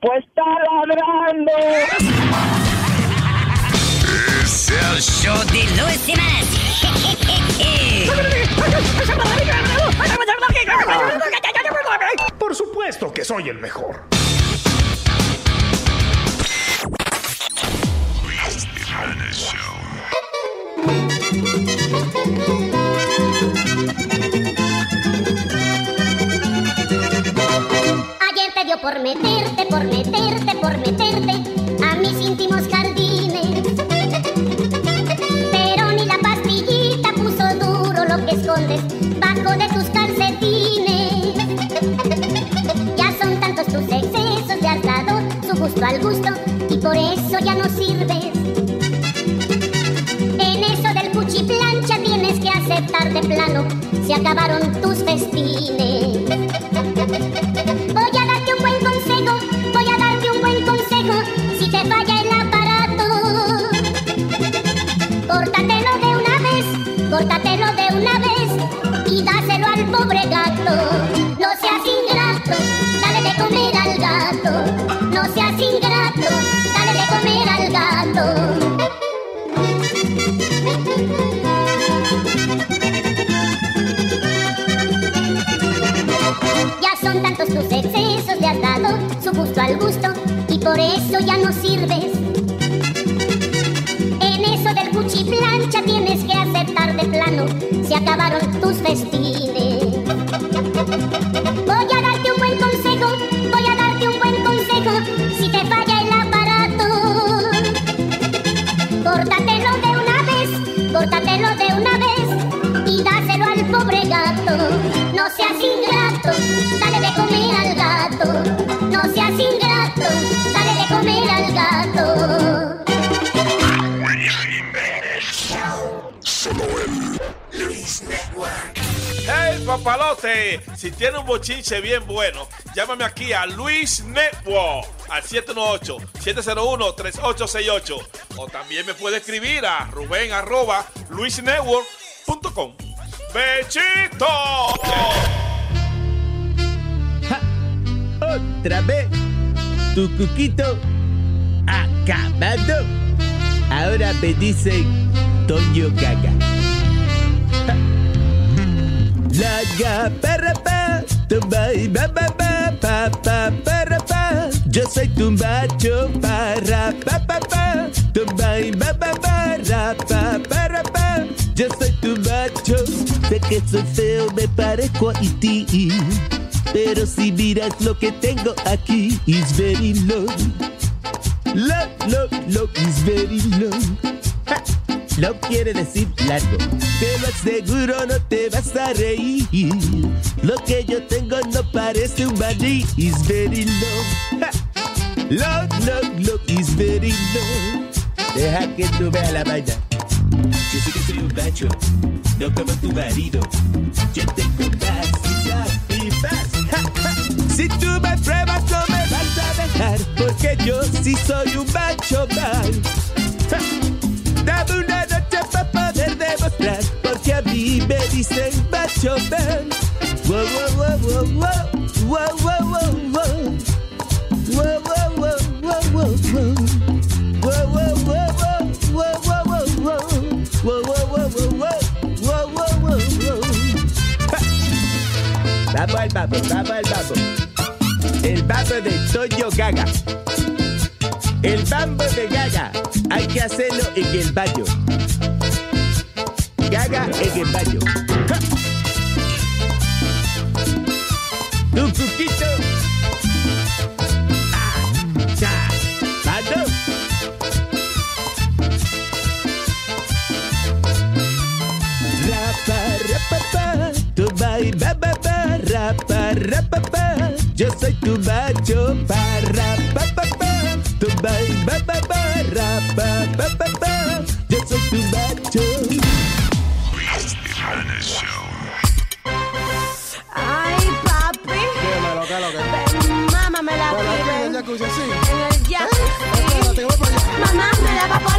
Pues está ladrando. Es el show de Luis Semanas. Por supuesto que soy el mejor. Luis Jiménez Show. Por meterte, por meterte, por meterte a mis íntimos jardines. Pero ni la pastillita puso duro lo que escondes bajo de tus calcetines. Ya son tantos tus excesos, le has dado su gusto al gusto y por eso ya no sirves. En eso del cuchiplancha tienes que aceptar de plano, se acabaron tus festines. Voy a seas ingrato, dale de comer al gato. Ya son tantos tus excesos, le has dado su gusto al gusto y por eso ya no sirves. En eso del cuchiplancha tienes que aceptar de plano, se acabaron tus festines. ¡Hey, papalote! Si tiene un bochinche bien bueno, llámame aquí a Luis Network al 718-701-3868. O también me puede escribir a Rubén arroba luisnetwork.com. ¡Bechito! Otra vez. Tu cuquito acabado. Ahora me dicen Toño Gaga. La ga para pa, tumba y ba ba ba pa pa para pa. Yo soy tu macho para pa pa pa, tumba y ba ba ba ra pa para pa. Yo soy tu macho, sé que soy feo, me parezco a ti. Pero si miras lo que tengo aquí, is very long. Long, long, long, is very. Ja. Long quiere decir largo. Te lo aseguro, no te vas a reír. Lo que yo tengo no parece un maní. Is very long. Ja. Long, long, long, is very long. Deja que tú veas la vaina. Yo sé que soy un macho, no como tu marido. Yo tengo más y más. Si tú me pruebas no me vas a dejar, porque yo sí soy un macho mal. Dame una porque a mí me dicen macho man. Wow, wow, wow, wow, wow, wow, wow, wow, wow. Wow, wow, wow, wow, wow, wow. Vamos al babo, vamos al babo. El babo de Toño Gaga. El bambo de Gaga. Hay que hacerlo en el baño. Gaga Eguebayo. Tucuquito. Ah, ya. Mando. Rapa, rapa, tu bai, ba, ba, ba, rapa, rapa, pa. Yo soy tu bacho, pa, rapa, pa, pa. Tu ba, ba, ba, rapa, jacuzzi así. En el jacuzzi. Mamá, me.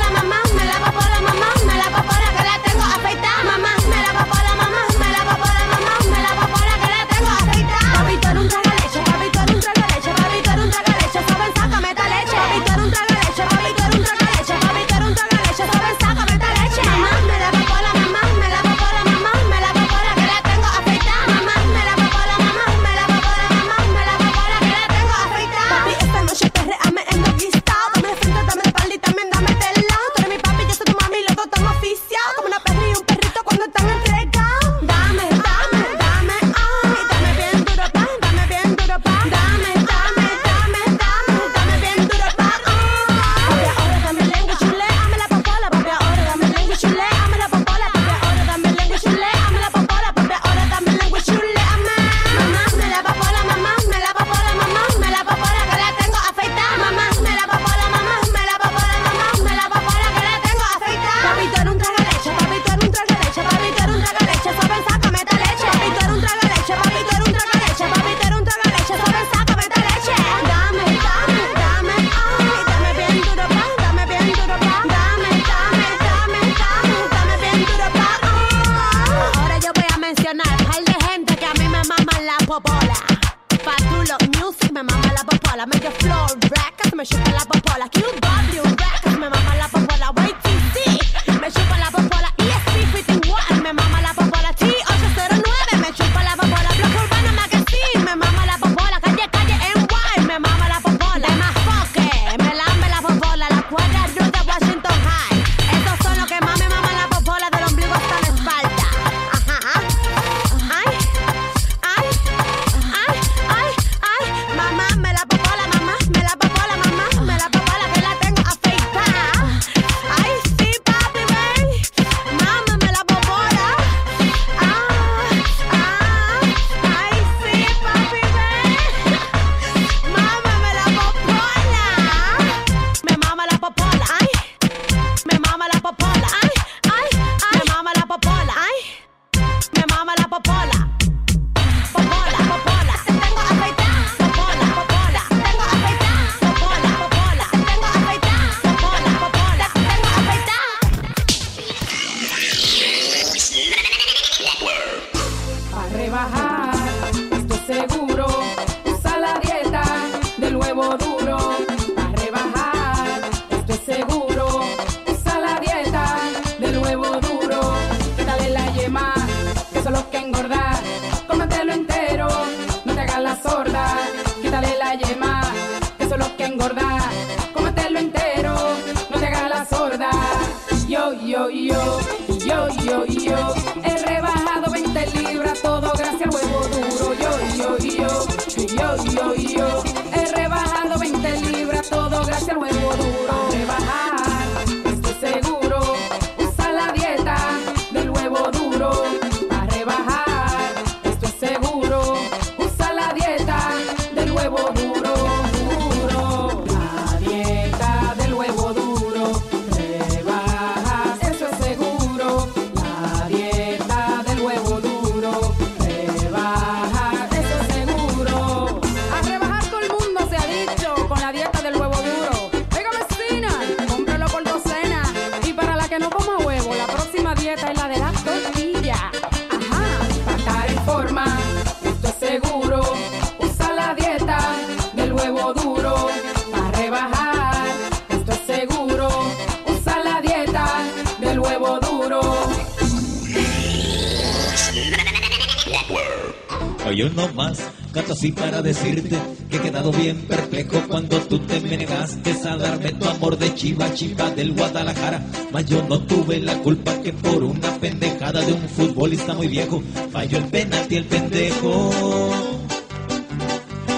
última chiva del Guadalajara. Mas yo no tuve la culpa que por una pendejada de un futbolista muy viejo falló el penalti el pendejo.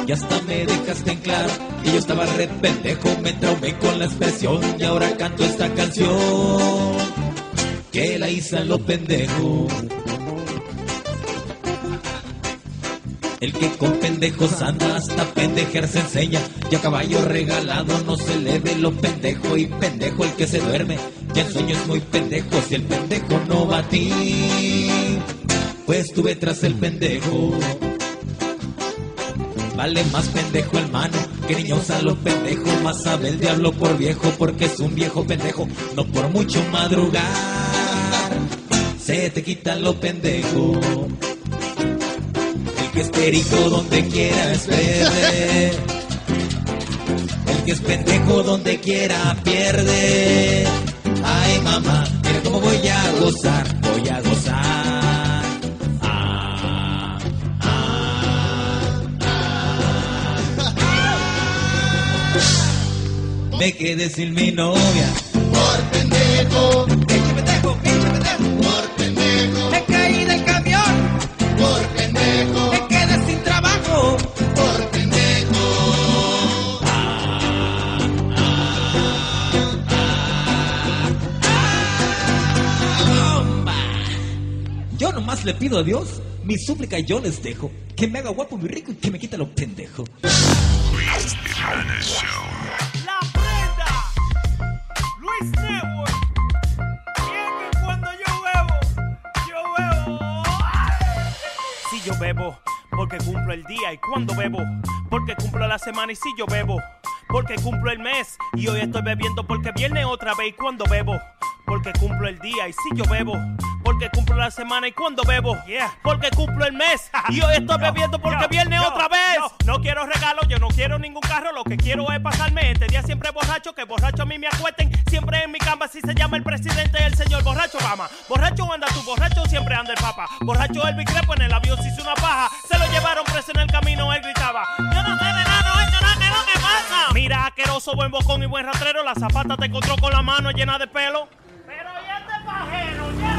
Y hasta me dejaste en claro y yo estaba re pendejo, me traumé con la expresión y ahora canto esta canción que la hice lo pendejo. El que con pendejos anda hasta ejercen seña y a caballo regalado no se le ve lo pendejo y pendejo el que se duerme. Ya el sueño es muy pendejo si el pendejo no va a ti, pues tuve tras el pendejo. Vale más pendejo el mano que niño usa lo pendejo, más sabe el diablo por viejo porque es un viejo pendejo, no por mucho madrugar. Se te quita lo pendejo. Que es perico donde quiera es. El que es pendejo donde quiera pierde. Ay mamá, mira cómo voy a gozar, voy a gozar. Me quedé sin mi novia. Le pido a Dios mi súplica yo les dejo que me haga guapo, muy rico y que me quite Jiménez Show. La prenda. Luis Network. Bien que cuando yo bebo, yo bebo. Si yo bebo, porque cumplo el día. Y cuando bebo, porque cumplo la semana. Y si yo bebo, porque cumplo el mes. Y hoy estoy bebiendo porque viene otra vez. Y cuando bebo, porque cumplo el día. Y si yo bebo, porque cumplo la semana. Y cuando bebo, porque cumplo el mes. Y hoy estoy bebiendo porque viene otra vez. No quiero regalos, yo no quiero ningún carro. Lo que quiero es pasarme este día siempre borracho. Que borracho a mí me acuesten. Siempre en mi cama, si se llama el presidente, el señor borracho Obama. Borracho anda tú, borracho siempre anda el papa. Borracho el Crepo en el avión se hizo una paja. Se lo llevaron preso en el camino, él gritaba. Yo no sé de nada, no he hecho nada, ¿qué es lo que pasa? Mira, asqueroso, buen bocón y buen rastrero. La zapata te encontró con la mano llena de pelo. Pero ya te pajero, ya.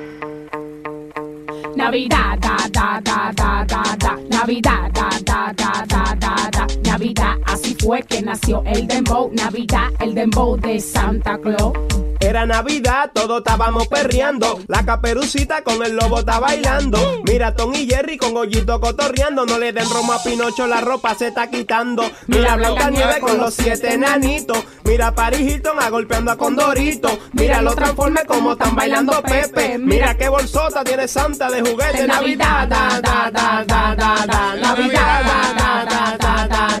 Navidad, da, da, da, da, da, da. Navidad, da, da, da, da, da, da. Navidad, así fue que nació el dembow. Navidad, el dembow de Santa Claus. Era Navidad, todos estábamos perreando. La caperucita con el lobo está bailando. Mira Tom y Jerry con Gollito cotorreando. No le den romo a Pinocho, la ropa se está quitando. Mira Blanca Nieve con los siete enanitos. Mira Paris Hilton a golpeando a Condorito. Mira los transformes como están bailando Pepe. Mira qué bolsota tiene Santa de juguete. Navidad, da, da, da, da, da, da. Navidad, da, da, da, da, da,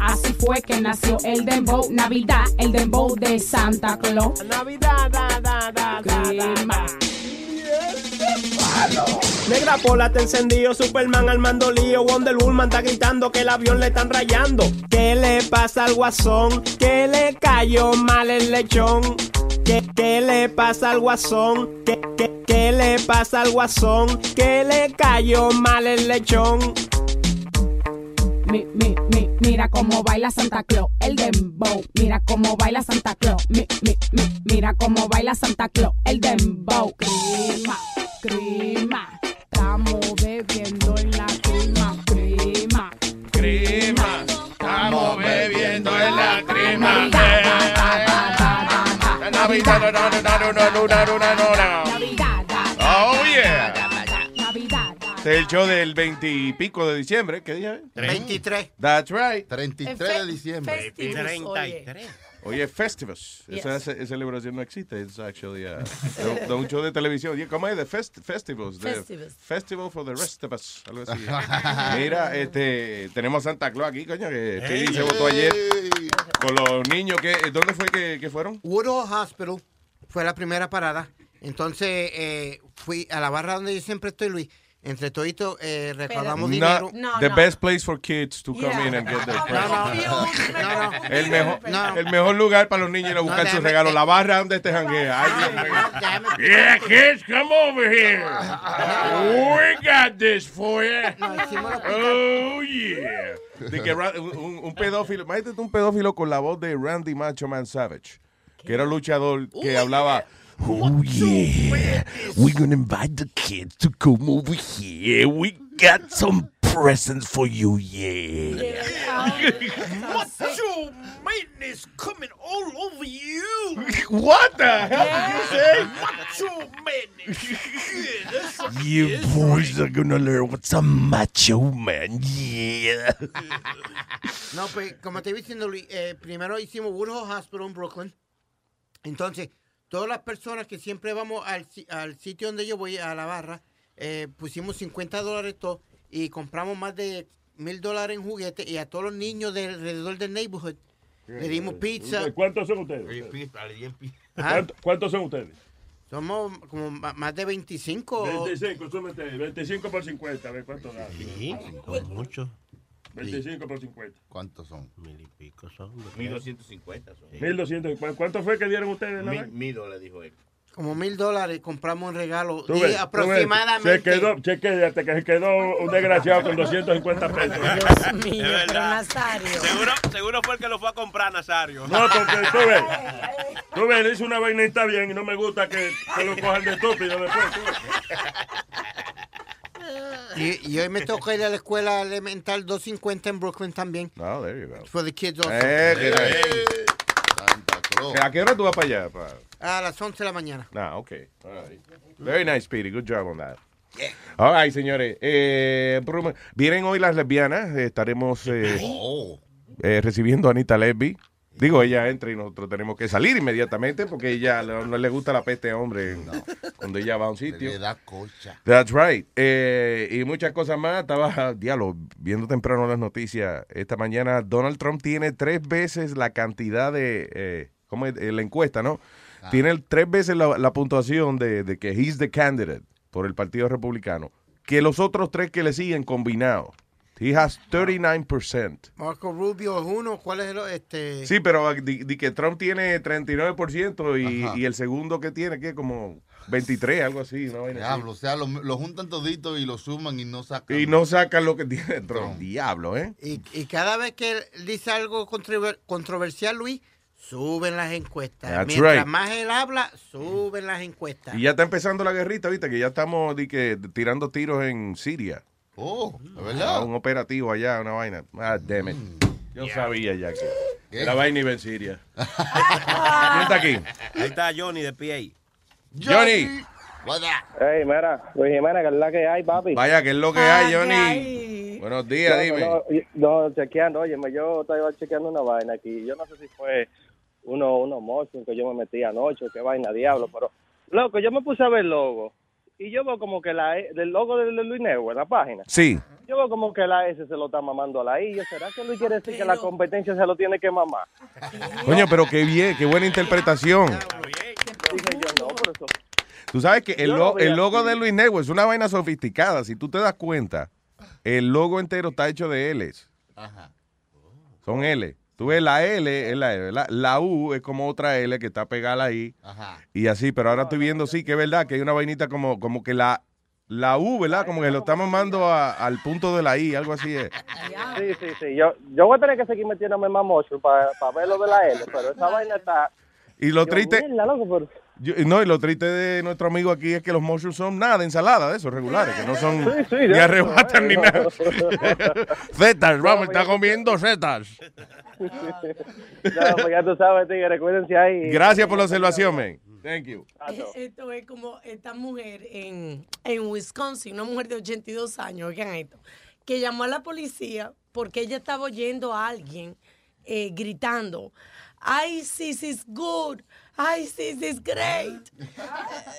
así fue que nació el dembow. Navidad, el dembow de Santa Claus. Navidad, da, da, da, da, da. Negra Pola te encendido, Superman al mando lío, Wonder Woman está gritando que el avión le están rayando. ¿Qué le pasa al guasón? Que le cayó mal el lechón. ¿Qué, qué le pasa al guasón? ¿Qué, qué, qué le pasa al guasón? Que le cayó mal el lechón. Mi, mi, mi, mira cómo baila Santa Claus, el dembow. Mira cómo baila Santa Claus. Mi, mi, mi, mira cómo baila Santa Claus, el dembow. Crima, crima, estamos bebiendo en la crima, crima. Crema, estamos bebiendo en la crema. Show del 20 y pico de diciembre. ¿Qué día es? 23. That's right. 33 de diciembre. Oye, Festivus. Esa, esa celebración no existe. Es actually uh, de, de un show de televisión. ¿Cómo es? De fest, Festivus. de Festivus. Festival for the rest of us. Algo así. Mira, este, tenemos a Santa Claus aquí, coño, que se votó ayer con los niños. Que, ¿Dónde fue que, que fueron? Woodhull Hospital fue la primera parada. Entonces eh, fui a la barra donde yo siempre estoy, Luis. Entre toditos eh, recaudamos dinero. Not the best place for kids to come in and get their presents. No, no. El mejor, No. el mejor lugar para los niños ir a buscar No, sus regalos. La barra donde te janguea. Yeah, kids, come over here. We got this for you. Oh, yeah. De que un, un- un pedófilo, imagínate un pedófilo con la voz de Randy Macho Man Savage, que era un luchador que hablaba. Oh yeah, we're gonna invite the kids to come over here. We got some presents for you, yeah. Macho man is coming all over you. What the hell did you say? Macho man is here. That's what You he is. boys are gonna learn what's a macho man, yeah. No, pues como te iba diciendo, Luis, eh, primero hicimos Woodhull Hospital en Brooklyn. Entonces, todas las personas que siempre vamos al, si- al sitio donde yo voy, a la barra, eh, pusimos 50 dólares todo y compramos más de mil dólares en juguetes y a todos los niños de alrededor del neighborhood le dimos pizza. ¿Cuántos son ustedes? Ah. ¿Cuánto- ¿Cuántos son ustedes? Somos como más de 25. 25, súmete, 25 por 50, a ver cuánto da. Sí, son muchos. 25 por 50. ¿Cuántos son? Mil y pico son. 1250 son. 1200. ¿Cu- ¿Cuánto fue que dieron ustedes? Mil, mil dólares, dijo él. Como mil dólares compramos un regalo. Y ves, aproximadamente. Se quedó, chequéate que se quedó un desgraciado con 250 pesos. Dios mío, Es verdad. pero Nazario. Seguro, seguro fue el que lo fue a comprar, Nazario. No, porque tú ves, tú ves, le hice una vaina y está bien y no me gusta que, que lo cojan de estúpido después. tú ves. Y, y hoy me toca ir a la escuela elemental 250 en Brooklyn también. Oh, there you go. For the kids also. Eh, qué nice. ¿A qué hora tú vas para allá? pa? A las 11 de la mañana. Ah, ok. All right. Very nice, Speedy. Good job on that. All right, señores. Eh, vienen hoy las lesbianas. Estaremos eh, eh, recibiendo a Anita Lesbi. Digo, ella entra y nosotros tenemos que salir inmediatamente porque ella no, no le gusta la peste a hombre cuando ella va a un sitio. Le da cocha. That's right. Eh, y muchas cosas más. Estaba, diablo, viendo temprano las noticias. Esta mañana Donald Trump tiene tres veces la cantidad de, eh, ¿cómo es? Eh, la encuesta, ¿no? Tiene el- tres veces la, la puntuación de, de que he's the candidate por el Partido Republicano que los otros tres que le siguen combinados. He has 39%. Marco Rubio es uno. ¿Cuál es el este? Sí, pero di, di que Trump tiene 39% y, y el segundo que tiene, que como 23, algo así. Así. Diablo, o sea, lo, lo juntan todito y lo suman y no sacan. Y no sacan lo que tiene Trump. Diablo, ¿eh? Y, y cada vez que él dice algo controver- controversial, Luis, suben las encuestas. That's Mientras right. más él habla, suben las encuestas. Y ya está empezando la guerrita, ¿viste? Que ya estamos di que, tirando tiros en Siria. Oh, ¿de Ah, verdad? un operativo allá, una vaina. Ah, damn it. Yo sabía ya que ¿Qué? la vaina iba en Siria. ¿Quién está aquí? Ahí está Johnny de PA. Johnny. Hey, mira, Luis Jiménez, que es la que hay, papi. Vaya, que es lo que Ah, hay, ¿qué Johnny. hay? Buenos días, No, dime. No, no, chequeando, oye, yo estaba chequeando una vaina aquí. Yo no sé si fue uno, uno motion que yo me metí anoche, qué vaina, diablo, pero, loco, yo me puse a ver logo. Y yo veo como que la E- del logo de Luis Negro en la página. Sí. Yo veo como que la S se lo está mamando a la I. Yo, ¿Será que Luis quiere decir que la competencia se lo tiene que mamar? Coño, pero qué bien, qué buena interpretación. Dije yo, no, por eso. Tú sabes que el, lo- el logo de Luis Negro es una vaina sofisticada. Si tú te das cuenta, el logo entero está hecho de L's. Ajá. Son L. Tú ves la L, es la, L, ¿verdad? la U es como otra L que está pegada ahí. Ajá. Y así, pero ahora estoy viendo, sí, que es verdad que hay una vainita como, como que la, la U, ¿verdad? Como que lo estamos mandando a- al punto de la I, algo así es. Sí, sí, sí. Yo, yo voy a tener que seguir metiéndome más mocho para ver lo de la L, pero esa vaina está... Y lo triste, mierda, loco, pero- yo- no, y lo triste de nuestro amigo aquí es que los mushrooms son nada, ensalada de esos regulares, que no son Sí, sí, ni arrebatan ni nada. no. Zetas, vamos, No, está comiendo zetas. No, pues ya tú sabes, tigre, cuídense ahí. Gracias por la observación, man. Thank you. Eh, Esto es como esta mujer en, en Wisconsin, una mujer de 82 años, oigan esto, que llamó a la policía porque ella estaba oyendo a alguien eh, gritando, ISIS is good, ISIS is great.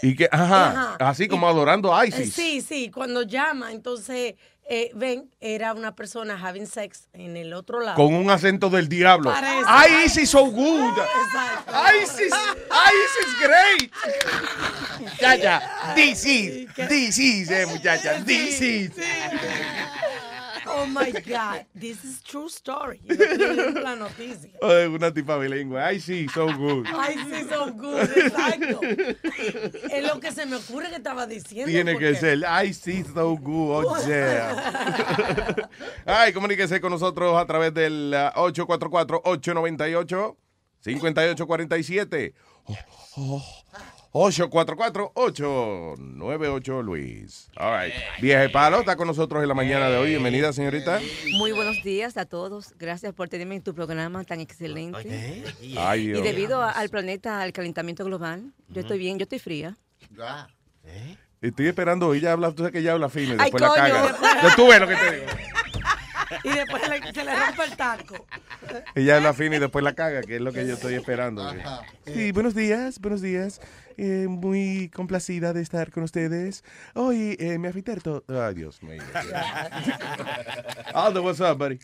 Y que, ajá, Ajá. así como adorando a Eh, ISIS. Sí, sí, cuando llama, entonces, eh, ven, era una persona having sex en el otro lado. Con un acento del diablo. Parece. ¡Ay, ISIS so good! Exacto. ISIS, ISIS great! Muchacha, this is, this is, eh, muchacha, this is. Oh my God, this is true story. La noticia. Una tipa bilingüe. Ay, sí, so good. Ay, sí, so good, exacto. Es lo que se me ocurre que estaba diciendo. Tiene que ser, ay, sí, so good, oh, yeah. Ay, comuníquese con nosotros a través del ah, 844-898-5847. Oh, oh, 844-898 Luis. All right. Vieja Palo está con nosotros en la mañana de hoy. Bienvenida, señorita. Muy buenos días a todos. Gracias por tenerme en tu programa tan excelente. Ay, Y debido a- al planeta, al calentamiento global, yo estoy bien, yo estoy fría. Estoy esperando, ella habla, tú sabes que ella habla fino y Ay, después la caga. Ya tú ves lo que te digo. Y después le- se le rompe el taco. Ella habla fino y después la caga, que es lo que yo estoy esperando. Sí, buenos días, buenos días. Eh, muy complacida de estar con ustedes. Hoy eh, me afiterto. Ay, Dios mío. Aldo, what's up, buddy?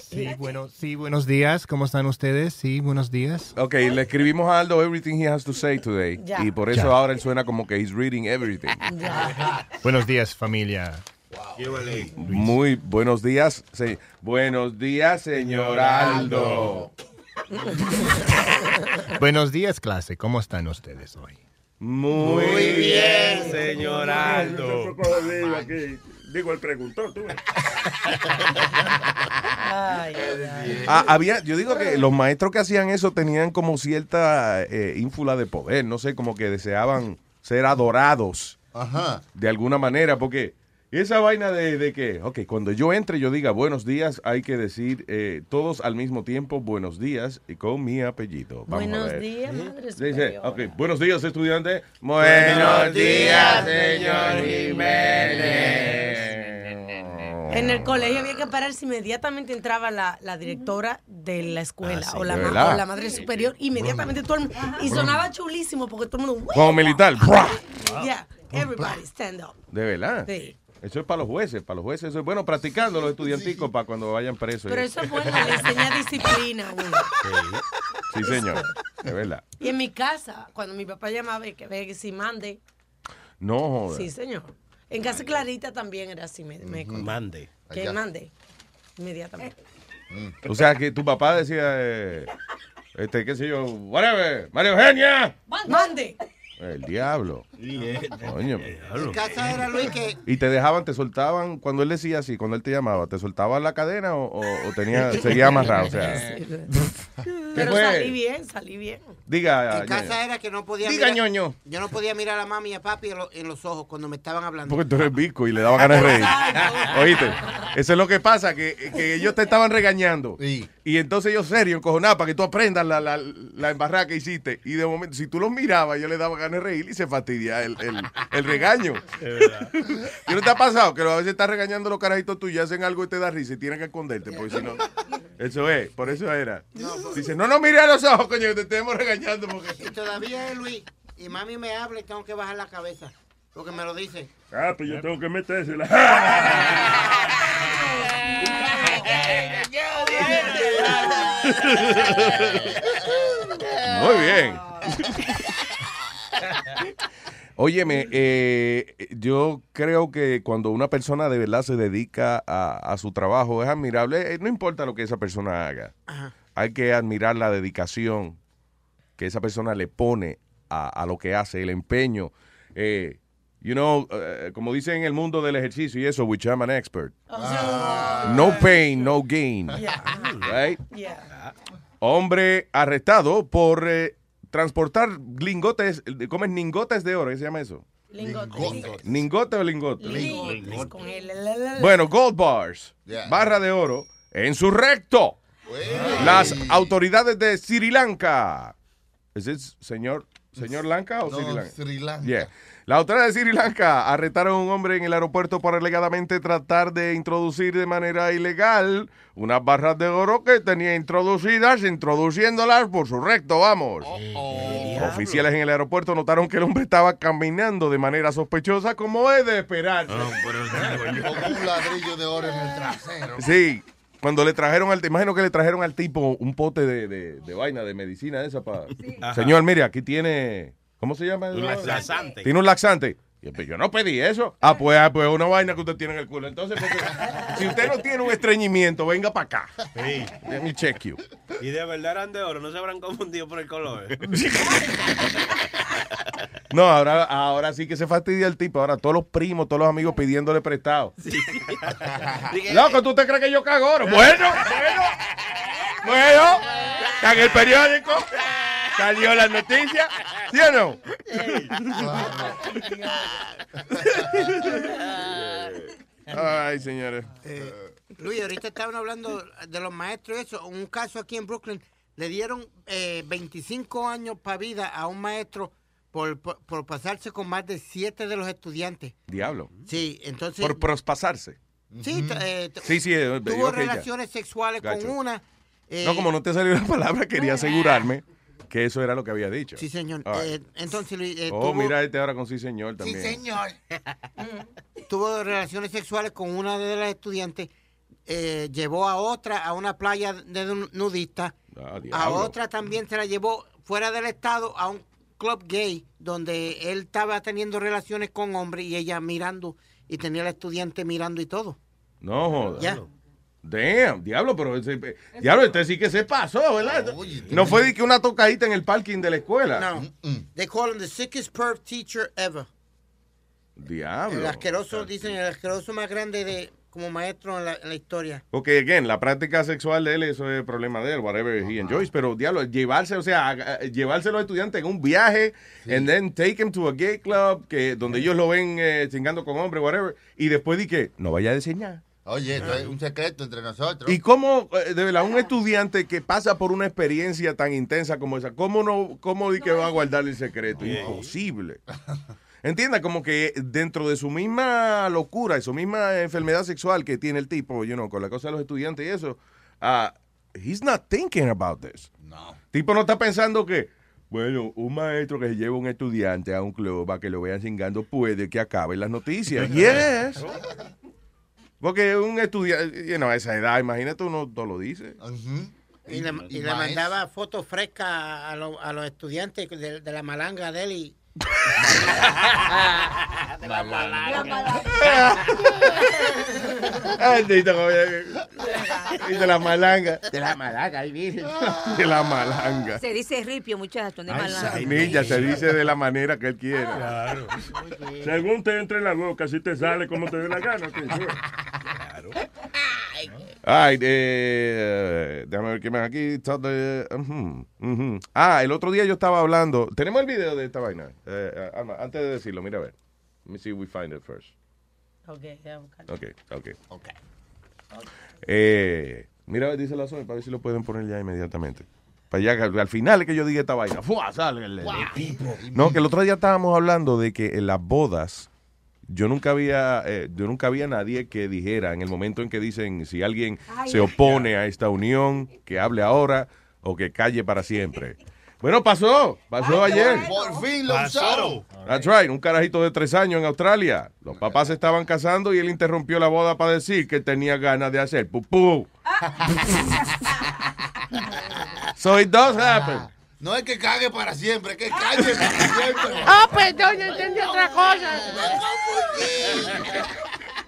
Sí, bueno, sí, buenos días. ¿Cómo están ustedes? Sí, buenos días. Ok, le escribimos a Aldo everything he has to say today. Ya. Y por eso Ya. ahora él suena como que he's reading everything. Buenos días, familia. Muy buenos días. se- buenos días, señor Aldo. buenos días, clase. ¿Cómo están ustedes hoy? Muy, bien, señor Aldo. Digo, él preguntó, tú. Ah, había, yo digo que los maestros que hacían eso tenían como cierta eh, ínfula de poder, no sé, como que deseaban ser adorados Ajá. de alguna manera, porque esa vaina de, de que, ok, cuando yo entre yo diga buenos días, hay que decir eh, todos al mismo tiempo buenos días y con mi apellido. Vamos a Buenos ver. días, madre Dice, superior. ok, buenos días estudiante. Buenos días, señor En el colegio había que pararse inmediatamente entraba la, la directora de la escuela Ah, sí, o, la de ma- verdad. o la madre superior. Inmediatamente todo el mundo. Y sonaba chulísimo porque todo el mundo. Como militar. ¡bra! Yeah, everybody stand up. De verdad. Sí. Eso es para los jueces, para los jueces. Eso es bueno practicando los estudianticos para cuando vayan presos. Pero eso es bueno, le enseña disciplina a uno. Sí, señor. De verdad. Y en mi casa, cuando mi papá llamaba, que ve que si mande. No joda. Sí, señor. En casa Clarita también era así. Me, me Mande. Que Allá. mande. Inmediatamente. O sea, que tu papá decía, eh, este, qué sé yo, whatever, María Eugenia. Mande. El diablo. Coño. En casa era Luis que Y te dejaban, te soltaban, cuando él decía así, cuando él te llamaba, ¿te soltaban la cadena o, o- o tenía, seguía amarrado? O sea, ¿qué Pero fue? salí bien, salí bien. Diga, en casa era que no podía Diga, mirar, ñoño. yo no podía mirar a mami y a papi en, lo- en los ojos cuando me estaban hablando. Porque tú eres bico y le daba ganas de reír. Oíste, eso es lo que pasa, que, que ellos te estaban regañando. Y entonces ellos serios, encojonados, para que tú aprendas la, la, la embarrada que hiciste. Y de momento, si tú los mirabas, yo le daba ganas de reír y se el, el, el regaño. ¿Qué no te ha pasado? Que a veces estás regañando los carajitos tuyos y hacen algo y te da risa y tienen que esconderte, porque si no... Eso es, por eso era. Dice, no, no mire a los ojos, coño, que te estemos regañando porque... Y todavía es Luis. Y mami me habla y tengo que bajar la cabeza. Porque me lo dice. Ah, pues yo tengo que metérsela. Muy bien. Óyeme, eh, yo creo que cuando una persona de verdad se dedica a, a su trabajo es admirable, eh, no importa lo que esa persona haga. Hay que admirar la dedicación que esa persona le pone a, a lo que hace, el empeño. Eh, you know, eh, como dicen en el mundo del ejercicio y eso, which I'm an expert. No pain, no gain. Right? Hombre arrestado por eh, transportar lingotes, ¿cómo es? Ningotes de oro, ¿qué se llama eso? Lingotes. ¿Ningote o lingote? Lingotes con el- la, la, la, la. Bueno, gold bars, barra de oro, en su recto. Las autoridades de Sri Lanka. ¿Es señor, señor Lanka o No, Sri Lanka? Sri Lanka. Yeah. Las autoridades de Sri Lanka arrestaron a un hombre en el aeropuerto por alegadamente tratar de introducir de manera ilegal unas barras de oro que tenía introducidas, introduciéndolas por su recto, vamos. Oficiales en el aeropuerto notaron que el hombre estaba caminando de manera sospechosa, como es de esperarse. Con un ladrillo de oro en el trasero. Sí, cuando le trajeron al, te imagino que le trajeron al tipo un pote de, de- de vaina, de medicina esa para... Señor, mire, aquí tiene, ¿cómo se llama? Un laxante. Tiene un laxante. Y yo, no pedí eso. Ah, pues, ah, pues una vaina que usted tiene en el culo. Entonces, porque, si usted no tiene un estreñimiento, venga para acá. Let me check you. Y de verdad eran de oro, no se habrán confundido por el color. No, ahora, ahora sí que se fastidia el tipo. Ahora todos los primos, todos los amigos pidiéndole prestado. Loco, ¿tú te crees que yo cago oro? Bueno, bueno, bueno. En el periódico salió la noticia. ¿Sí o no? Ay, señores. Eh, Luis, ahorita estaban hablando de los maestros y eso. Un caso aquí en Brooklyn, le dieron eh, 25 años para vida a un maestro por, por, por pasarse con más de siete de los estudiantes. Diablo. Sí, entonces... Por prospasarse. Sí, eh, Sí, sí. eh, tuvo ya. relaciones sexuales Gacho. con una. eh, No, como no te salió la palabra, quería asegurarme que eso era lo que había dicho. Sí, señor. Right. Eh, entonces, Luis, eh, oh, tuvo- mira este ahora con sí, señor, también. señor. Tuvo relaciones sexuales con una de las estudiantes. eh, llevó a otra a una playa de nu- nudistas. Ah, A otra también se la llevó fuera del estado a un club gay donde él estaba teniendo relaciones con hombres y ella mirando y tenía la estudiante mirando y todo. No joda. Ya. Damn, diablo, pero ese, diablo, este sí que se pasó, ¿verdad? no fue de que una tocadita en el parking de la escuela. No. They call him the sickest perv teacher ever. Diablo. El asqueroso, dicen, el asqueroso más grande de como maestro en la, en la historia. Porque, again, la práctica sexual de él, eso es problema de él, whatever he enjoys. Pero, diablo, llevarse, o sea, a- a- llevarse a los estudiantes en un viaje, and then take him to a gay club, que, donde ellos lo ven eh, chingando con hombres, whatever, y después di que no vaya a nada. Oye, esto es un secreto entre nosotros. ¿Y cómo, eh, de verdad, un estudiante que pasa por una experiencia tan intensa como esa, cómo no, cómo di que va a guardar el secreto? Imposible. Entienda, como que dentro de su misma locura y su misma enfermedad sexual que tiene el tipo, you know, con la cosa de los estudiantes y eso, ah, he's not thinking about this. No. Tipo no está pensando que, bueno, un maestro que se lleva un estudiante a un club a que lo vean chingando puede que acabe en las noticias. Yes. Porque un estudiante, you know, a esa edad, imagínate, uno todo lo dice. Y le, y le mandaba fotos frescas a, los- a los estudiantes de, de la malanga de él y... De la Ay, de la malanga. De la malanga, ahí dice. De la malanga. Se dice ripio, muchacho, de malanga. Se dice de la manera que él quiere. Claro. Según te entre en la boca, si te sale como te dé la gana. Tío. Ay, eh, déjame ver qué más aquí. Ah, el otro día yo estaba hablando. Tenemos el video de esta vaina. Eh, eh, Alma, antes de decirlo, mira a ver. Let me see if we find it first. Ok, ya buscarlo. Ok, ok. Eh, mira, a ver, dice la zona para ver si lo pueden poner ya inmediatamente. Para ya que al final es que yo diga esta vaina. ¡Fua! Sale el- el- No, que el otro día estábamos hablando de que en las bodas yo nunca había eh, yo nunca había nadie que dijera en el momento en que dicen si alguien Ay, se opone a esta unión que hable ahora o que calle para siempre. Bueno, pasó, pasó ayer. Por fin lo usaron. That's right, un carajito de tres años en Australia. Los papás se estaban casando y él interrumpió la boda para decir que tenía ganas de hacer pupú. so it does happen. No es que cague para siempre, es que calle para siempre. Ah, perdón, yo entendí otra cosa.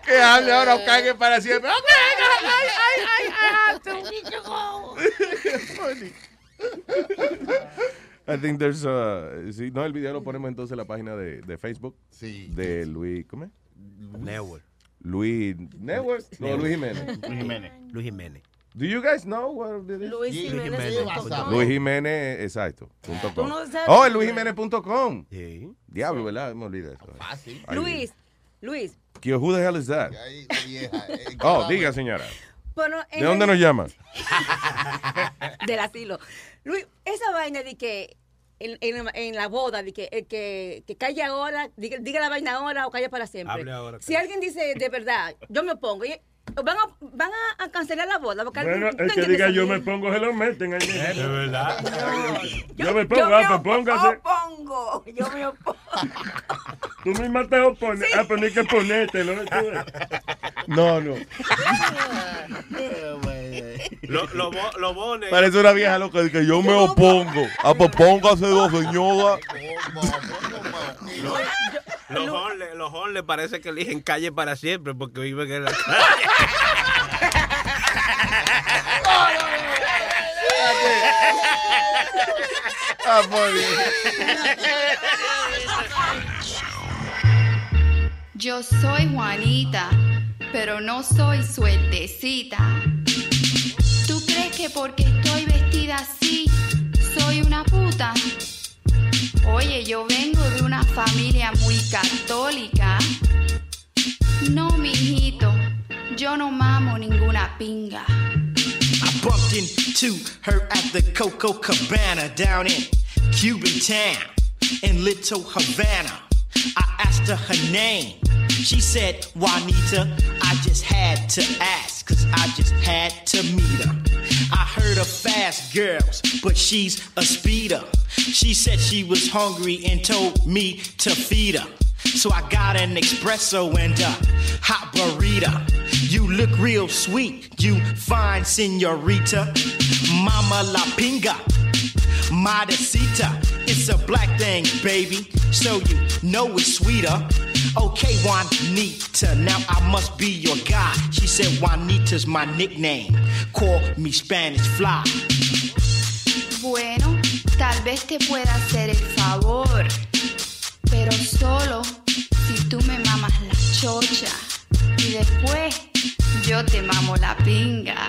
Que hable ahora o cague para siempre. Ok, ay, ay, ay, ay, I think there's uh, sí, no, el video lo ponemos entonces en la página de, de Facebook. Sí. De Luis, ¿cómo es? Network. Luis Network. No, Luis Jiménez. Luis Jiménez. Luis Jiménez. Do you guys know what it is? Luis Jiménez. Luis Jiménez, exacto. Punto com. Oh, el luisjiménez.com. Diablo, ¿verdad? Me olvidé eso. Fácil. Luis, Luis. ¿qué- Who the hell is that? Eh, Oh, diga, señora. Bueno, ¿De dónde nos llama? Del asilo. Luis, esa vaina de que en, en- en la boda, de que el que, que calle ahora, diga, diga la vaina ahora o calle para siempre. Hable ahora, si alguien dice de verdad, yo me opongo, y- van a, van a, a cancelar la boda. Porque Bueno, el que diga yo me pongo, se lo meten ahí. De verdad. Yo me pongo, ah, pues póngase. opongo, yo me opongo. Tú misma te opones. Ah, pero no hay que ponértelo. No, no. Lo, lo, bo- lo bones. Parece una vieja loca que yo me opongo. Ah, pues póngase dos, señora. Los hombres, los hombres parece que eligen calle para siempre porque viven en la calle. Ah, muy bien. Yo soy Juanita, pero no soy suertecita. ¿Tú crees que porque estoy vestida así, soy una puta? Oye, yo vengo de una familia muy católica. No, mijito, yo no mamo ninguna pinga. I bumped into her at the Coco Cabana down in Cuban town in Little Havana. I asked her her name. She said, Juanita, I just had to ask, cause I just had to meet her. I heard of fast girls, but she's a speeder. She said she was hungry and told me to feed her. So I got an espresso and a hot burrito. You look real sweet, you fine senorita. Mama la pinga, modesita. It's a black thing, baby, so you know it's sweeter. Okay, Juanita, now I must be your guy. She said Juanita's my nickname. Call me Spanish Fly. Bueno, tal vez te pueda hacer el favor, pero solo si tú me mamas la chocha y después yo te mamo la pinga.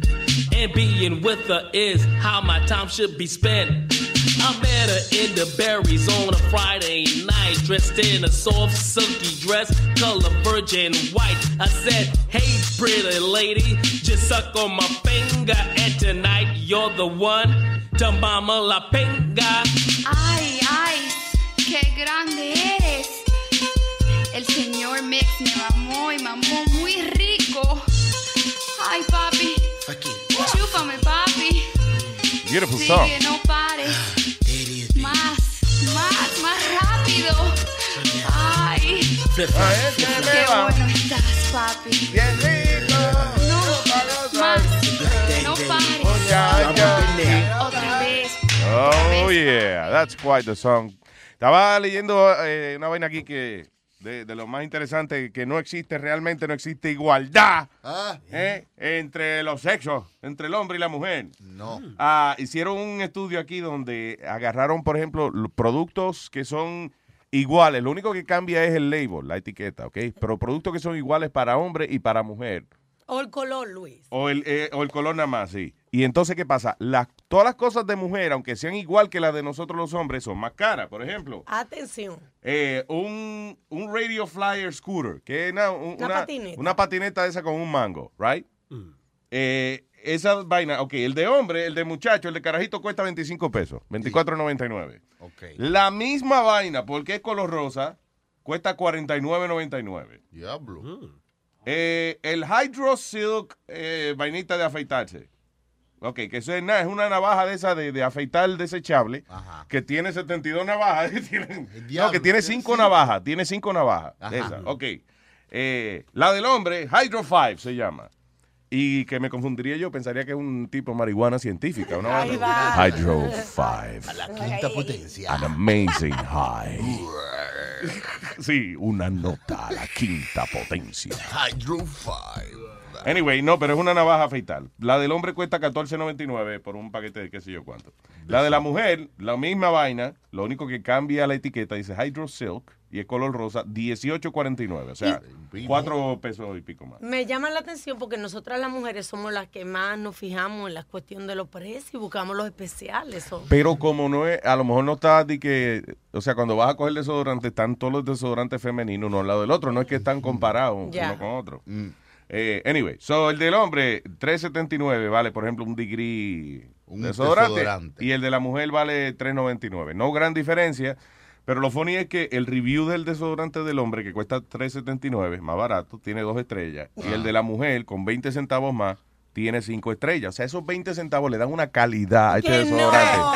And being with her is how my time should be spent. I met her in the berries on a Friday night, dressed in a soft, silky dress, color virgin white. I said, Hey, pretty lady, just suck on my finger, and tonight you're the one to mama la pinga. Ay, ay, qué grande eres. El señor Mix me mamó y mamó muy rico. Ay, papi. Chúpame, papi. Beautiful song. Sigue, no pares. Más, más, más rápido. Ay, qué bueno estás, papi. Bien rico. No, más. No pares. Otra vez. Oh, yeah. That's quite the song. Estaba leyendo eh, una vaina aquí que de, de lo más interesante, que no existe, realmente no existe igualdad Ah. ¿eh? entre los sexos, entre el hombre y la mujer. No. Ah, hicieron un estudio aquí donde agarraron, por ejemplo, los productos que son iguales. Lo único que cambia es el label, la etiqueta, ¿ok? Pero productos que son iguales para hombre y para mujer. O el color, Luis. O el, eh, o el color nada más, sí. Y entonces, ¿qué pasa? Las, todas las cosas de mujer, aunque sean igual que las de nosotros los hombres, son más caras. Por ejemplo, Atención. eh, un, un Radio Flyer Scooter, que es una, un- Una una, patineta. una patineta esa con un mango, right? Eh, esa vaina, ok, el de hombre, el de muchacho, el de carajito cuesta 25 pesos, 24.99. Ok. La misma vaina, porque es color rosa, cuesta 49.99. Diablo. Eh, el Hydro Silk eh, vainita de afeitarse. Ok, que eso es, nada, es una navaja de esa de, de afeitar desechable que tiene 72 navajas. Tiene- no, que tiene 5 navajas. Tiene 5 navajas. Ajá. Esa, ok. Eh, la del hombre, Hydro 5 se llama. Y que me confundiría yo, pensaría que es un tipo de marihuana científica. Va. Hydro 5. A la quinta potencia. An amazing high. sí, una nota a la quinta potencia. Hydro 5. Anyway, no, pero es una navaja afeitar. La del hombre cuesta 14.99 por un paquete de qué sé yo cuánto. La de la mujer, la misma vaina, lo único que cambia la etiqueta dice Hydro Silk y es color rosa, 18.49. O sea, cuatro pesos y pico más. Me llama la atención porque nosotras las mujeres somos las que más nos fijamos en la cuestión de los precios y buscamos los especiales. o- Pero como no es, a lo mejor no está de que, o sea, cuando vas a coger desodorante, están todos los desodorantes femeninos uno al lado del otro, no es que están comparados Ya. uno con otro. Eh, anyway, so el del hombre, 3.79 vale, por ejemplo, un degree Un desodorante, desodorante. y el de la mujer vale 3.99. No gran diferencia, pero lo funny es que el review del desodorante del hombre, que cuesta 3.79, más barato, tiene dos estrellas, y el de la mujer, con 20 centavos más, tiene cinco estrellas. O sea, esos 20 centavos le dan una calidad a este desodorante. no.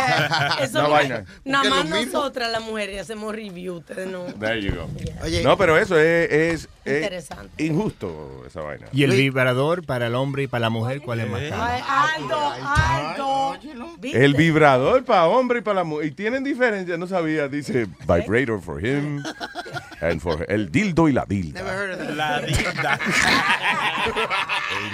Eso Una no- vaina. Nada más nosotras las mujeres hacemos review, ustedes no. There you go. Oye. no, pero eso es, es- es Interesante. injusto, esa vaina. ¿Y el vibrador para el hombre y para la mujer cuál es más caro? Ay, Aldo, Aldo. El vibrador para hombre y para la mujer. Y tienen diferencia, no sabía. Dice vibrator for him and for her. El dildo y la dilda. La dilda.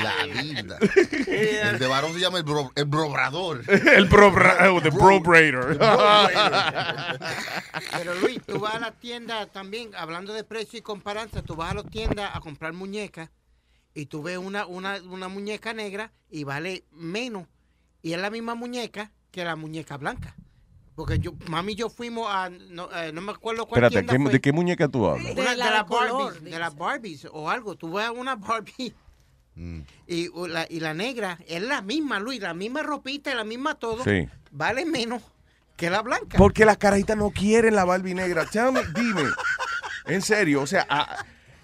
La dilda. El de varón se llama el, bro, el brobrador. El probra- oh, the probrator. Pero Luis, tú vas a la tienda también, hablando de precio y comparanza, tú vas a la tienda a comprar muñecas y tú ves una, una, una muñeca negra y vale menos. Y es la misma muñeca que la muñeca blanca. Porque yo, mami y yo fuimos a, no, eh, no me acuerdo cuál Espérate, tienda ¿qué- fue. ¿de qué muñeca tú hablas? De, la de las color, Barbies, de las Barbies o algo. Tú ves una Barbie y, la, y la negra es la misma, Luis, la misma ropita y la misma todo. Sí. Vale menos que la blanca. Porque las carajitas no quieren la Barbie negra. Tell me, dime. En serio, o sea, ah,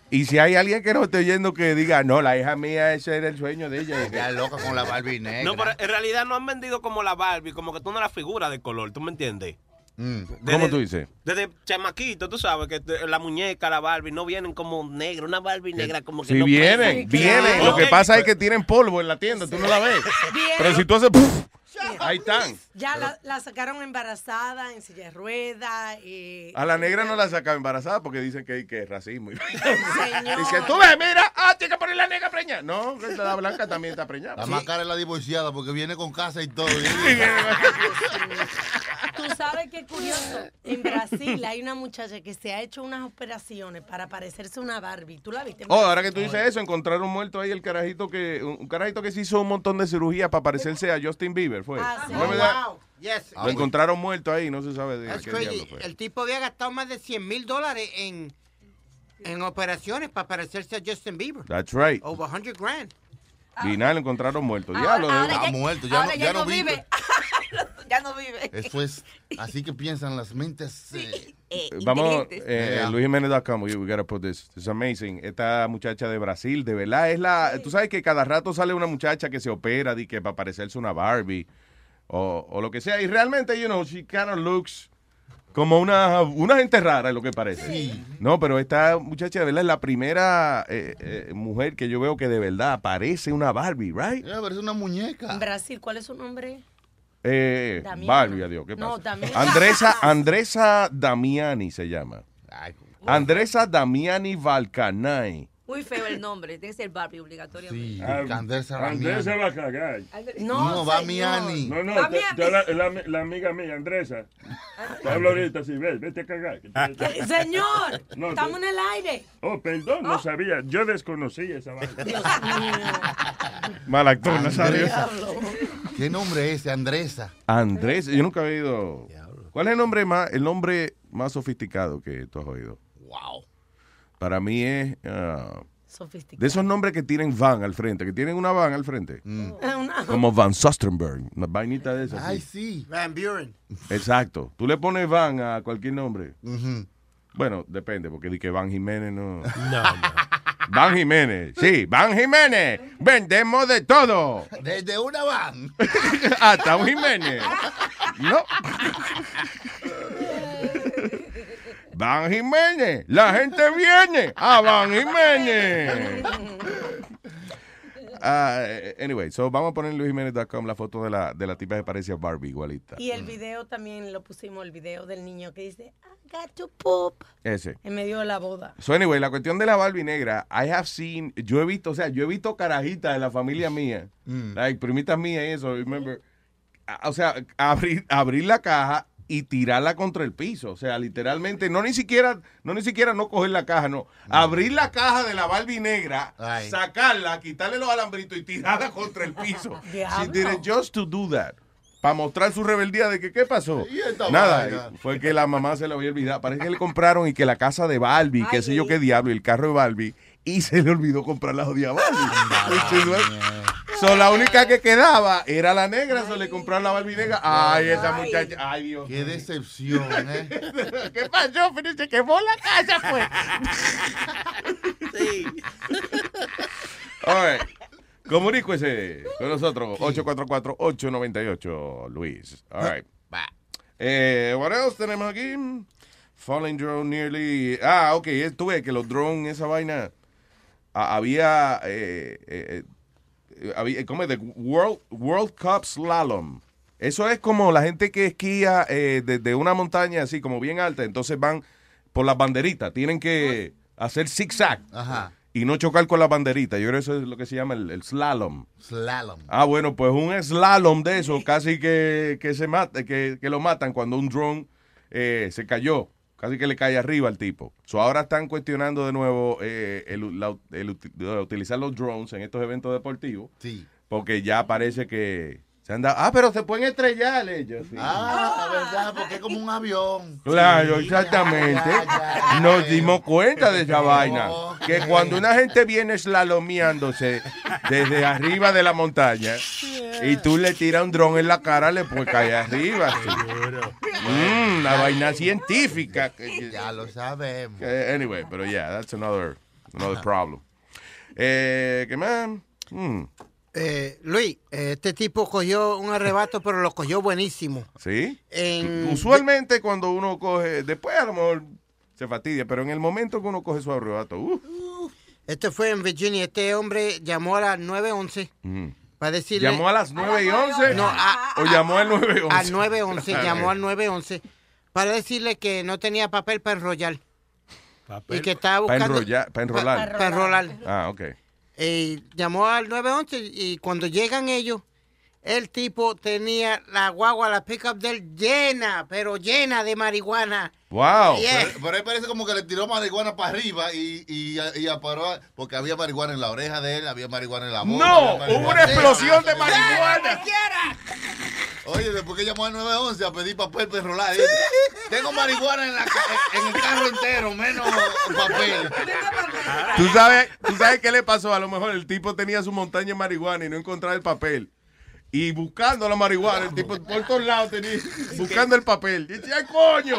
y si hay alguien que no esté oyendo que diga, no, la hija mía, ese era el sueño de ella. Ya loca con la Barbie negra. No, pero en realidad no han vendido como la Barbie, como que tú no la figura de color, ¿tú me entiendes? ¿Cómo tú dices? Desde chamaquito, tú sabes que la muñeca, la Barbie, no vienen como negra, una Barbie negra como que Si no vienen, vienen. Lo que pasa es que tienen polvo en la tienda, tú no la ves. Pero si tú haces... ¡puf! ahí están. Ya la, la sacaron embarazada, en silla de ruedas. Y... A la negra no la sacan embarazada porque dicen que, que es racismo. Señor. Dice, tú ves, mira, ah, tienes que poner la negra preñada. No, que la blanca también está preñada. La más cara es la divorciada porque viene con casa y todo. Tú sabes qué curioso. En Brasil hay una muchacha que se ha hecho unas operaciones para parecerse a una Barbie. ¿Tú la viste? Oh, ahora que tú dices eso, encontraron muerto ahí el carajito que un carajito que se hizo un montón de cirugía para parecerse a Justin Bieber, fue. Ah, sí. ¿No es Oh, verdad? wow. Yes. Lo encontraron muerto ahí, no se sabe de That's qué crazy. diablo fue. El tipo había gastado más de 100 mil dólares en, en operaciones para parecerse a Justin Bieber. That's right. Over 100 grand. Y nada, lo encontraron muerto. Diablo, de- Está muerto, ya, ahora no, ya no vive. ya no vive. Eso es así que piensan las mentes. eh, Vamos, inteligentes. eh, Yeah. luisjimenez.com, we, we gotta put this. It's amazing. Esta muchacha de Brasil, de verdad, es la... Tú sabes que cada rato sale una muchacha que se opera de que para parecerse una Barbie o, o lo que sea. Y realmente, you know, she kind of looks como una, una gente rara, es lo que parece. No, pero esta muchacha de verdad es la primera eh, eh, mujer que yo veo que de verdad parece una Barbie, right? Pero es una muñeca. En Brasil, ¿cuál es su nombre? Eh. Barbie, adiós, ¿qué No, pasa? Andresa, Andresa Damiani se llama. Andresa Damiani Valcanay. Muy feo el nombre. Tiene que ser Barbie obligatoriamente. Andrés Andrés se va a cagar. No, No, va Miani. No, no, Va te- Miani. te- la, la- la amiga mía, Andresa. Te hablo ahorita, sí, ves, vete a cagar. Eh, Señor, No, estamos te- en el aire. Oh, perdón, no sabía. Yo desconocí esa vaina. Mal actor, Nazario. ¿Qué nombre es ese? Andresa. Andrés, yo nunca he oído. ¿Cuál es el nombre más, el nombre más sofisticado que tú has oído? Wow. Para mí es. ah, sofisticado. De esos nombres que tienen van al frente, que tienen una van al frente. Una- Como Van Sustenberg, una vainita de esas. Ay, sí. sí. Van Buren. Exacto. Tú le pones Van a cualquier nombre. Bueno, depende, porque di que Van Jiménez no. No, no. Van Jiménez. Sí, Van Jiménez. Vendemos de todo. Desde una van. Hasta un Jiménez. No. Van Jiménez. La gente viene a Van Jiménez. Ah, anyway, so vamos a poner en luisjiménez.com la foto de la, de la tipa que parece a Barbie igualita. Y el video también lo pusimos, el video del niño que dice, I got to poop, Ese. en medio de la boda. So anyway, la cuestión de la Barbie negra, I have seen, yo he visto, o sea, yo he visto carajitas de la familia mía, like primitas mías y eso, remember, a- o sea, abrir, abrir la caja y tirarla contra el piso, o sea, literalmente, no ni siquiera, no ni siquiera no coger la caja, no, abrir la caja de la Barbie negra, Ay. sacarla, quitarle los alambritos y tirarla contra el piso. She did it just to do that. Para mostrar su rebeldía de que qué pasó. ¿Y esta Nada, vaina? fue que la mamá se le había olvidado. Parece que le compraron y que la casa de Barbie, qué sé yo qué diablo, y el carro de Barbie, y se le olvidó comprar la jodida Barbie. so, la única que quedaba era la negra, se le compraron la Barbie negra. Ay, esa muchacha, ay Dios. Qué decepción, ¿eh? ¿Qué pasó? Pero se quemó la casa, pues. Sí. All right. Comuníquese con nosotros, 844-898, Luis. All right. Eh, what else tenemos aquí? Falling drone nearly... Ah, ok, tú ves que los drones, esa vaina, ah, había... Eh, eh, eh, había ¿Cómo es? The World, World Cup Slalom. Eso es como la gente que esquía eh, desde una montaña así como bien alta, entonces van por las banderitas, tienen que hacer zigzag Ajá. y no chocar con la banderita. Yo creo que eso es lo que se llama el, el slalom. Slalom. Ah, bueno, pues un slalom de eso, casi que, que se mata, que, que lo matan cuando un drone eh, se cayó. Casi que le cae arriba al tipo. So ahora están cuestionando de nuevo eh, el, la- el utilizar los drones en estos eventos deportivos. Sí. Porque ya parece que se han dado. Ah, pero se pueden estrellar ellos. sí. Ah, verdad, porque es como un avión. Claro, exactamente. Nos dimos cuenta de esa vaina. Que cuando una gente viene slalomeándose desde arriba de la montaña y tú le tiras un dron en la cara, le puede caer arriba. sí. Mm, una vaina científica. Ya lo sabemos. Anyway, pero yeah, that's another, another problem. Eh, ¿Qué más? Mm, Eh, Luis, eh, este tipo cogió un arrebato, pero lo cogió buenísimo. ¿Sí? En- Usualmente cuando uno coge, después a lo mejor se fatidia, pero en el momento que uno coge su arrebato, uh, Este fue en Virginia. Este hombre llamó a las 911 mm. para decirle... ¿Llamó a las 9 y 11? No, a- ¿O llamó al 911? Al 911, llamó al 911 para decirle que no tenía papel para enrollar. Y que estaba Para buscando... enrollar, para enrolar. Para enrolar. Ah, ok. Eh, llamó al 911 y cuando llegan ellos, el tipo tenía la guagua, la pickup de él llena, pero llena de marihuana. Wow. Yeah. Pero, pero él parece como que le tiró marihuana para arriba y, y, y aparó, porque había marihuana en la oreja de él, había marihuana en la boca. No, hubo una explosión de marihuana. Oye, después que llamó al 911 a pedir papel para enrolar, dice, tengo marihuana en, la, en el carro entero, menos papel. ¿Tú sabes, ¿Tú sabes qué le pasó? A lo mejor el tipo tenía su montaña de marihuana y no encontraba el papel. Y buscando la marihuana, el tipo por todos lados tenía, buscando el papel. Dice, ¡ay, coño!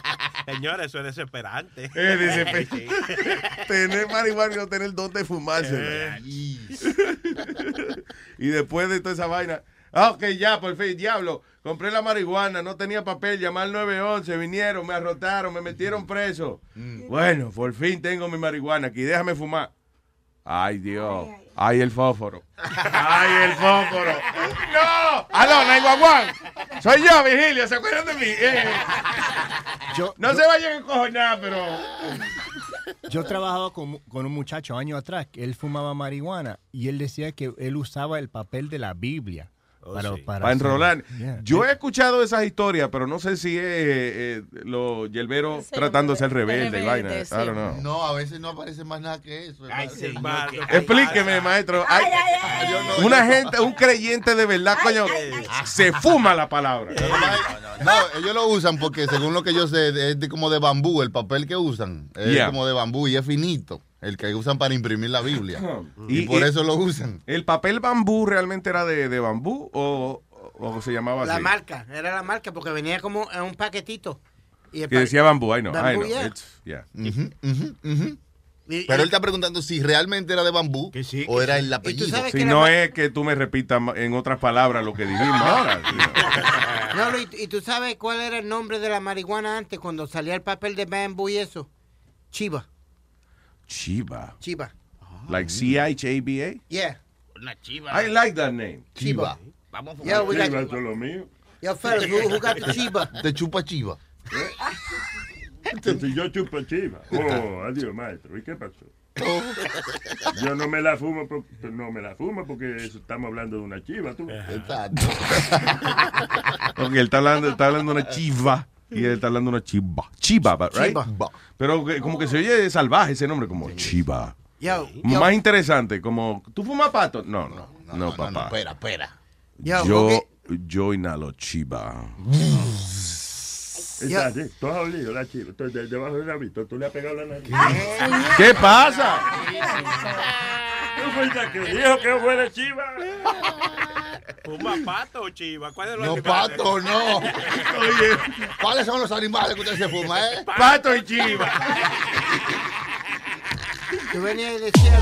Señora, eso es desesperante. Es desesperante. Tener marihuana y no tener dónde fumarse. y después de toda esa vaina. Ah, ok, ya, por fin, diablo. Compré la marihuana, no tenía papel, llamé al 911, vinieron, me arrotaron, me metieron preso. Bueno, por fin tengo mi marihuana aquí, déjame fumar. Ay, Dios. Ay, el fósforo. Ay, el fósforo. ¡No! ¡Aló, 911! Soy yo, Virgilio, ¿se acuerdan de mí? Eh. no se vayan a encojonar, pero... Yo trabajaba con, con un muchacho años atrás, él fumaba marihuana y él decía que él usaba el papel de la Biblia para, para Para hacer- enrolar. Yeah. Yo he escuchado esas historias, pero no sé si es eh, eh, los hierberos tratando de ser rebelde y vaina. I don't know. No, a veces no aparece más nada que eso. hermano. Explíqueme, maestro. Ay, no- una yo- gente, un creyente de verdad, coño, se fuma la palabra. No, ellos lo usan porque según lo que yo sé, es de- como de bambú, el papel que usan. Es Yeah. como de bambú y es finito. El que usan para imprimir la Biblia. y, Y- por eso lo usan. ¿El papel bambú realmente era de, de bambú o, o se llamaba La así? marca, era la marca porque venía como en un paquetito. Y el Que decía bambú, I know, I Bambú, know. yeah. It's- yeah. Ujú, ujú, ujú. Y- Pero él está preguntando si realmente era de bambú o era el apellido. Si no es que tú me repitas en otras palabras lo que dijimos ahora. No, Luis, ¿y tú sabes cuál era el nombre de la marihuana antes cuando salía el papel de bambú y eso? Chiva. Chiva. Chiva. Like C-H-A-B-A? Yeah. Una chiva. I like that name. Chiva. Vamos a Yo, we got- Chiva, lo mío. Yo, fellas, who, who got the chiva? De chupa chiva. Si yo chupo chiva. Oh, adiós, maestro. ¿Y qué pasó? Yo no me la fumo, por- no me la fumo porque estamos hablando de una chiva, tú. Exacto. Porque él está hablando, está hablando de una chiva. Y él está hablando de una chiva. Chiva, but- right? Chiva. Pero que- como que se oye salvaje ese nombre, como chiva. Yo, yo, Más interesante, como, ¿tú fumas pato? No, no, no, papá. espera, espera. yo, yo, ok. yo inhalo chiva. Está así, tú has olido la chiva. Entonces, de- debajo del hábito, tú le has pegado la nariz. ¿Qué pasa? ¿Tú fuiste el que dijo que huele chiva? ¿Fuma pato o chiva? ¿Cuál de los No, animales? pato, no. Oye, ¿cuáles son los animales que usted se fuma, eh? Pato y chiva. Tú venías y decías...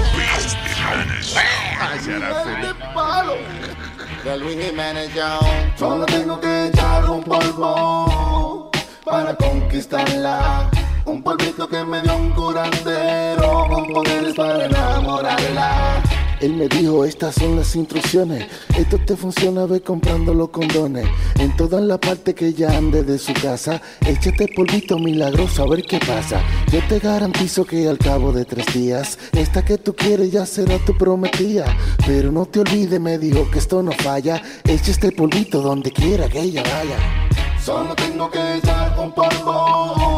de palo. De Luis Jiménez. Solo tengo que echar un polvo para conquistarla. Un polvito que me dio un curandero con poderes para enamorarla. Él me dijo, estas son las instrucciones. Esto te funciona, ve comprando los condones. En todas las partes que ella ande de su casa, échate polvito milagroso a ver qué pasa. Yo te garantizo que al cabo de tres días, esta que tú quieres ya será tu prometida. Pero no te olvides, me dijo que esto no falla. Echa este polvito donde quiera que ella vaya. Solo tengo que echar un polvo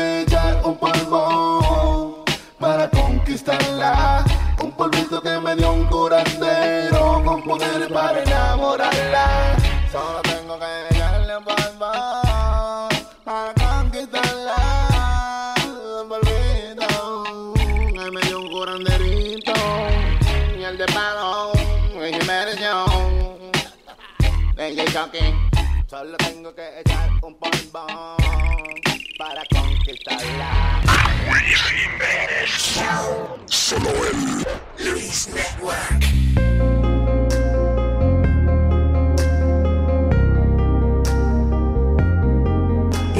Solo tengo que echarle un polvo para conquistarla. Polvito que me dio un curanderito. Y el de palo, el Jiménez Show. DJ Chucky. Solo tengo que echar un polvo para conquistarla. Solo el Luis Network.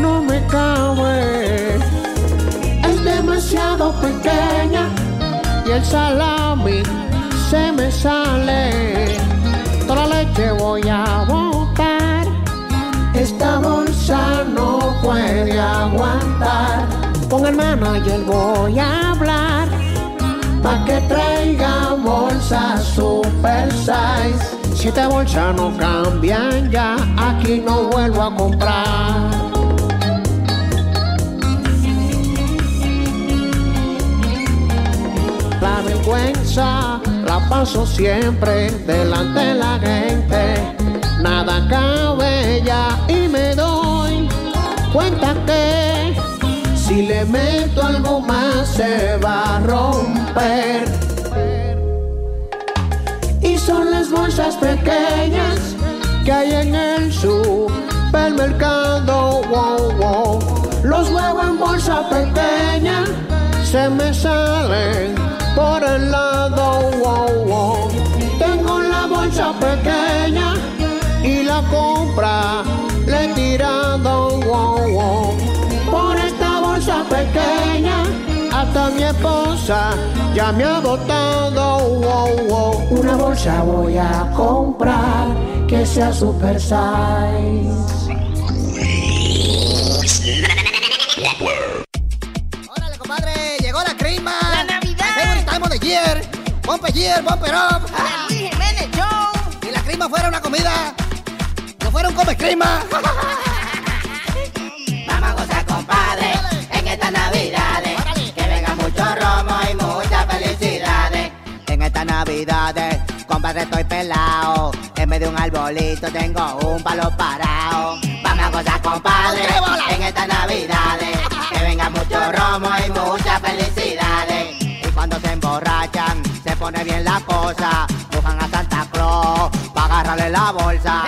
no me cabe. Es demasiado pequeña y el salami se me sale. Toda la leche voy a botar. Esta bolsa no puede aguantar. Con el manager voy a hablar. Pa' que traiga bolsas super size. Si esta bolsa no cambian ya, aquí no vuelvo a comprar. La paso siempre delante de la gente. Nada cabe ya y me doy cuenta si le meto algo más se va a romper. Y son las bolsas pequeñas que hay en el supermercado. Wow, wow. Los huevos en bolsa pequeña se me salen por el lado, wow, wow. Tengo la bolsa pequeña y la compra le he tirado, wow, wow. Por esta bolsa pequeña, hasta mi esposa ya me ha botado, wow, wow. Una bolsa voy a comprar que sea super size. Year. Bumper year, bumper up. La Luis Jiménez Show. Si la crema fuera una comida, no fuera un come. Vamos a gozar, compadre, en estas navidades. Que venga mucho romo y muchas felicidades. En estas navidades, compadre, estoy pelado. En vez de un arbolito tengo un palo parado. Vamos a gozar, compadre, en estas navidades. Que venga mucho romo y muchas felicidades. Pone bien la cosa. Buscan a Santa Claus para agarrarle la bolsa.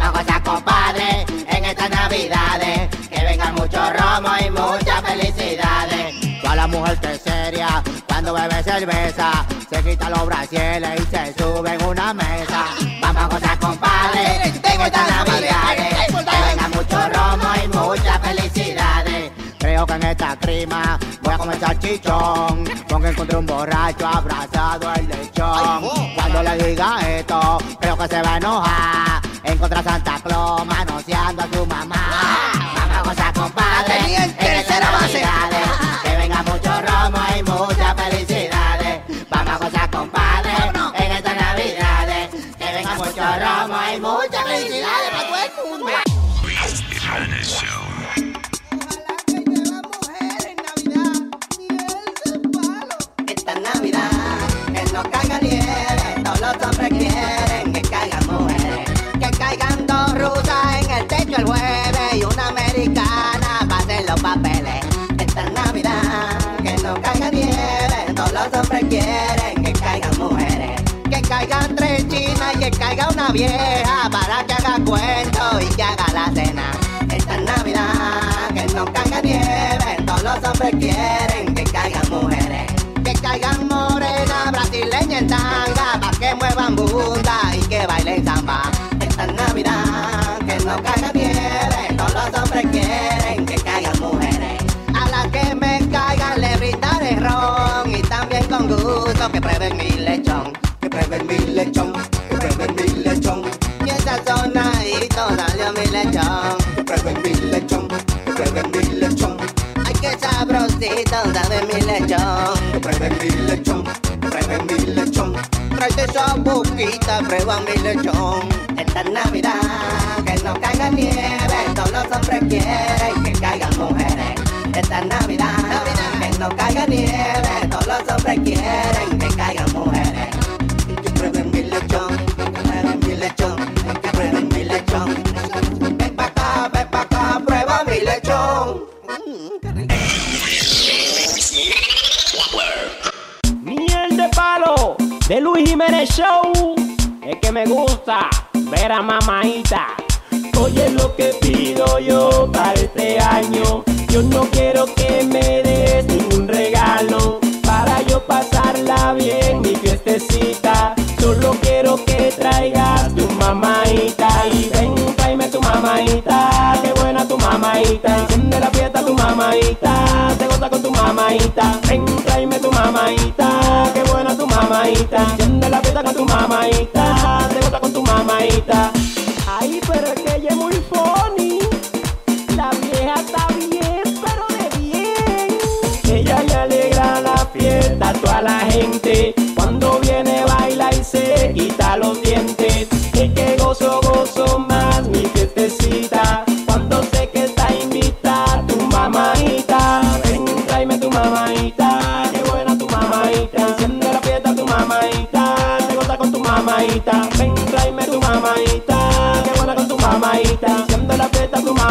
A gozar, compadre, en estas navidades. Que venga mucho romo y muchas felicidades. Toda la mujer que es seria, cuando bebe cerveza, se quita los brasieles y se sube en una mesa. Vamos a gozar, compadre, en estas navidades. Que venga mucho romo y muchas felicidades. Creo que en esta crima voy a comer salchichón. Porque encontré un borracho abrazado al lechón. Cuando le diga esto, creo que se va a enojar. Encontré a Santa Claus manoseando a su mamá. Vamos a gozar, compadre, en estas navidades. Caiga una vieja para que haga cuento y que haga la cena. Esta Navidad, que no caiga nieve, todos los hombres quieren que caigan mujeres. Que caigan morenas, brasileñas en tanga, pa' que muevan bunda y que bailen samba. Esta Navidad, que no caiga nieve, todos los hombres quieren que caigan mujeres. A las que me caigan le brindaré ron y también con gusto que prueben mi lechón. Que prueben mi lechón, sabe mi lechón. Que prueben mi lechón, que prueben mi lechón. Tráete esa boquita, prueba mi lechón. Esta Navidad, que no caiga nieve, todos los hombres quieren que caigan mujeres. Esta Navidad, que no caiga nieve, todos los hombres quieren de Luis Jiménez Show. Es que me gusta ver a mamaita. Oye lo que pido yo para este año. Yo no quiero que me des ningún regalo. Para yo pasarla bien mi fiestecita. Solo quiero que traigas tu mamaita. Y ven, tráeme tu mamaita. Qué buena tu mamaita. Enciende la fiesta tu mamaita. Te goza con tu mamaita. Ven, tráeme tu mamaita. Mamaita. Enciende la fiesta con tu mamaita. Te goza con tu mamaita. Ay, pero es que ella es muy funny. La vieja está bien, pero de bien. Ella le alegra la fiesta a toda la gente.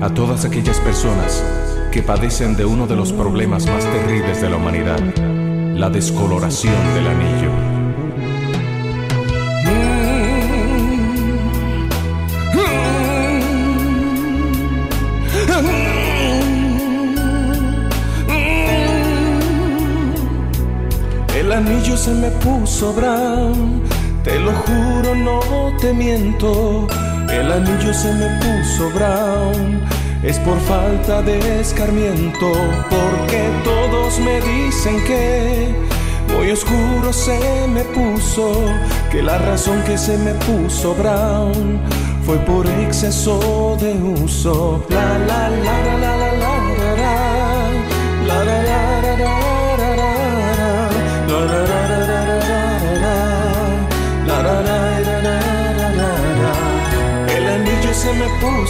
a todas aquellas personas que padecen de uno de los problemas más terribles de la humanidad, la descoloración del anillo. El anillo se me puso brown, te lo juro, no te miento. El anillo se me puso brown, es por falta de escarmiento, porque todos me dicen que muy oscuro se me puso, que la razón que se me puso brown fue por exceso de uso. La la la la la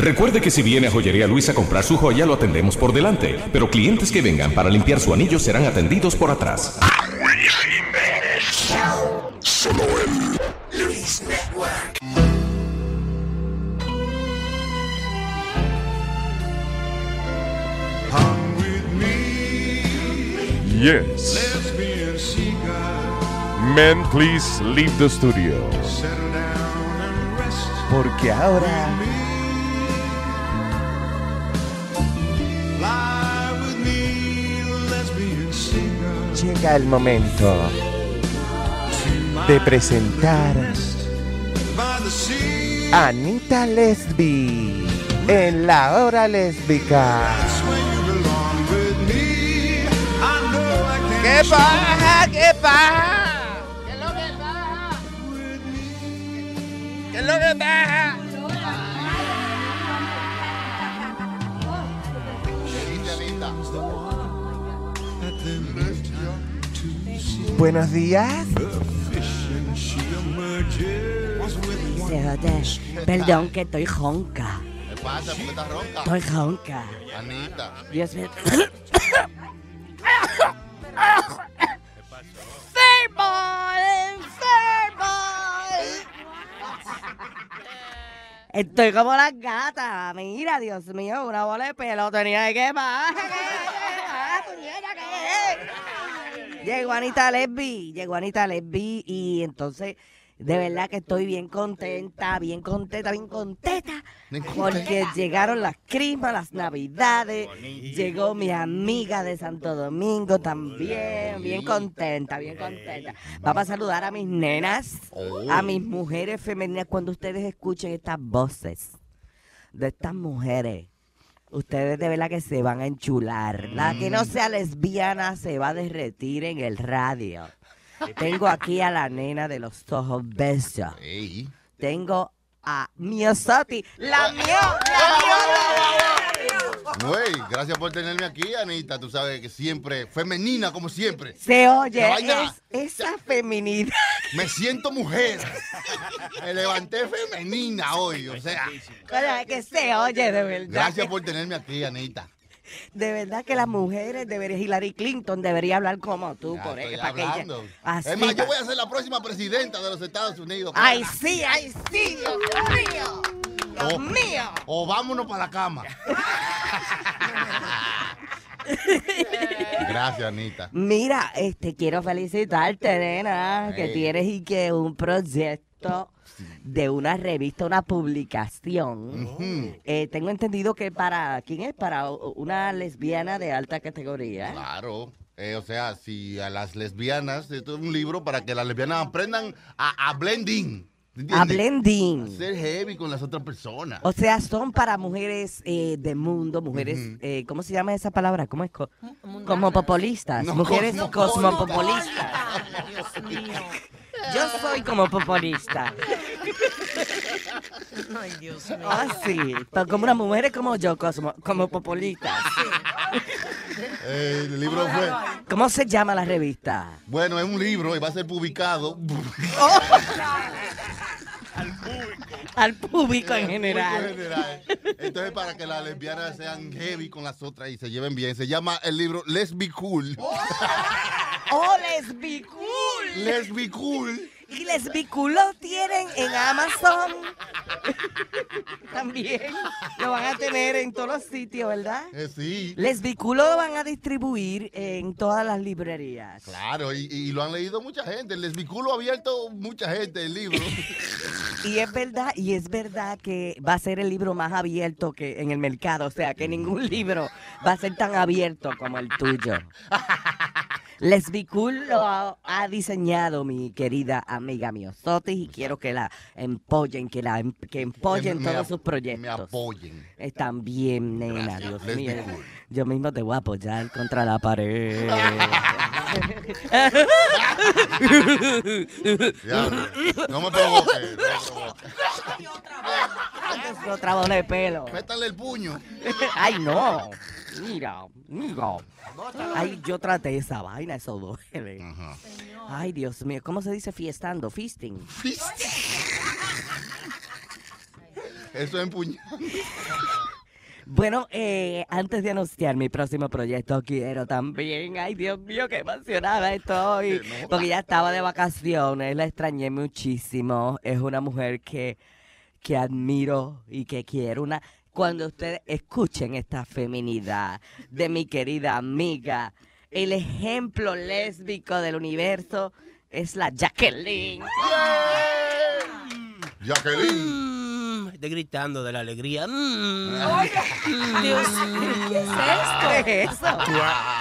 Recuerde que si viene a Joyería Luis a comprar su joya, lo atendemos por delante, pero clientes que vengan para limpiar su anillo serán atendidos por atrás. Solo en Luis Network. Yes. Men, please leave the studio. Porque ahora llega el momento de presentar a Anita Lesbi en la hora lésbica. ¿Qué pasa? ¿Qué pasa? ¿Qué es lo que pasa? Buenos días. Perdón, que estoy jonca. ¿Qué pasa? ¿Por qué estás ronca? Estoy jonca. Anita. Dios mío. Estoy como las gatas. Mira, Dios mío, una bola de pelo tenía de qué pasa. Llegó Anita Lesbi, llegó Anita Lesbi y entonces de verdad que estoy bien contenta, bien contenta, bien contenta. Porque llegaron las crismas, las navidades, llegó mi amiga de Santo Domingo también, bien contenta, bien contenta. Vamos a saludar a mis nenas, a mis mujeres femeninas cuando ustedes escuchen estas voces de estas mujeres. Ustedes de verdad que se van a enchular. La que no sea lesbiana se va a derretir en el radio. Tengo aquí a la nena de los ojos bellos. Tengo a Miosotti, la mío, Güey, gracias por tenerme aquí, Anita. Tú sabes que siempre, femenina como siempre. Se oye, es esa feminidad. Me siento mujer. Me levanté femenina hoy, o sea. Pero es que se oye, de verdad. Gracias por tenerme aquí, Anita. De verdad que las mujeres deberían, Hillary Clinton debería hablar como tú, por Estoy para que ella- hablando. así Es más, yo voy a ser la próxima presidenta de los Estados Unidos. Ay, sí, ay, sí, Dios mío. Dios O- mío. O vámonos para la cama. Gracias, Anita. Mira, este, quiero felicitarte, nena, que Ey. tienes y que un proyecto de una revista, una publicación. Eh, tengo entendido que para, ¿quién es? Para una lesbiana de alta categoría. Claro. Eh, o sea, si a las lesbianas, esto es un libro para que las lesbianas aprendan a, a blending. ¿Entiendes? A blending. A ser heavy con las otras personas. O sea, son para mujeres eh, de mundo, mujeres, eh, ¿cómo se llama esa palabra? ¿Cómo es? Co- Cosmopopulistas, No, mujeres cosmopolitas. cosmopopulistas. Yo soy como populista. Ay, Dios mío. Ah, sí. Pero como unas mujeres como yo, como, como popolitas. Eh, el libro fue. ¿Cómo se llama la revista? Bueno, es un libro y va a ser publicado. Al público en Público general. general. Entonces, para que las lesbianas sean heavy con las otras y se lleven bien, se llama el libro Let's Be Cool. ¡Oh, lesbicool! Let's Be Cool. Y lesbicool lo tienen en Amazon. También lo van a tener en todos los sitios, ¿verdad? Eh, sí. Lesbicool lo van a distribuir en todas las librerías. Claro, y, y lo han leído mucha gente. El Let's Be Cool lo ha abierto mucha gente el libro. Y es verdad, y es verdad que va a ser el libro más abierto que en el mercado, o sea, que ningún libro va a ser tan abierto como el tuyo. Lesbicool lo ha, ha diseñado mi querida amiga Miosotis y quiero que la empollen, que la em- que empollen Me- todos sus proyectos. Me apoyen. Están bien, nena, Gracias. Dios mío. Yo mismo te voy a apoyar contra la pared. No me provoque. no otra bola de pelo. Métale el puño. Ay, no. Mira, mira. Ay, yo traté esa vaina, eso duele. Ay, Dios mío, ¿cómo se dice fiestando? Feasting. Eso es empuñado. Bueno, eh, antes de anunciar mi próximo proyecto, quiero también, ay Dios mío, qué emocionada estoy, porque ya estaba de vacaciones, la extrañé muchísimo, es una mujer que, que admiro y que quiero, una, cuando ustedes escuchen esta feminidad de mi querida amiga, el ejemplo lésbico del universo es la Jacqueline. Jacqueline. De gritando de la alegría. Mm. Dios mío, ¿qué es esto? ¿Qué es eso?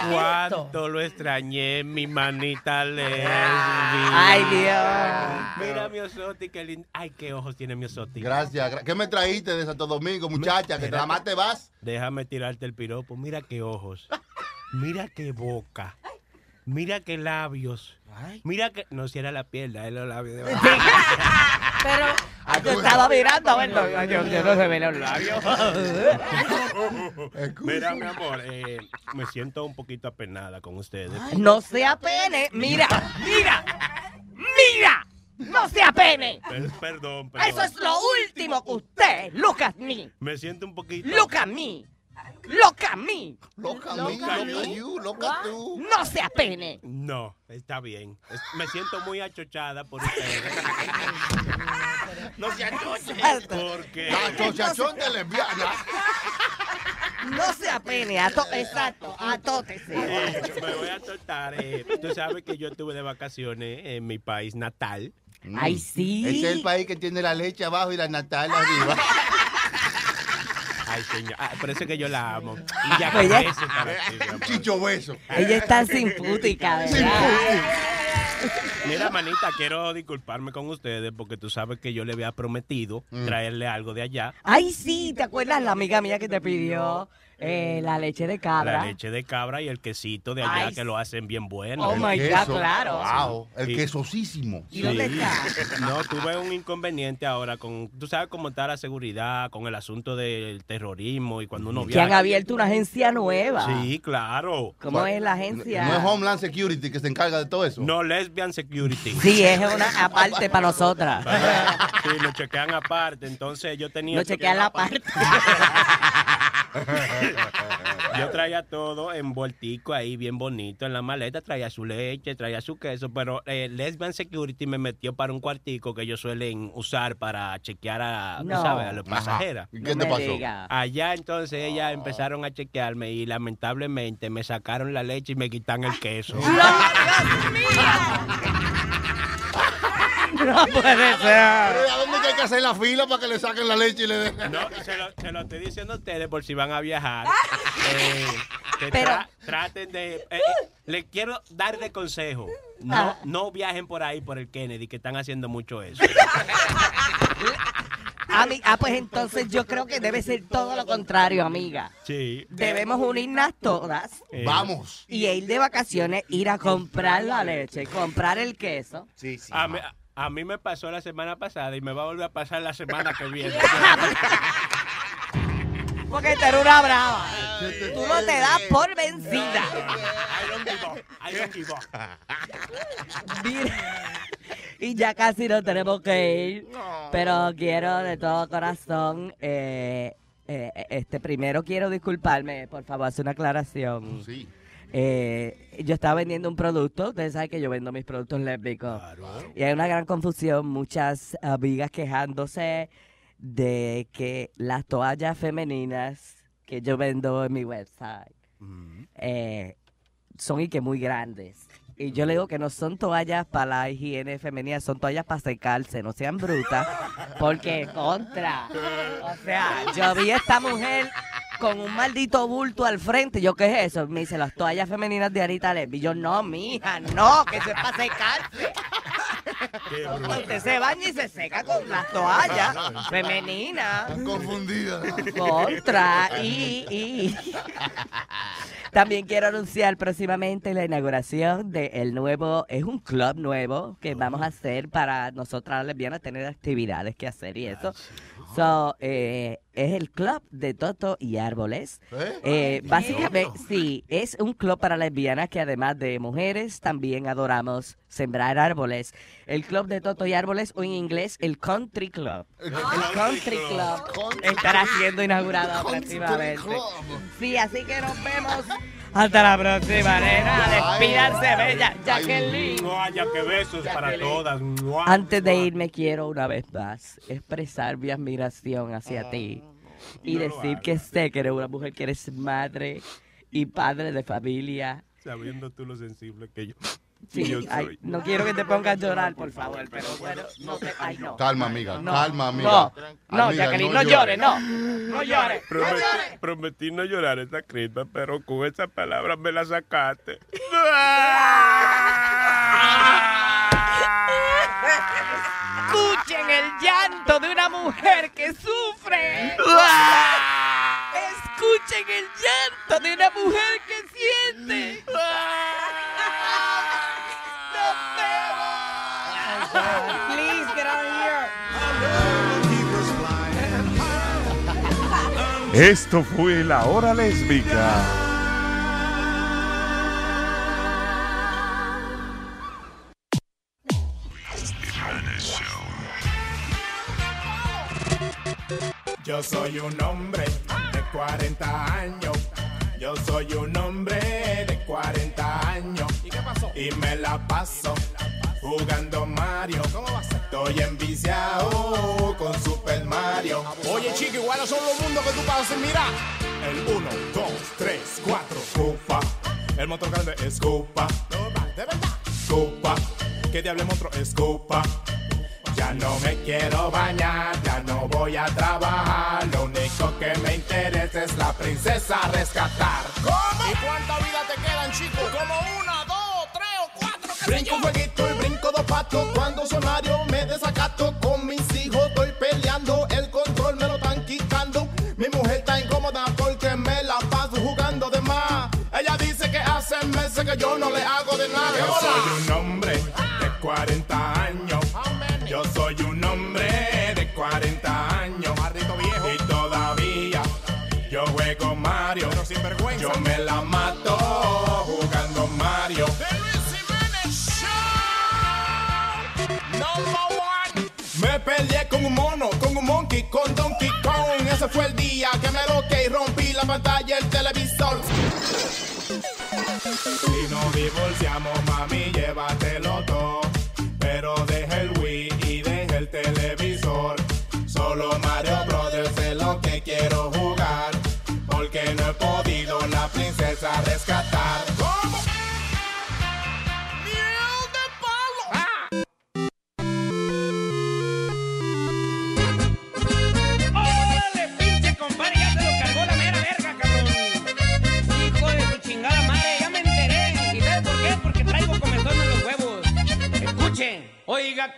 Cuánto lo extrañé, mi manita lesbi. Ay, Dios. Mira mi Osoti, qué lindo. Ay, qué ojos tiene mi Osoti. Gracias. gra- ¿Qué me traíste de Santo Domingo, muchacha? Que nada más te vas. Déjame tirarte el piropo. Mira qué ojos. Mira qué boca. Mira qué labios. Mira que. No, si era la pierna, es los labios de Pero. Yo estaba mirando a ver, no, yo, yo no se ve los labios. Mira, mi amor, eh, me siento un poquito apenada con ustedes. No se apene. Mira, mira, mira. No se apene. Per- perdón, perdón. Eso es lo último que usted. Look at me. Me siento un poquito. Look at at me. Look at me, look at you, at you. No se apene. No, está bien. Es- me siento muy achochada por ustedes. No se achoche. Porque. La asociación de lesbianas. No se apene. Ato exacto. Atótese. Eh, me voy a soltar. eh, tú sabes que yo estuve de vacaciones en mi país natal. Ay, sí. Ese es el país que tiene la leche abajo y la natal arriba. Ay, señor. Ah, parece que yo la amo. Y ya Oye. beso para ti, mi amor. Chicho beso. Ella está sin putica, ¿verdad? Mira, manita, quiero disculparme con ustedes porque tú sabes que yo le había prometido traerle algo de allá. Ay, sí. ¿Te acuerdas la amiga mía que te pidió eh, la leche de cabra? La leche de cabra y el quesito de allá Ay, que lo hacen bien bueno. Oh, my God, claro. Wow, el Y- quesosísimo. ¿Y dónde está? No, tuve un inconveniente ahora con, tú sabes cómo está la seguridad, con el asunto del terrorismo y cuando uno Que han viaja. abierto una agencia nueva. Sí, claro. ¿Cómo es la agencia? No es Homeland Security que se encarga de todo eso. No, Lesbian Security. Sí, es una aparte para nosotras. Sí, nos chequean aparte. Entonces yo tenía. Nos chequean la parte. Yo traía todo envueltico ahí, bien bonito, en la maleta. Traía su leche, traía su queso, pero eh, Lesbian Security me metió para un cuartico que ellos suelen usar para chequear a, No. sabes, a los pasajeros. ¿Y qué No te me pasó? diga. Allá entonces ellas empezaron a chequearme y lamentablemente me sacaron la leche y me quitan el queso. No puede ser. ¿A dónde hay que hacer la fila para que le saquen la leche y le den? No, se lo, se lo estoy diciendo a ustedes por si van a viajar. Eh, que Pero- tra- traten de. eh, eh, les quiero dar de consejo. No, Ah. no viajen por ahí, por el Kennedy, que están haciendo mucho eso. Ami- ah, pues entonces yo creo que debe ser todo lo contrario, amiga. Sí. Debemos unirnos todas Eh, Vamos. y ir de vacaciones, ir a comprar la leche, comprar el queso. Sí, sí. A mí, A mí me pasó la semana pasada y me va a volver a pasar la semana que viene. Porque te era una brava. Tú no te das por vencida. I don't give up. I don't give up. Mira, y ya casi nos tenemos que ir. Pero quiero de todo corazón. eh, eh, este primero quiero disculparme, por favor, hacer una aclaración. Sí. Eh, yo estaba vendiendo un producto, ustedes saben que yo vendo mis productos lésbicos. Y hay una gran confusión, muchas amigas quejándose de que las toallas femeninas que yo vendo en mi website eh, son y que muy grandes. Y yo le digo que no son toallas para la higiene femenina, son toallas para secarse, no sean brutas, porque contra. O sea, yo vi a esta mujer con un maldito bulto al frente. Yo, ¿qué es eso? Me dice, las toallas femeninas de Arita Levy. Yo, no, mija, no, que es para secarse. Usted se baña y se seca con las toallas femeninas. Confundida. Contra. Y, y. También quiero anunciar próximamente la inauguración del nuevo, es un club nuevo que vamos a hacer para nosotras las lesbianas tener actividades que hacer y eso. So, eh, es el club de Toto y Árboles. Eh, básicamente, sí, es un club para lesbianas que además de mujeres también adoramos sembrar árboles. El club de Toto y Árboles, o en inglés, el Country Club. El Country Club estará siendo inaugurado próximamente. Sí, así que nos vemos. Hasta la próxima, nena. Despídanse, bella. Jacqueline. No haya que besos para todas. Antes de irme, quiero una vez más expresar mi admiración hacia ti y No decir que sé que eres una mujer que eres madre y padre de familia. Sabiendo tú lo sensible que yo, Sí, ay, no quiero que te pongas a llorar, por favor, pero bueno, no te, ay, no. Calma, amiga. No, calma, amiga. No, no, Amiga, Jacqueline, no, llores, no. No llores. Prometí, prometí no llorar esta Christmas, pero con esa palabra me la sacaste. Escuchen el llanto de una mujer que sufre. Escuchen el llanto de una mujer que siente. Esto fue La Hora Lésbica. Yo soy un hombre de 40 años. Yo soy un hombre de 40 años. ¿Y qué pasó? Y me la paso jugando Mario. ¿Cómo va a ser? Estoy enviciado con Super Mario. Oye, chico, igual son los mundos que tú pasas. Mira. El 1, 2, 3, 4. Scupa. El motor grande es Scupa. De verdad. Que diable monstruo es Scupa. Ya no me quiero bañar, ya no voy a trabajar. Lo único que me interesa es la princesa rescatar. ¿Cómo? ¿Y cuánta vida te quedan, chicos? Como una, dos, tres o cuatro. Brinco un jueguito y brinco Cuando soy Mario me desacato con mis hijos. Estoy peleando, el control me lo están quitando. Mi mujer está incómoda porque me la paso jugando de más. Ella dice que hace meses que yo no le hago de nada.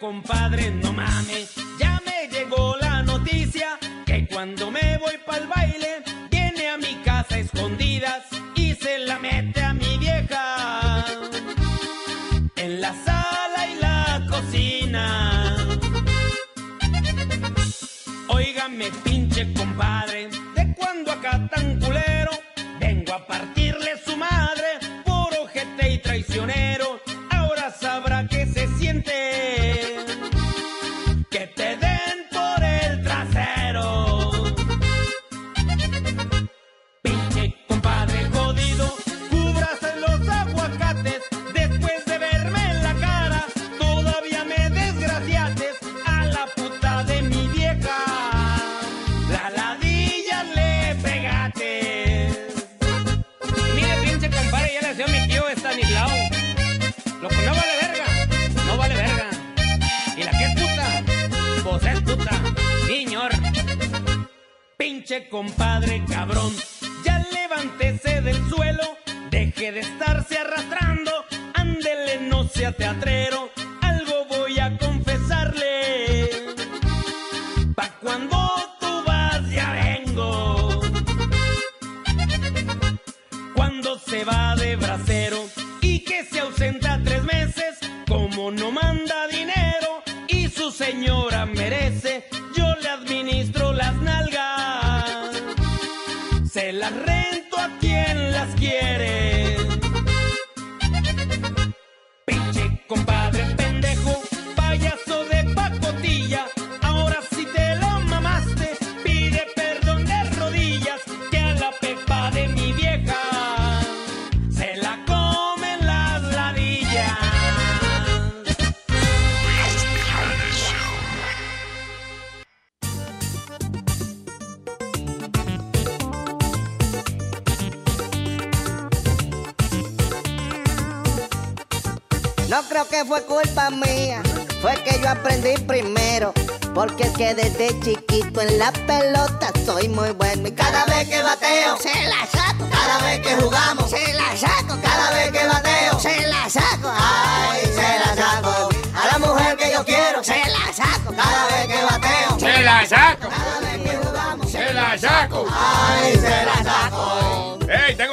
Compadre, no mames.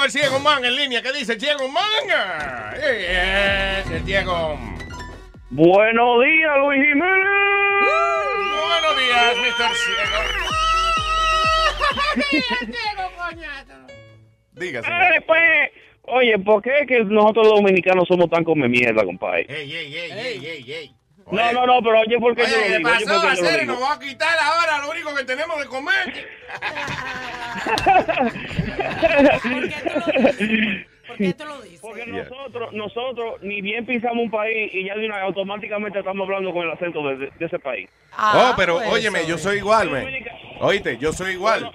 El ciego man en línea. ¿Qué dice el ciego man? ¡Ey, eh, el ciego! Buenos días, Luis Jiménez. Buenos días, Mr. Ciego. Dígase. Eh, después, oye, ¿por qué es que nosotros los dominicanos somos tan come mierda, compadre? Ey, ey, ey, ey, ey, ey. No, no, no, pero oye, ¿por qué yo lo Oye, ¿qué digo? Oye, pasó, ¿por qué lo Acero? digo? Nos va a quitar ahora lo único que tenemos de comer. Porque nosotros, nosotros ni bien pisamos un país y ya de una, automáticamente estamos hablando con el acento de, de- de ese país. oh, pero óyeme, yo soy igual, me. Oíste, yo soy igual.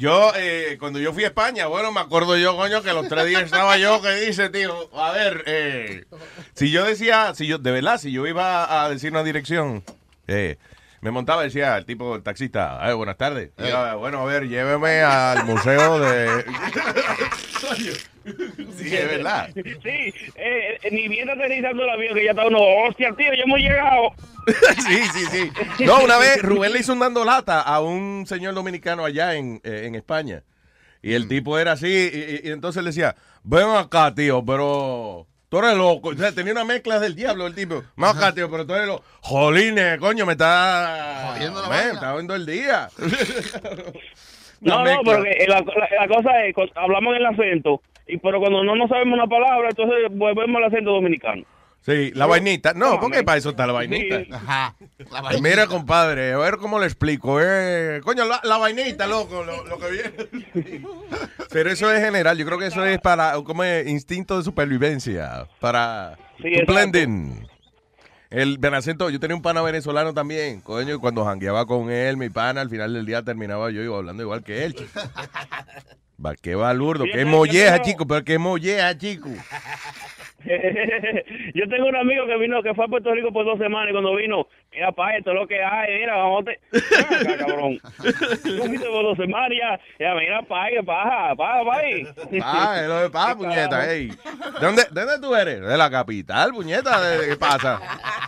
Yo, eh, cuando yo fui a España, bueno, me acuerdo yo, coño, que los tres días estaba yo que dice, tío, a ver, eh, si yo decía, si yo, de verdad, si yo iba a decir una dirección, eh, me montaba y decía el tipo, el taxista, "Eh, buenas tardes. Yo, bueno, a ver, lléveme al museo de... sí, es verdad. Sí, eh, ni bien aterrizando el avión que ya está uno, hostia, tío, ya hemos llegado. sí, sí, sí. No, una vez Rubén le hizo un dando lata a un señor dominicano allá en, eh, en España. Y el tipo era así, y, y- y entonces le decía, ven acá, tío, pero tú eres loco. O sea, tenía una mezcla del diablo el tipo. Acá, tío, pero tú eres loco. Jolines, coño, me está... Jodiendo la Man, vaina. me está viendo el día. No, no, mezcla. pero la, la- la cosa es, hablamos en el acento, y pero cuando no nos sabemos una palabra, entonces volvemos al acento dominicano. Sí, la vainita. No, No, porque para eso está la vainita. Sí. Ajá. La Pues Mira, compadre, a ver cómo le explico. Eh, coño, la, la vainita, loco, lo, lo que viene. Pero eso es general. Yo creo que eso es para, como es, instinto de supervivencia. Para Sí, blending. El Benacento, yo tenía un pana venezolano también, coño, y cuando jangueaba con él, mi pana, al final del día terminaba yo hablando igual que él. Va, qué balurdo, qué molleja, chico, pero qué molleja, chico. Yo tengo un amigo que vino, que fue a Puerto Rico por dos semanas y cuando vino, mira, pa, esto es lo que hay, mira, vamos te... Acá, cabrón. Tú fuiste por dos semanas ya, ya, mira, pa, que paja, paja, pa. Ah, es lo de paz, puñeta, ey. ¿De dónde, de dónde tú eres? De la capital, puñeta. ¿De, ¿Qué pasa?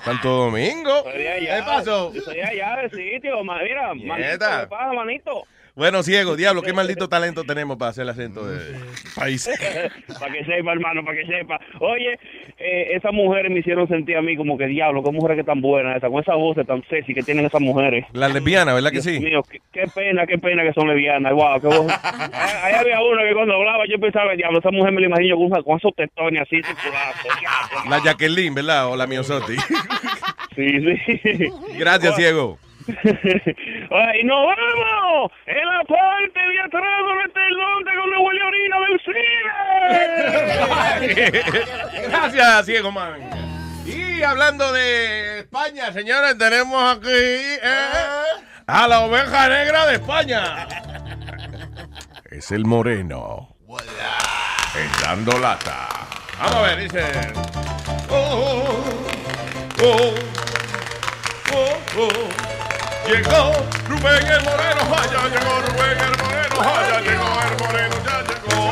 Santo Domingo. ¿Qué pasó? Soy allá del sitio, mira, manito, ¿qué pasa, manito? Bueno, ciego, diablo, qué maldito talento tenemos para hacer el acento de país. para que sepa, hermano, para que sepa. Oye, eh, esas mujeres me hicieron sentir a mí como que diablo, qué mujeres que tan buenas, esas, con esas voces tan sexy que tienen esas mujeres. Las lesbianas, ¿verdad que Dios sí? mío, qué, qué pena, qué pena que son lesbianas. Wow, qué voz. Ahí había uno que cuando hablaba yo pensaba, diablo, esa mujer me la imagino con, con esos testones así, circulados. La Jacqueline, ¿verdad? O la Miosotti. Sí, sí. Gracias, ciego. Ay, y nos vamos en la parte de atrás donde está el donde donde huele orina del cine. Gracias, ciego man. Y hablando de España, señores, tenemos aquí eh, a la oveja negra de España. Es el moreno. El dando lata. Vamos a ver, dice. Oh, oh, oh, Llegó Rubén el Moreno, allá llegó Rubén el Moreno, allá llegó el Moreno, ya llegó.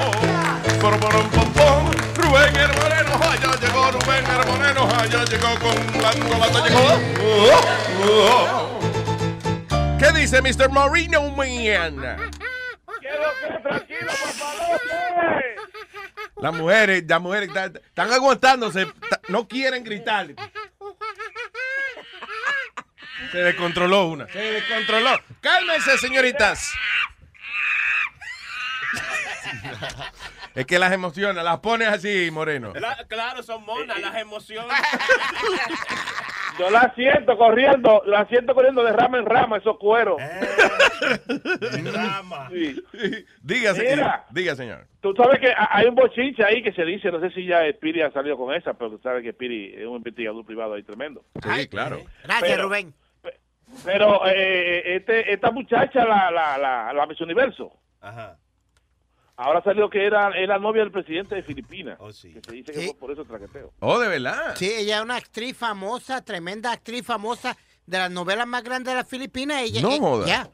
Borborón pompón, Rubén el Moreno, allá llegó Rubén el Moreno, allá llegó con la colata, llegó. ¿Qué dice Mr. Moreno Man? Quiero que tranquilo, por favor. Las mujeres, las mujeres están aguantándose, no quieren gritar. Se descontroló una, se descontroló. Cálmense, señoritas. Es que las emociones, las pones así, Moreno. La- claro, son monas las emociones. Yo la siento corriendo, la siento corriendo de rama en rama, esos cueros. Sí. Diga, señor. Mira. Diga, señor. Tú sabes que ha- hay un bochinche ahí que se dice, no sé si ya Spiri ha salido con esa, pero tú sabes que Spiri es un investigador privado ahí tremendo. Sí, claro. Gracias, Pero- Rubén. Pero eh, este, esta muchacha, la, la, la, la Miss Universo, Ajá. ahora salió que era, era novia del presidente de Filipinas. Oh, sí. Que se dice que fue por eso traqueteo. Oh, de verdad. Sí, ella es una actriz famosa, tremenda actriz famosa de las novelas más grandes de las Filipinas. Ella, No eh, ya.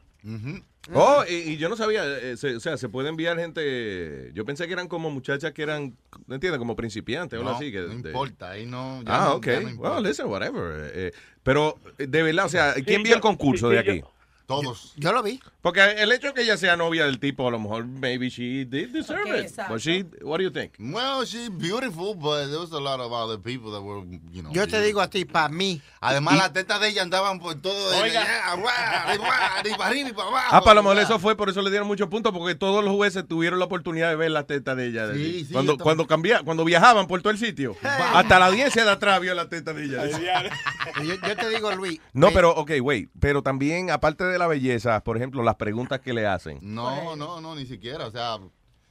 Oh, y, y yo no sabía, eh, se- o sea, se puede enviar gente. Yo pensé que eran como muchachas que eran, ¿no entiendes? Como principiantes o algo así. Que, no de- importa, ahí no. ya Ah, no- ok. ya no importa. well, listen, whatever. Eh, pero, eh, de verdad, o sea, ¿quién vio el concurso de aquí? Todos. Yo lo vi. Porque el hecho de que ella sea novia del tipo, a lo mejor, maybe she did deserve Ok, it. exacto. But she, what do you think? Well, she's beautiful, but there was a lot of other people that were, you know. Yo te digo a ti, para mí. Además, Y- las tetas de ella andaban por todo. Oiga. y para arriba y para abajo. Ah, para lo mejor eso fue, por eso le dieron muchos puntos, porque todos los jueces tuvieron la oportunidad de ver la teta de ella. Sí, sí, cuando, cuando, cambia, cuando viajaban por todo el sitio. Hasta la audiencia de atrás vio la teta de ella. Yo, yo te digo, Luis. No, eh, pero, ok, wait. Pero también, aparte de la belleza, por ejemplo, las preguntas que le hacen. No, no, no, ni siquiera. O sea,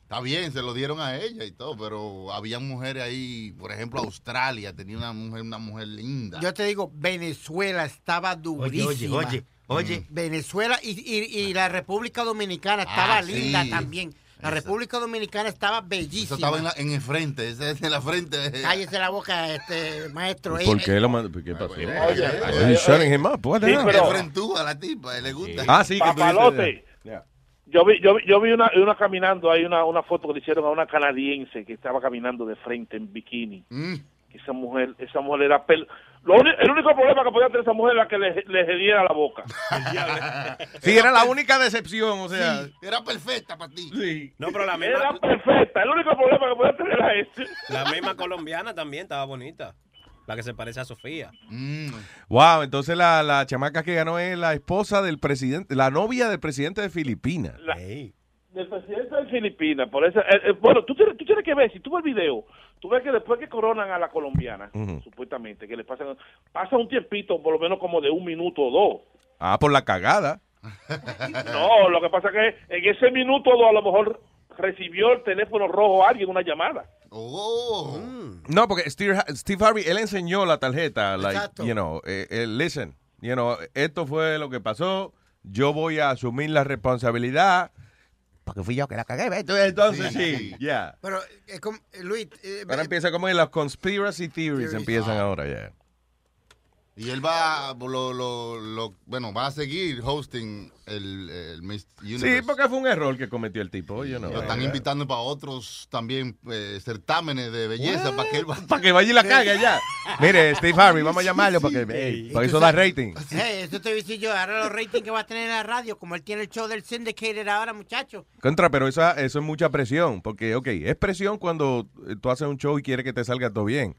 está bien, se lo dieron a ella y todo, pero había mujeres ahí, por ejemplo, Australia tenía una mujer, una mujer linda. Yo te digo, Venezuela estaba durísima. oye, oye. Venezuela y, y- y la República Dominicana estaba Ah, linda sí. también. La República Dominicana estaba Eso bellísima. estaba en, la- en el frente, en la frente. Cállese la boca, este maestro. ¿Por Eh, qué lo mandó? ¿Qué pasó? Oye, oye, shutting him up? What Sí, pero- frentúa la tipa, le gusta. Ah, sí, que Papalote. Yo vi, yo vi, yo vi una, una caminando, hay una, una foto que le hicieron a una canadiense que estaba caminando de frente en bikini. Mm. Que esa mujer, esa mujer era pel... Lo el único problema que podía tener esa mujer era que le, le hediera la boca. Sí, era la única decepción, o sea. Sí, era perfecta para ti. Sí. No, pero la Era misma, perfecta. El único problema que podía tener era ese. la misma colombiana también estaba bonita. La que se parece a Sofía. Mm. Wow, entonces la, la chamaca que ganó es la esposa del presidente, la novia del presidente de Filipinas. Del presidente de Filipinas. Por eso, eh, eh, bueno, tú tienes, tú tienes que ver, si tú ves el video, tú ves que después que coronan a la colombiana, supuestamente, que le pasan, pasa un tiempito, por lo menos como de un minuto o dos. Ah, por la cagada. No, lo que pasa que en ese minuto o dos a lo mejor recibió el teléfono rojo a alguien una llamada. Oh. No, porque Steve, Steve Harvey, él enseñó la tarjeta, like, Exacto. you know, eh, eh, listen, you know, esto fue lo que pasó, yo voy a asumir la responsabilidad, porque fui yo que la cagué, ¿ves? Entonces, entonces sí, ya. Pero, eh, como- eh, Luis, eh, Ahora empieza como en las conspiracy theories empiezan ahora, ya. Y él va, lo, lo, lo- bueno, va a seguir hosting el, el Miss Universe. Sí, porque fue un error que cometió el tipo, you know. Lo están invitando para otros también eh, certámenes de belleza para que él va. Para que vaya y la cague allá. Mire, Steve Harvey, vamos a llamarlo para que, hey, para eso da rating. Hey, eso te dice yo, ahora los ratings que va a tener en la radio, como él tiene el show del Syndicated ahora, muchacho. Contra, pero eso, eso es mucha presión, porque, ok, es presión cuando tú haces un show y quieres que te salga todo bien.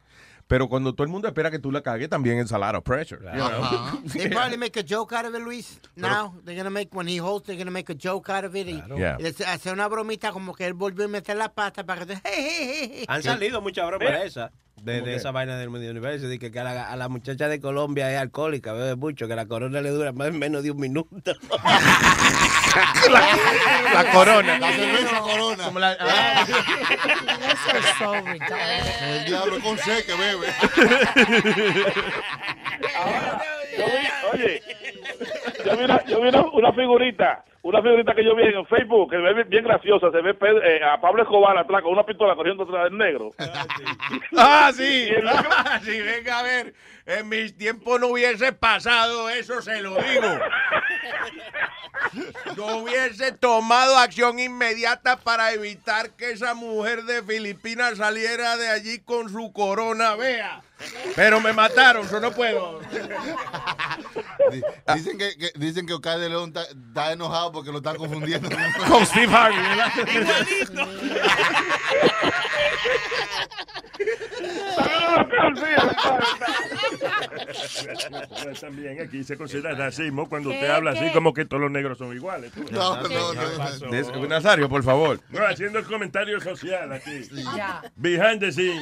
Pero cuando todo el mundo espera que tú la cagues, también es a lot of pressure. you know? They probably make a joke out of it, Luis. Now, they're gonna make, when he hosts, they're gonna make a joke out of it. Y, Yeah. y les- hacer una bromita como que él volvió a meter la pata para que... Han salido muchas bromas de esas. De, esa vaina del medio universo. De que, que a, la, a la muchacha de Colombia es alcohólica, bebe mucho, que la corona le dura más menos de un minuto. La corona. La cerveza corona. Como la- El diablo con C que bebe. Yo vi- oye, yo vi, una, yo vi una, una figurita, una figurita que yo vi en Facebook, que ve bien graciosa, se ve Pedro- eh, a Pablo Escobar atrás con una pistola corriendo atrás del negro. Ah, sí. El- Si venga a ver, en mis tiempos no hubiese pasado eso, se lo digo. Yo hubiese tomado acción inmediata para evitar que esa mujer de Filipinas saliera de allí con su corona, vea. Pero me mataron, yo no puedo. Di- Dicen que, que- dicen que Oscar de León está, enojado porque lo están confundiendo Con Steve Harvey, ¿verdad? También aquí se considera racismo cuando usted ¿Qué, habla así como que todos los negros son iguales. tú. No, no, no, Nazario, por favor. No, haciendo el comentario social aquí. Behind the scene.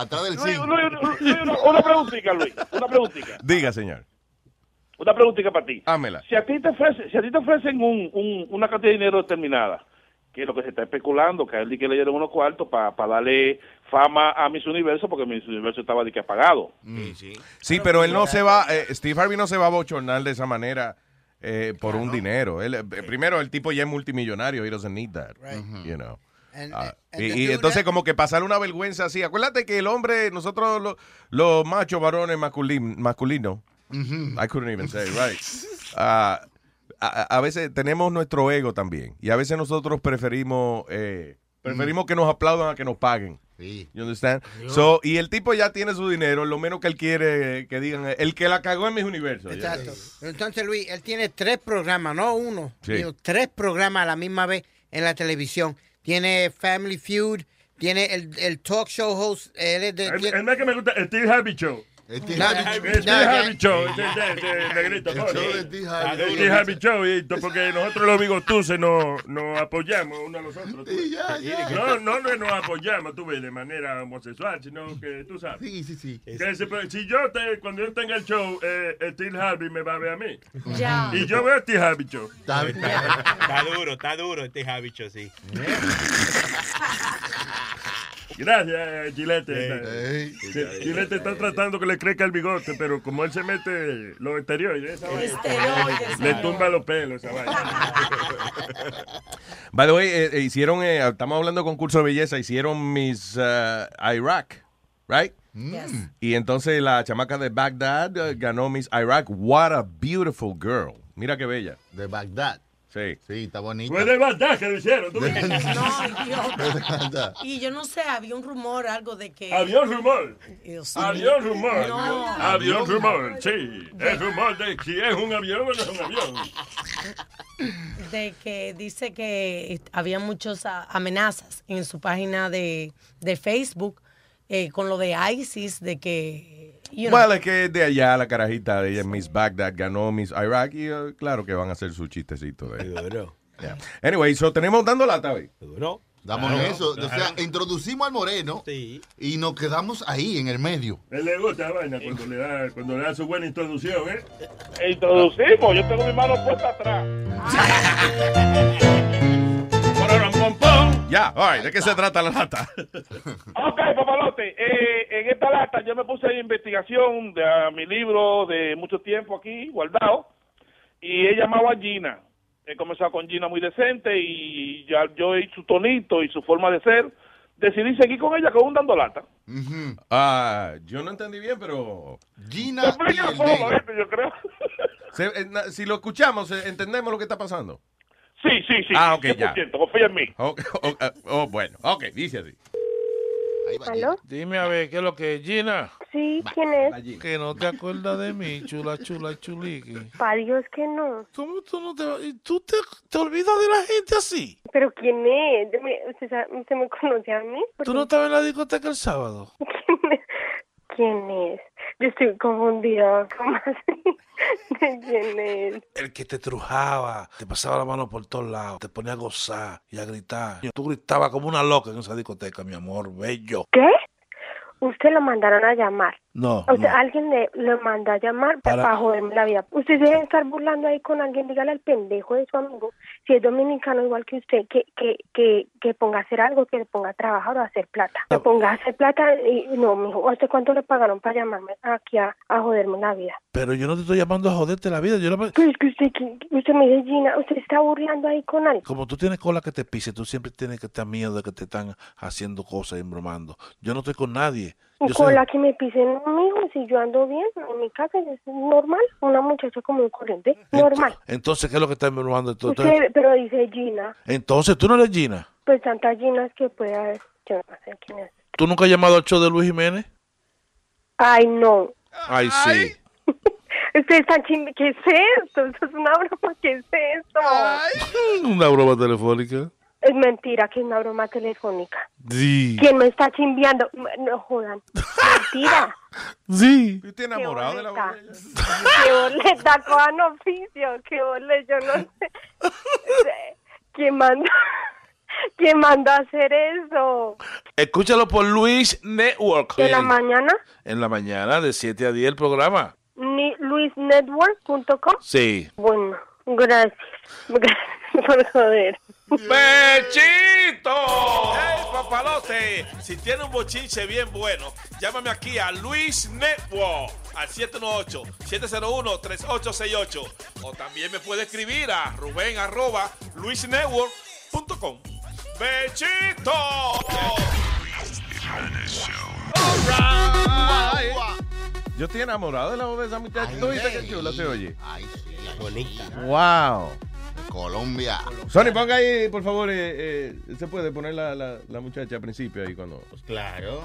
Atrás del Luis, Luis, Luis, una, una preguntita, Luis. Una preguntita. Diga, señor. Una preguntita para ti. Hámela. Si a ti te ofrecen, si a ti te ofrecen un, un- una cantidad de dinero determinada, que es lo que se está especulando, que a él di que le dieron unos cuartos para darle fama a Miss Universo, porque Miss Universo estaba de que apagado. Sí, pero él no se va, eh, Steve Harvey no se va a bochornar de esa manera eh, por un dinero. Él, eh, primero, el tipo ya es multimillonario, he doesn't need that, you know. And- Ah, and y, entonces that- como que pasar una vergüenza así. Acuérdate que el hombre, nosotros lo- los machos varones masculin- masculinos, I couldn't even say, it right. Ah, a, a veces tenemos nuestro ego también. Y a veces nosotros preferimos eh, preferimos que nos aplaudan a que nos paguen. You understand? So, y el tipo ya tiene su dinero, lo menos que él quiere que digan, el que la cagó en mis universos. Exacto. Entonces, Luis, él tiene tres programas, no uno, Sí. sino tres programas a la misma vez en la televisión. Tiene Family Feud, tiene el, el talk show host. Él es de, El, tiene- el que me gusta, el Steve Harvey Show. Steve No, Harvey no, Show. El no, ya- Show, negrito, El porque nosotros los bigotuses nos, nos apoyamos unos a los otros. tú. Sí, ya, ya. No, no, no nos apoyamos, tú ves, de manera homosexual, sino que tú sabes. Sí, sí, sí. Si yo te, cuando yo tenga el show, eh, Steve Harvey me va a ver a mí. Ya. Y yo veo a Steve Harvey Show. Está duro, está duro este sí. Gracias, Chilete. Ey. Chilete está tratando que le crezca el bigote, pero como él se mete los vaina, Esteroides, le tumba los pelos esa. By the way, eh, eh, hicieron, eh, estamos hablando de concurso de belleza, hicieron Miss uh, Iraq, right? Yes. Y entonces la chamaca de Baghdad eh, ganó Miss Iraq. What a beautiful girl. Mira qué bella. De Bagdad. Sí. Sí, está bonito. Fue de verdad que lo hicieron. ¿tú ves? No, idiota. Y yo no sé, había un rumor, algo de que. Había un rumor. Dios Había un rumor. No. Había un rumor, sí. El rumor de si es un avión o no es un avión. de que dice que había muchas ah, amenazas en su página de, de Facebook eh, con lo de ISIS, de que... you know, Bueno, es que de allá la carajita de ella, Miss Baghdad, ganó Miss Iraq y eh, claro que van a hacer su chistecito de Duro. Yeah. Anyway, so tenemos dando lata hoy. Duro. Damos Claro, eso. O sea, introducimos al moreno Sí. y nos quedamos ahí en el medio. Él le gusta la vaina cuando le da, cuando le da su buena introducción, ¿eh? Introducimos, yo tengo mi mano puesta atrás. Ya, all right, ¿de qué se trata la lata? Ok, papalote, eh, en esta lata yo me puse en investigación de a mi libro de mucho tiempo aquí, guardado, y he llamado a Gina. He comenzado con Gina muy decente y ya yo y su tonito y su forma de ser, decidí seguir con ella con un dando lata. Ah, yo no entendí bien, pero Gina solo, ¿viste? yo creo. se- eh, na- si lo escuchamos, eh, entendemos lo que está pasando. Sí, sí, sí. Ah, ok, ya. 100%, confía en mí. Oh, oh, oh, bueno, ok, dice así. ¿Aló? Dime a ver, ¿qué es lo que es, Gina? Sí, ¿quién es? Que no te acuerdas de mí, chula, chula, chuliqui. Pa' Dios que no. ¿Cómo tú no te tú te, te olvidas de la gente así? ¿Pero quién es? Me- ¿Usted, sabe- usted me conoce a mí? ¿Tú no estabas en la discoteca el sábado? ¿Quién es? Yo estoy confundida. ¿Cómo así? ¿De quién es? El que te trujaba, te pasaba la mano por todos lados, te ponía a gozar y a gritar. Tú gritabas como una loca en esa discoteca, mi amor, bello. ¿Qué? Usted lo mandaron a llamar. No, O sea, no. alguien le, mandó a llamar para, Para- joderme la vida. Usted debe estar burlando ahí con alguien. Dígale al pendejo de su amigo, si es dominicano igual que usted, que, que, que, que ponga a hacer algo, que le ponga a trabajar o a hacer plata. Que ponga a hacer plata y no, mijo. ¿A usted cuánto le pagaron para llamarme aquí a, a joderme la vida? Pero yo no te estoy llamando a joderte la vida. Yo la- Pues que usted, que- usted me dice, Gina, usted está burlando ahí con alguien. Como tú tienes cola que te pise, tú siempre tienes que estar miedo de que te están haciendo cosas y embromando. Yo no estoy con nadie. Con sé. la que me pisen, mijo, si yo ando bien en mi casa, es normal, una muchacha como un corriente, normal. Entonces, ¿qué es lo que está evaluando? Entonces, Usted, pero dice Gina, entonces, tú no eres Gina. pues tantas Ginas que puede haber, yo no sé quién es. ¿Tú nunca has llamado al show de Luis Jiménez? Ay, no. Ay, sí. Usted está ching... ¿Qué es esto? Esto es una broma, ¿qué es esto? Una broma telefónica. Es mentira que es una broma telefónica. Sí. ¿Quién me está chimbeando? No jodan. Mentira. Sí. ¿Usted enamorado de la boleta? ¿Qué boleta? Cojan oficio. ¿Qué boleta? Yo no sé. ¿Quién mandó? ¿Quién mandó a hacer eso? Escúchalo por Luis Network. ¿En la mañana? En la mañana, de 7 a 10 el programa. Luisnetwork.com. Sí. Bueno, gracias. Gracias por joder. ¡Bechito! ¡Hey, papalote! Si tiene un bochinche bien bueno, llámame aquí a Luis Network al 718-701-3868. O también me puede escribir a Rubén arroba luisnetwork.com. ¡Bechito! Yo estoy enamorado de la voz de esa muchacha. ¿Tú viste qué chula se oye? Ay, sí. Bonita. Wow. Colombia. Sony, ponga ahí, por favor, eh, eh, se puede poner la, la, la muchacha al principio ahí cuando... Claro.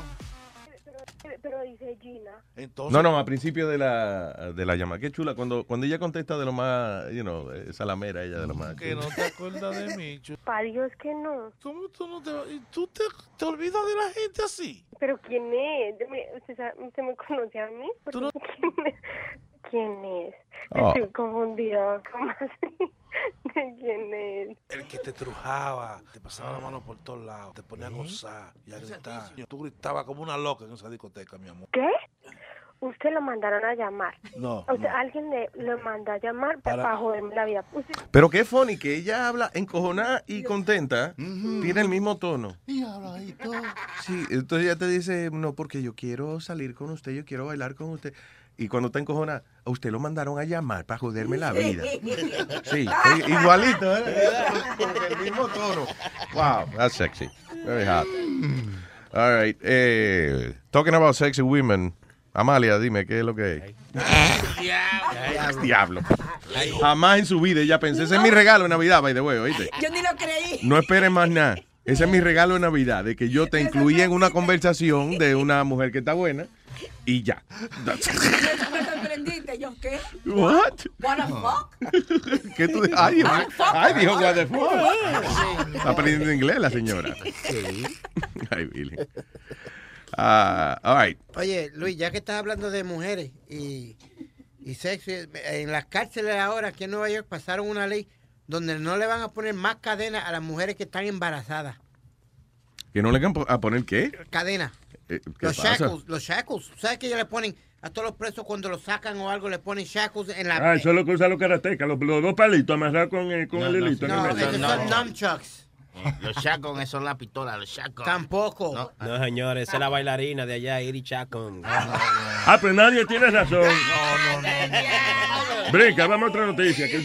Pero dice Gina. Entonces, No, no, al principio de la, de la llamada. Qué chula, cuando, cuando ella contesta de lo más, you know, salamera ella de lo más... que no te acuerdas de mí. chu- Pa' Dios que no. ¿Cómo tú no te, y tú te, te olvidas de la gente así? ¿Pero quién es? Me- ¿Usted, sabe- usted me conoce a mí? ¿Quién es? ¿Quién es? Oh. Estoy confundida. ¿Cómo así? ¿De quién es? El que te trujaba, te pasaba la mano por todos lados, te ponía a gozar y a gritar. Tú gritabas como una loca en esa discoteca, mi amor. ¿Qué? Usted lo mandaron a llamar. No, O sea, alguien le, lo mandó a llamar para, Para- joderme la vida. Usted- Pero qué funny que ella habla encojonada y contenta. Tiene el mismo tono. Y ahora ahí todo. Sí, entonces ella te dice, no, porque yo quiero salir con usted, yo quiero bailar con usted. Y cuando está encojonada, a usted lo mandaron a llamar para joderme la vida. Sí, igualito, ¿eh? Con el mismo tono. Wow, that's sexy. Very hot. All right. Eh, talking about sexy women. Amalia, dime, ¿qué es lo que es? Diablo. Jamás en su vida ella pensó, ese es mi regalo de Navidad, by the way, ¿oíste? Yo ni lo creí. No esperes más nada. Ese es mi regalo de Navidad, de que yo te incluí en una conversación de una mujer que está buena y ya. Me sorprendiste. ¿Yo qué? What? What the fuck? ¿Qué tú Ay, dijo, ay, dijo what the fuck. Está aprendiendo inglés la señora. Ay, Billy. Ah, all right. Oye, Luis, ya que estás hablando de mujeres y, y sexo, en las cárceles ahora aquí en Nueva York pasaron una ley donde no le van a poner más cadena a las mujeres que están embarazadas. Que no le van a poner qué? Cadena. Eh, ¿Qué Los pasa? shackles, los shackles. ¿Sabes que ellos le ponen a todos los presos cuando los sacan o algo, le ponen shackles en la... Ah, eso es lo que usan los karatecas, los, los dos palitos amarrados con, eh, con el hilito. No, medio. esos son nunchucks. Los chacos, esos son las pistolas, los chacos. Tampoco. No, señores, esa es la bailarina de allá, Iri Chacon. Ah, pues nadie tiene razón. No, no, no. Brinca, vamos a otra noticia.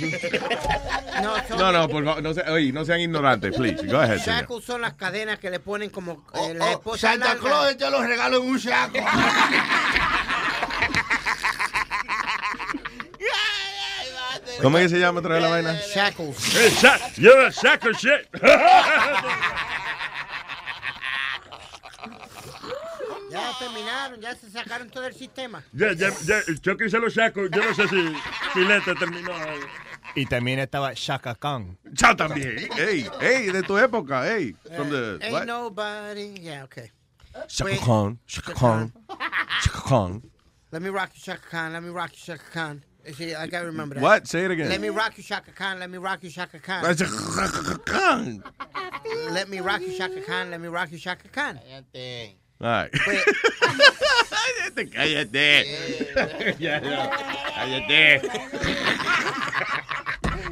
No, no, por favor, no, se- oye, no sean ignorantes, please. Go ahead, señor. Shackles son las cadenas que le ponen como... eh, la Oh, esposa Santa larga. Claus te los regalo en un chaco. ¿Cómo es que se llama otra vez la vaina? Shackles. Hey, you're a sack of shit. terminaron, ya se sacaron todo el sistema. ya, ya, ya, Chucky se lo saco. Yo no sé si Filete terminó. Y también estaba Shaka Khan. Chao también. Ey, ey, de tu época, ey. From the, Ain't what? nobody... Yeah, okay. Shaka Wait. Khan, Shaka Khan, Shaka Khan. Let me rock you, Shaka Khan. Let me rock you, Shaka Khan. See, I gotta remember that. What? Say it again. Let me rock you, Shaka Khan. Let me rock you, Shaka Khan. Shaka Khan. Let me rock you, Shaka Khan. Let me rock you, Shaka Khan. All right. Cállate. Ya, ya. Cállate.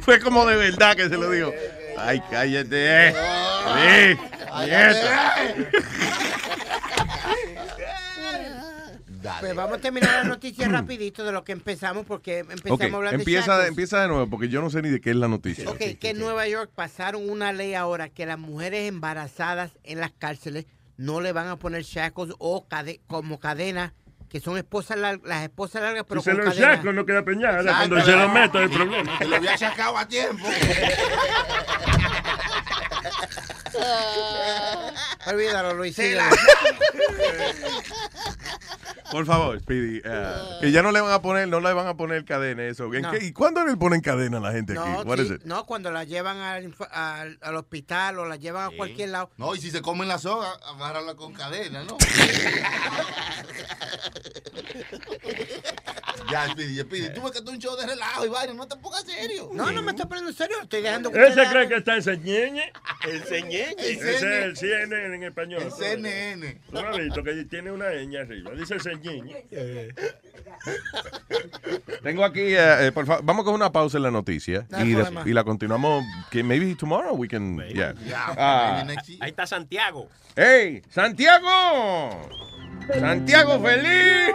Fue como de verdad que se lo digo. Ay, cállate. Sí. Nieta. Pues vamos a terminar la noticia rapidito de lo que empezamos porque empezamos Ok, a hablar de empieza, empieza de nuevo porque yo no sé ni de qué es la noticia. Ok, que en Nueva York pasaron una ley ahora que las mujeres embarazadas en las cárceles no le van a poner shackles o cade- como cadenas, que son esposas lar- las esposas largas, pero Si se con lo cadenas. saco, no queda peñada. Exacto. Cuando se lo meto, hay problema. Que lo había sacado a tiempo. Olvídalo, Luis. Por favor, Speedy. eh, que ya no le van a poner, no le van a poner cadena eso. ¿En No. qué- ¿Y cuándo le ponen cadena a la gente aquí? No, sí, cuando la llevan al, infa- al, al hospital o la llevan a cualquier lado. No, y si se comen la soga, agárrala con cadena, ¿no? ya, Speedy, Speedy, tú ves que tú un show de relajo y vaina, no te pongas serio. No, no me estoy poniendo en serio, estoy dejando que Ese cree que está en Señeñe. El CNN. Ese es el CNN en español. El CNN. ¿Tú no has visto que tiene una ñ arriba? Dice Señeñe. Tengo aquí, eh, eh, por favor, vamos con una pausa en la noticia No y, de- problema. y la continuamos. Que maybe tomorrow we can. Yeah. Ah. Ahí está Santiago. ¡Hey! ¡Santiago! ¡Santiago feliz!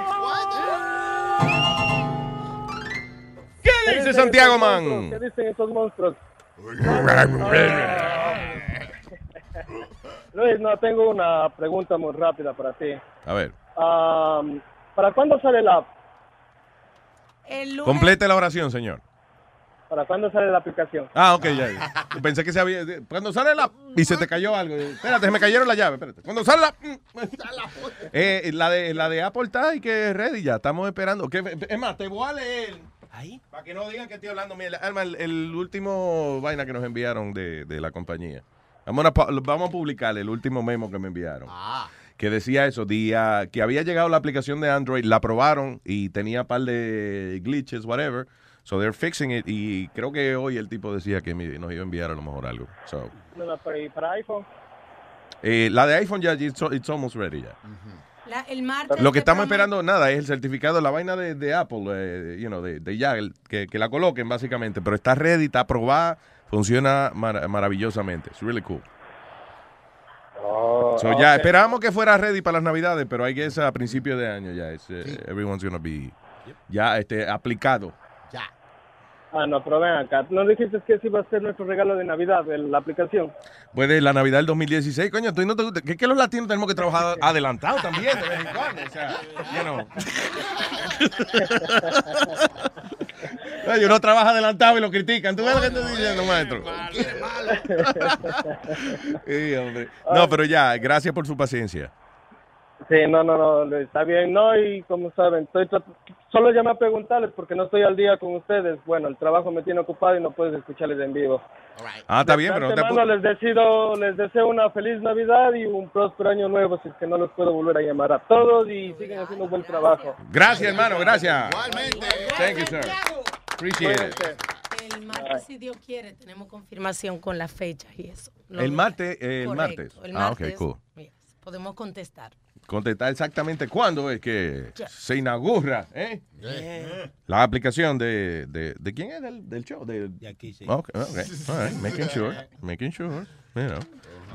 ¿Qué dice Santiago, man? ¿Qué dicen estos monstruos? Luis, no, tengo una pregunta muy rápida para ti. A ver, Am, ¿Para cuándo sale la El lunes. complete la oración, señor. ¿Para cuándo sale la aplicación? Ah, ok, ya. ya. Pensé que se había. Cuando sale la. Y se te cayó algo. Espérate, se me cayeron la llave. Espérate. Cuando sale la. Eh, la, de, la de Apple está y que es ready ya. Estamos esperando. Que, es más, te voy a leer. Ahí. Para que no digan que estoy hablando. Mira, Alma, el, el último vaina que nos enviaron de, de la compañía. Vamos a, vamos a publicar el último memo que me enviaron. Que decía eso, día, que había llegado la aplicación de Android, la probaron y tenía par de glitches, whatever. So they're fixing it. Y creo que hoy el tipo decía que me- nos iba a enviar a lo mejor algo. So, para, para iPhone. eh, la de iPhone ya, it's, it's almost ready ya. La- el martes. Lo que estamos esperando, nada, es el certificado, la vaina de, de Apple, eh, you know, de, de ya, el- que, que la coloquen básicamente. Pero está ready, está aprobada, funciona mar- maravillosamente. It's really cool. Oh, So, ya, esperábamos que fuera ready para las navidades, pero hay que es a principio de año ya. es, eh, everyone's gonna be ya este, aplicado. Ah, no, pero ven acá. ¿No dijiste que ese iba a ser nuestro regalo de Navidad, la aplicación? Pues de la Navidad del 2016, coño, tú no te gusta. ¿Qué que los latinos tenemos que trabajar adelantado también de vez en cuando? O sea, you know. Oye, uno trabaja adelantado y lo critican. ¿Tú ves lo que estoy diciendo, maestro? Sí, hombre. No, pero ya, gracias por su paciencia. Sí, no, no, no, está bien, no, y como saben, estoy solo llamé a preguntarles porque no estoy al día con ustedes. Bueno, el trabajo me tiene ocupado y no puedo escucharles en vivo. Ah, está bien, pero no te apu- les deseo, les deseo una feliz Navidad y un próspero año nuevo, si es que no los puedo volver a llamar a todos y siguen haciendo un buen trabajo. Gracias, hermano, gracias. Thank you, sir. Appreciate it. El martes, si Dios quiere, tenemos confirmación con las fechas y eso. El martes, el martes. El Ah, ok, cool. yes, podemos contestar. Contestar exactamente cuándo es que Ya. se inaugura, ¿eh? La aplicación de, de, ¿de quién es? Del, del show. De, De aquí, sí. Ok, ok. All right. Making sure. Making sure. You know.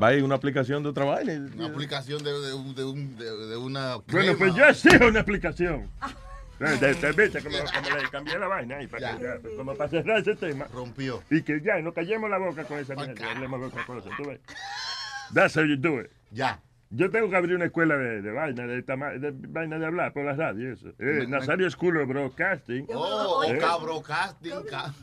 Va a ir una aplicación de otra vaina. y- Una aplicación de, de, un- de, un- de- de una. Bueno, pues yo sí una explicación. Eh, de- de- ¿Viste cómo, cómo le cambié la vaina ahí? Para, que ya, como para cerrar ese tema. Rompió. Y que ya, no callemos la boca con esa mierda. Hablemos de otra cosa, ¿tú ves? That's how you do it. Ya. Yo tengo que abrir una escuela de, de vaina, de, de vaina de hablar por la radio y eso. Eh, Nazario School of Broadcasting. Oh, Eh. cabro casting. ca-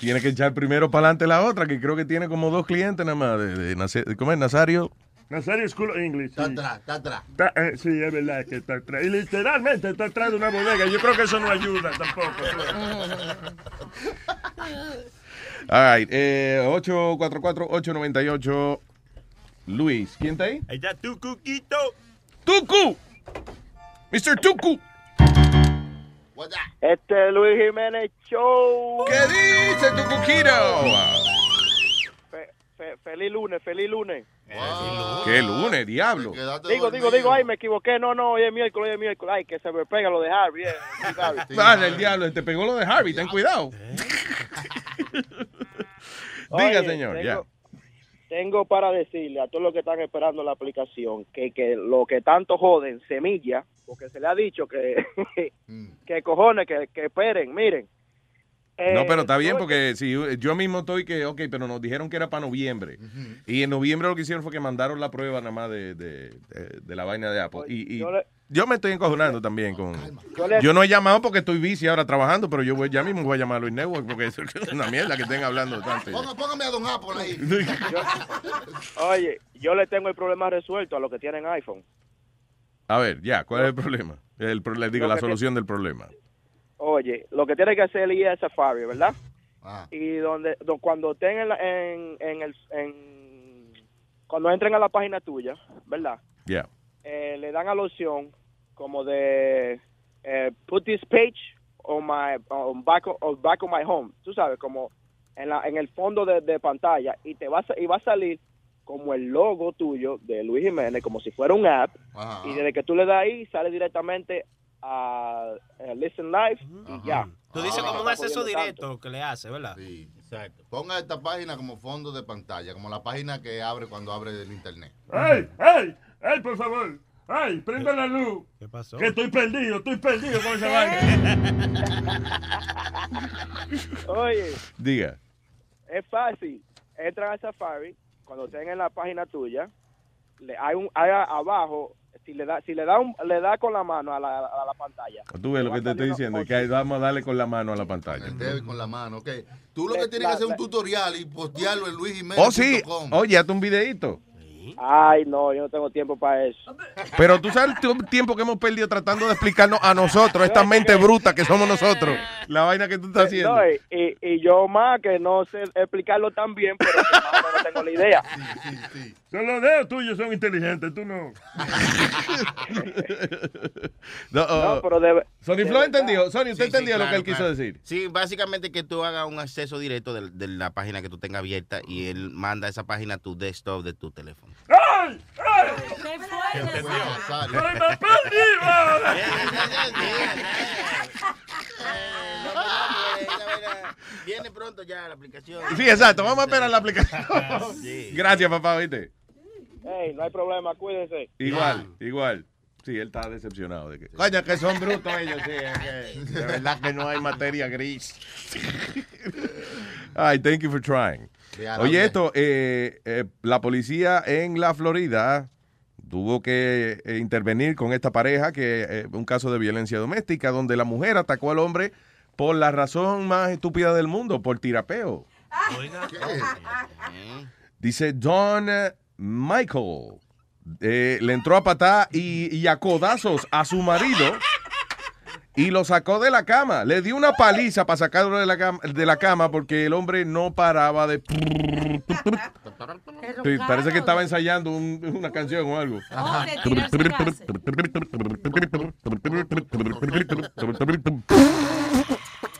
Tiene que echar primero para adelante la otra, que creo que tiene como dos clientes nada más. De, ¿Cómo es? Nazario. Nazario School of English. Está sí. atrás, está atrás. Eh, sí, es verdad que está atrás. Y literalmente está atrás de una bodega. Yo creo que eso no ayuda tampoco. All right. Eh, 844-898. Luis. ¿Quién está ahí? Ahí está tu cuquito. ¡Tucu! Mr. Tucu. Este es Luis Jiménez Show. ¿Qué dice tu cuquito? Fe- fe- feliz lunes, feliz lunes. ¿Qué lunes, diablo? Digo, digo, digo, ay, me equivoqué. No, no, hoy es miércoles, hoy es miércoles. Ay, que se me pega lo de Harvey. eh, Harvey. Vale, el diablo, te pegó lo de Harvey, ten cuidado. Diga, Oye, señor, tengo- ya. Tengo para decirle a todos los que están esperando la aplicación que, que lo que tanto joden, semilla, porque se le ha dicho que, que cojones, que, que esperen, miren. No, pero está Eh, bien porque si yo mismo estoy que, ok, pero nos dijeron que era para noviembre. Y en noviembre lo que hicieron fue que mandaron la prueba nada más de, de, de- de la vaina de Apple. Y, y yo le- yo me estoy encojonando también con... Yo le- Yo no he llamado porque estoy bici ahora trabajando, pero yo voy, ya mismo voy a llamar a Luis Network porque es una mierda que estén hablando tanto. Ponga- Póngame a Don Apple ahí. Oye, yo le tengo el problema resuelto a los que tienen iPhone. A ver, ya, ¿cuál es el problema? El problema, digo, la solución del problema. Oye, lo que tiene que hacer es ir a Safari, ¿verdad? Ah. Y donde, do- cuando estén en, la- en, en el en- cuando entren a la página tuya, ¿verdad? Ya. Eh, le dan a la opción como de eh, put this page on my on back of, on back of my home, tú sabes, como en la en el fondo de, de pantalla y te va a, y va a salir como el logo tuyo de Luis Jiménez como si fuera un app Ajá. y desde que tú le das ahí sale directamente a, a Listen Live y ya. Tú dices Ah, como un acceso directo que le hace, ¿verdad? Sí, exacto. Ponga esta página como fondo de pantalla, como la página que abre cuando abre el internet. ¡Ey! ¡Ey! ¡Ey, por favor! ¡Ey! ¡Prenda la luz! ¿Qué pasó? Que estoy perdido, estoy perdido con esa vaina. Oye, Diga. es fácil. Entran a Safari, cuando estén en la página tuya, le, hay un hay a- abajo, si le da si le da un- le da con la mano a la, a la pantalla. Tú ves lo que te estoy diciendo, que ahí vamos a darle con la mano a la pantalla. Debe con la mano, ok. Tú lo Le- que tienes que hacer es un tutorial y postearlo en Luis Jiménez. Oh, sí. Oye, hazte un videito. Ay, no, yo no tengo tiempo para eso. Pero tú sabes el tiempo que hemos perdido tratando de explicarnos a nosotros, esta mente bruta que somos nosotros, la vaina que tú estás haciendo. No, y, y- y yo más que no sé explicarlo tan bien, pero que más o menos tengo la idea. Son los dedos tuyos son inteligentes, tú no. No, oh, No, pero de, Sony entendió. Sony, ¿usted Sí, sí, entendió lo que claro, él quiso decir? Sí, básicamente que tú hagas un acceso directo de, de la página que tú tengas abierta y él manda esa página a tu desktop de tu teléfono. ¡Ay! ¡Ay! ¿Qué fue? ¡Ay, me perdí! Viene pronto ya la aplicación. Sí, exacto. Vamos a esperar la aplicación. Sí. Gracias, papá, ¿viste? Hey, no hay problema, cuídense. Igual, igual. Sí, él está decepcionado de que. Coño, que son brutos ellos, sí. es que de verdad que no hay materia gris. Ay, thank you for trying. Oye, esto, eh, eh, la policía en la Florida tuvo que eh, intervenir con esta pareja, que eh, un caso de violencia doméstica, donde la mujer atacó al hombre por la razón más estúpida del mundo, por tirapeo. Oiga. Dice Don Michael. eh, le entró a patar y, y a codazos a su marido y lo sacó de la cama. Le dio una paliza para sacarlo de la cama, de la cama porque el hombre no paraba de... Sí, parece que estaba ensayando un- una canción o algo. Oh.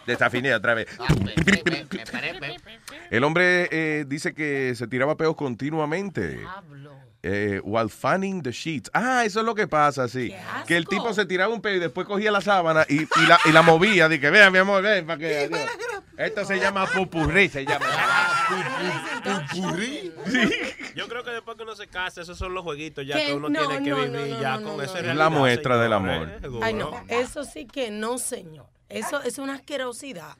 Desafiné otra vez. El hombre eh, dice que se tiraba peos continuamente. Eh, while fanning the sheets. Ah, eso es lo que pasa, sí. Que el tipo se tiraba un peo y después cogía la sábana y, y la, y la movía. Dije, vea, mi amor, ven, para que. adiós". Esto se llama pupurrí, se llama. Yo creo que después que uno se casa, esos son los jueguitos ya Que que uno no, tiene que no, vivir no, ya no, con no. realidad. La muestra del amor. ¿eh? Ay, no, eso sí que no, señor. Eso es una asquerosidad.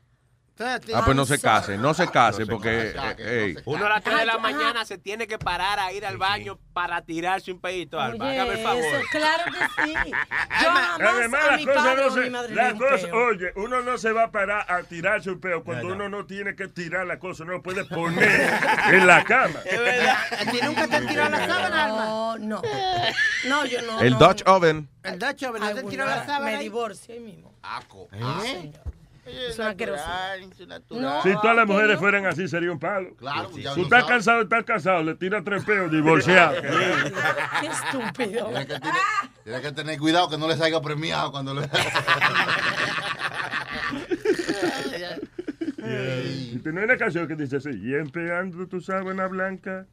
Ah, pues no se case, no se case, porque. eh, ey. Uno a las 3 de la mañana se tiene que parar a ir al baño para tirarse un pedito, Alba. Oye, Hágame el favor. eso, claro que sí. Yo jamás Además, a las mi cosas padre no o a mi se. madre un oye, uno no se va a parar a tirarse un peo cuando uno no tiene que tirar la cosa, no lo puede poner en la cama. ¿A ti nunca te han tirado la sábana, Alma? No, no. No, yo no. El no, Dutch no. Oven. El ¿verdad? Ay, ¿Te han bueno, tirado la sábana? Me divorcio ahí mismo. Aco. ¿Eh? Es una Si todas las mujeres fueran así, sería un palo. Claro, ya Tú estás sabe. cansado, estás casado, le tira tres peos, divorciado. Qué estúpido. Tienes que, tener, tienes que tener cuidado que no le salga premiado cuando le. Y tiene una canción que dice así, y empleando tu sábana blanca,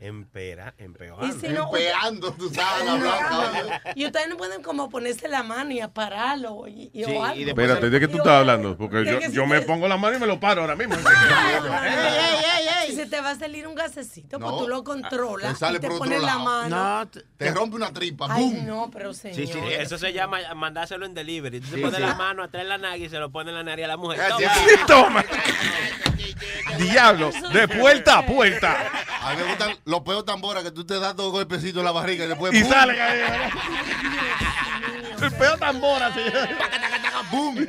Empera, empeorando. Y si no- Empeando, tú sabes, la blanca. oye. Y ustedes no pueden como ponerse la mano y apararlo y, y o algo. Espérate, ¿de qué tú estás hablando? Porque yo, yo me te- pongo la mano y me lo paro ahora mismo. Si se te va a salir un gasecito, pues tú lo controlas Te sale y te por otro pones la mano. Te rompe una tripa. Ay, ¡Bum! no, pero señor. Sí, sí, eso se llama mandárselo en delivery. Tú Sí, se pones sí. la mano atrás de la nariz y se lo pone en la nariz a la mujer. Ah, sí, Toma. sí. Toma. Diablo, de puerta a puerta. A mí me gustan los peos tambora que tú te das dos golpecitos en la barriga y después. Y ¡pum! salen ahí. El peo tambora, señor. ¡Boom!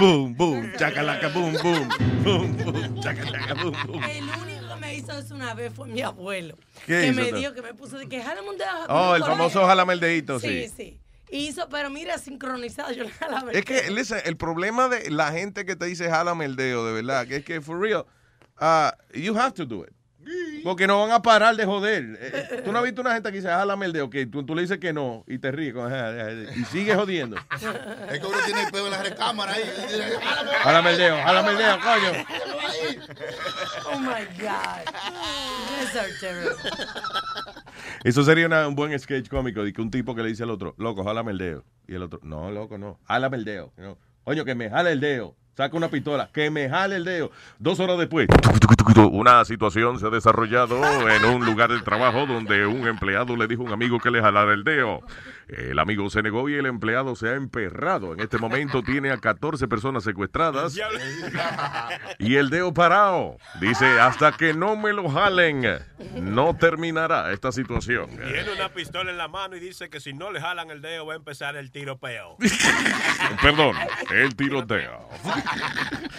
Boom, boom, chacalaca, boom, boom. Boom, boom, chacalaca, boom, boom. El único que me hizo eso una vez fue mi abuelo. ¿Qué que hizo me tú? dijo que me puso de que jálame un dedo. Oh, el famoso jálame el dedito, Sí, sí. sí. Hizo, pero mira, sincronizado, yo le jalaba el Es que, listen, el problema de la gente que te dice jálame el dedo, de verdad, que es que, for real, uh, you have to do it. Porque no van a parar de joder. Eh, eh, Tú no has visto una gente que dice, jálame el dedo, que tú, tú le dices que no, y te ríes, con- y sigue jodiendo. Es que uno tiene el peo en la recámara ahí. Jálame el dedo, jálame el dedo, coño. Oh my God. You guys are terrible. Eso sería una- un buen sketch cómico de que un tipo que le dice al otro, loco, jálame el dedo. Y el otro, no, loco, no, jálame el dedo. No. Coño, que me jale el dedo. Saca una pistola, que me jale el dedo. Dos horas después, una situación se ha desarrollado en un lugar de trabajo donde un empleado le dijo a un amigo que le jalara el dedo. El amigo se negó y el empleado se ha emperrado. En este momento tiene a 14 personas secuestradas y el dedo parado. Dice, hasta que no me lo jalen, no terminará esta situación. Tiene una pistola en la mano y dice que si no le jalan el dedo va a empezar el tiropeo. Perdón, el tiroteo.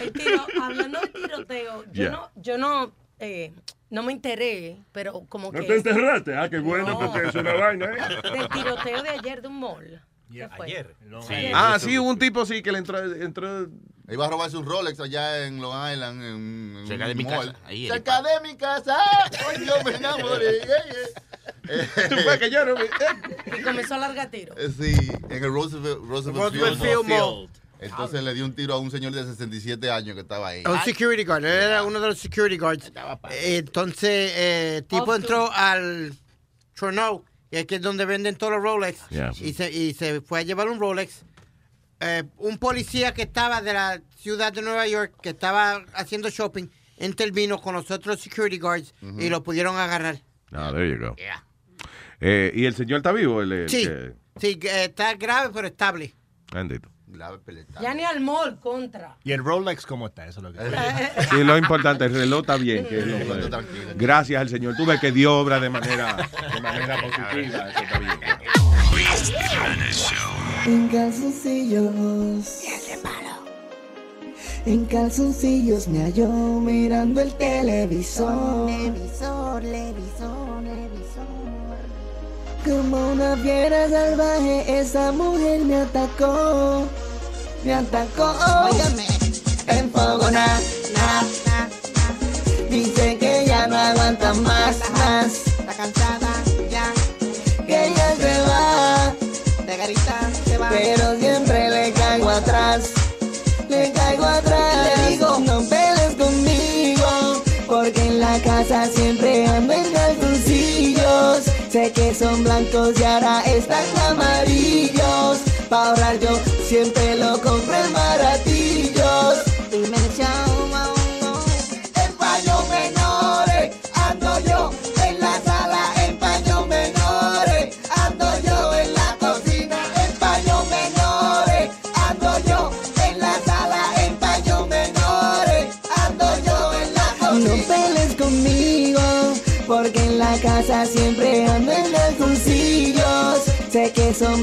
El tiro, hablando de tiroteo, yo Yeah. no, yo no, eh, no me enteré, pero como ¿No que te enterraste? Ah, qué bueno, porque es una vaina, ¿eh? del tiroteo de ayer de un mall. ¿Qué fue? Ayer. Ayer. Ah, sí, hubo un tipo sí que le entró, entró Iba a robarse un Rolex allá en Long Island. En, en Cerca de un mi mall. casa, ahí Cerca de mi casa. Hoy yo me enamoré. Tú fue que yo no me- Y comenzó a largar tiro. eh, Sí, en el Roosevelt, Roosevelt, Roosevelt Field. Field Mall. Entonces le dio un tiro a un señor de 67 años que estaba ahí. Un security guard, él era uno de los security guards. Eh, Entonces, eh, el tipo entró al Chorno, que es donde venden todos los Rolex, Yeah. y, se, y se fue a llevar un Rolex. Eh, un policía que estaba de la ciudad de Nueva York, que estaba haciendo shopping, intervino con los otros security guards y lo pudieron agarrar. Ah, there you go. Eh, ¿Y el señor está vivo? El, el Sí, que- sí, que está grave pero estable. Bendito. Ya ni al mall contra. ¿Y el Rolex cómo está? Eso es lo que Sí, lo importante, el reloj está bien. que gracias al Señor. Tú ves que Dios obra de manera, de manera positiva. Eso está bien. En calzoncillos. En calzoncillos me halló mirando el televisor. Televisor, televisor, televisor. Como una fiera salvaje, esa mujer me atacó. Me atacó. Óigame. Enfogona, na, na. Dice que ya no aguanta más, más. Está cansada, ya. Que ella se va. De garita se va. Pero siempre ahora están amarillos. Pa' ahorrar yo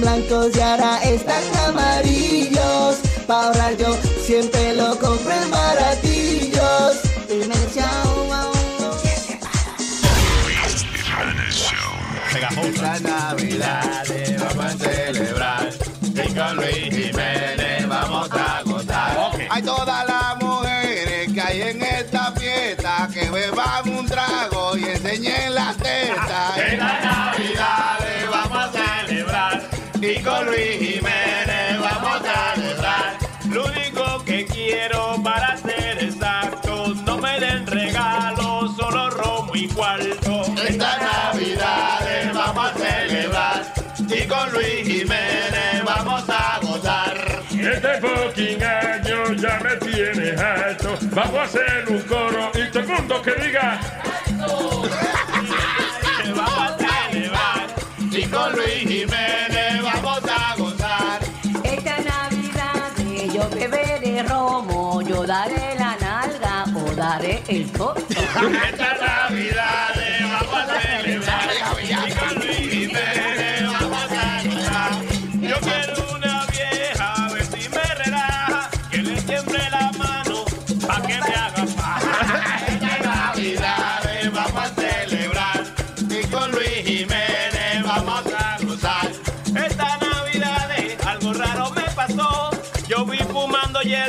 blancos y ahora están amarillos. Pa' ahorrar yo siempre lo compro en baratillos. El show. Esta Navidad vamos a celebrar y con Luis Jiménez vamos a gozar. Hay todas las Este fucking año ya me tiene alto. Vamos a hacer un coro y todo el mundo que diga. Vamos a celebrar y con Luis Jiménez vamos a gozar. Esta Navidad yo beberé romo, yo daré la nalga o daré el coto. Esta Navidad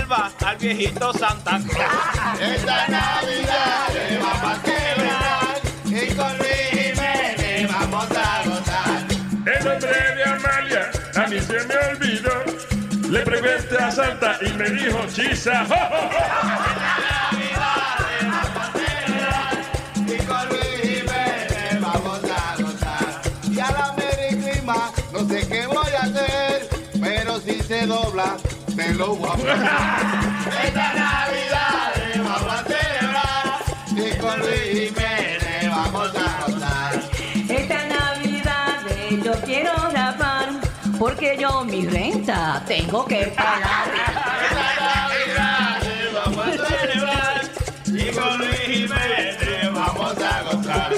al viejito Santa Claus. Esta Navidad vamos a celebrar y con Luis Jiménez vamos a gozar. El nombre de Amalia a mí se me olvidó. Le pregunté a Santa y me dijo chisa. Y con Luis Jiménez vamos a gozar. Y a la Merry Clima, no sé qué voy a hacer, pero si se dobla, te lo voy a poner. Esta Navidad vamos a celebrar y con Luis Jiménez vamos a gozar. Esta Navidad yo quiero rapar, porque yo mi renta tengo que pagar. Esta Navidad vamos a celebrar y con Luis Jiménez vamos a gozar.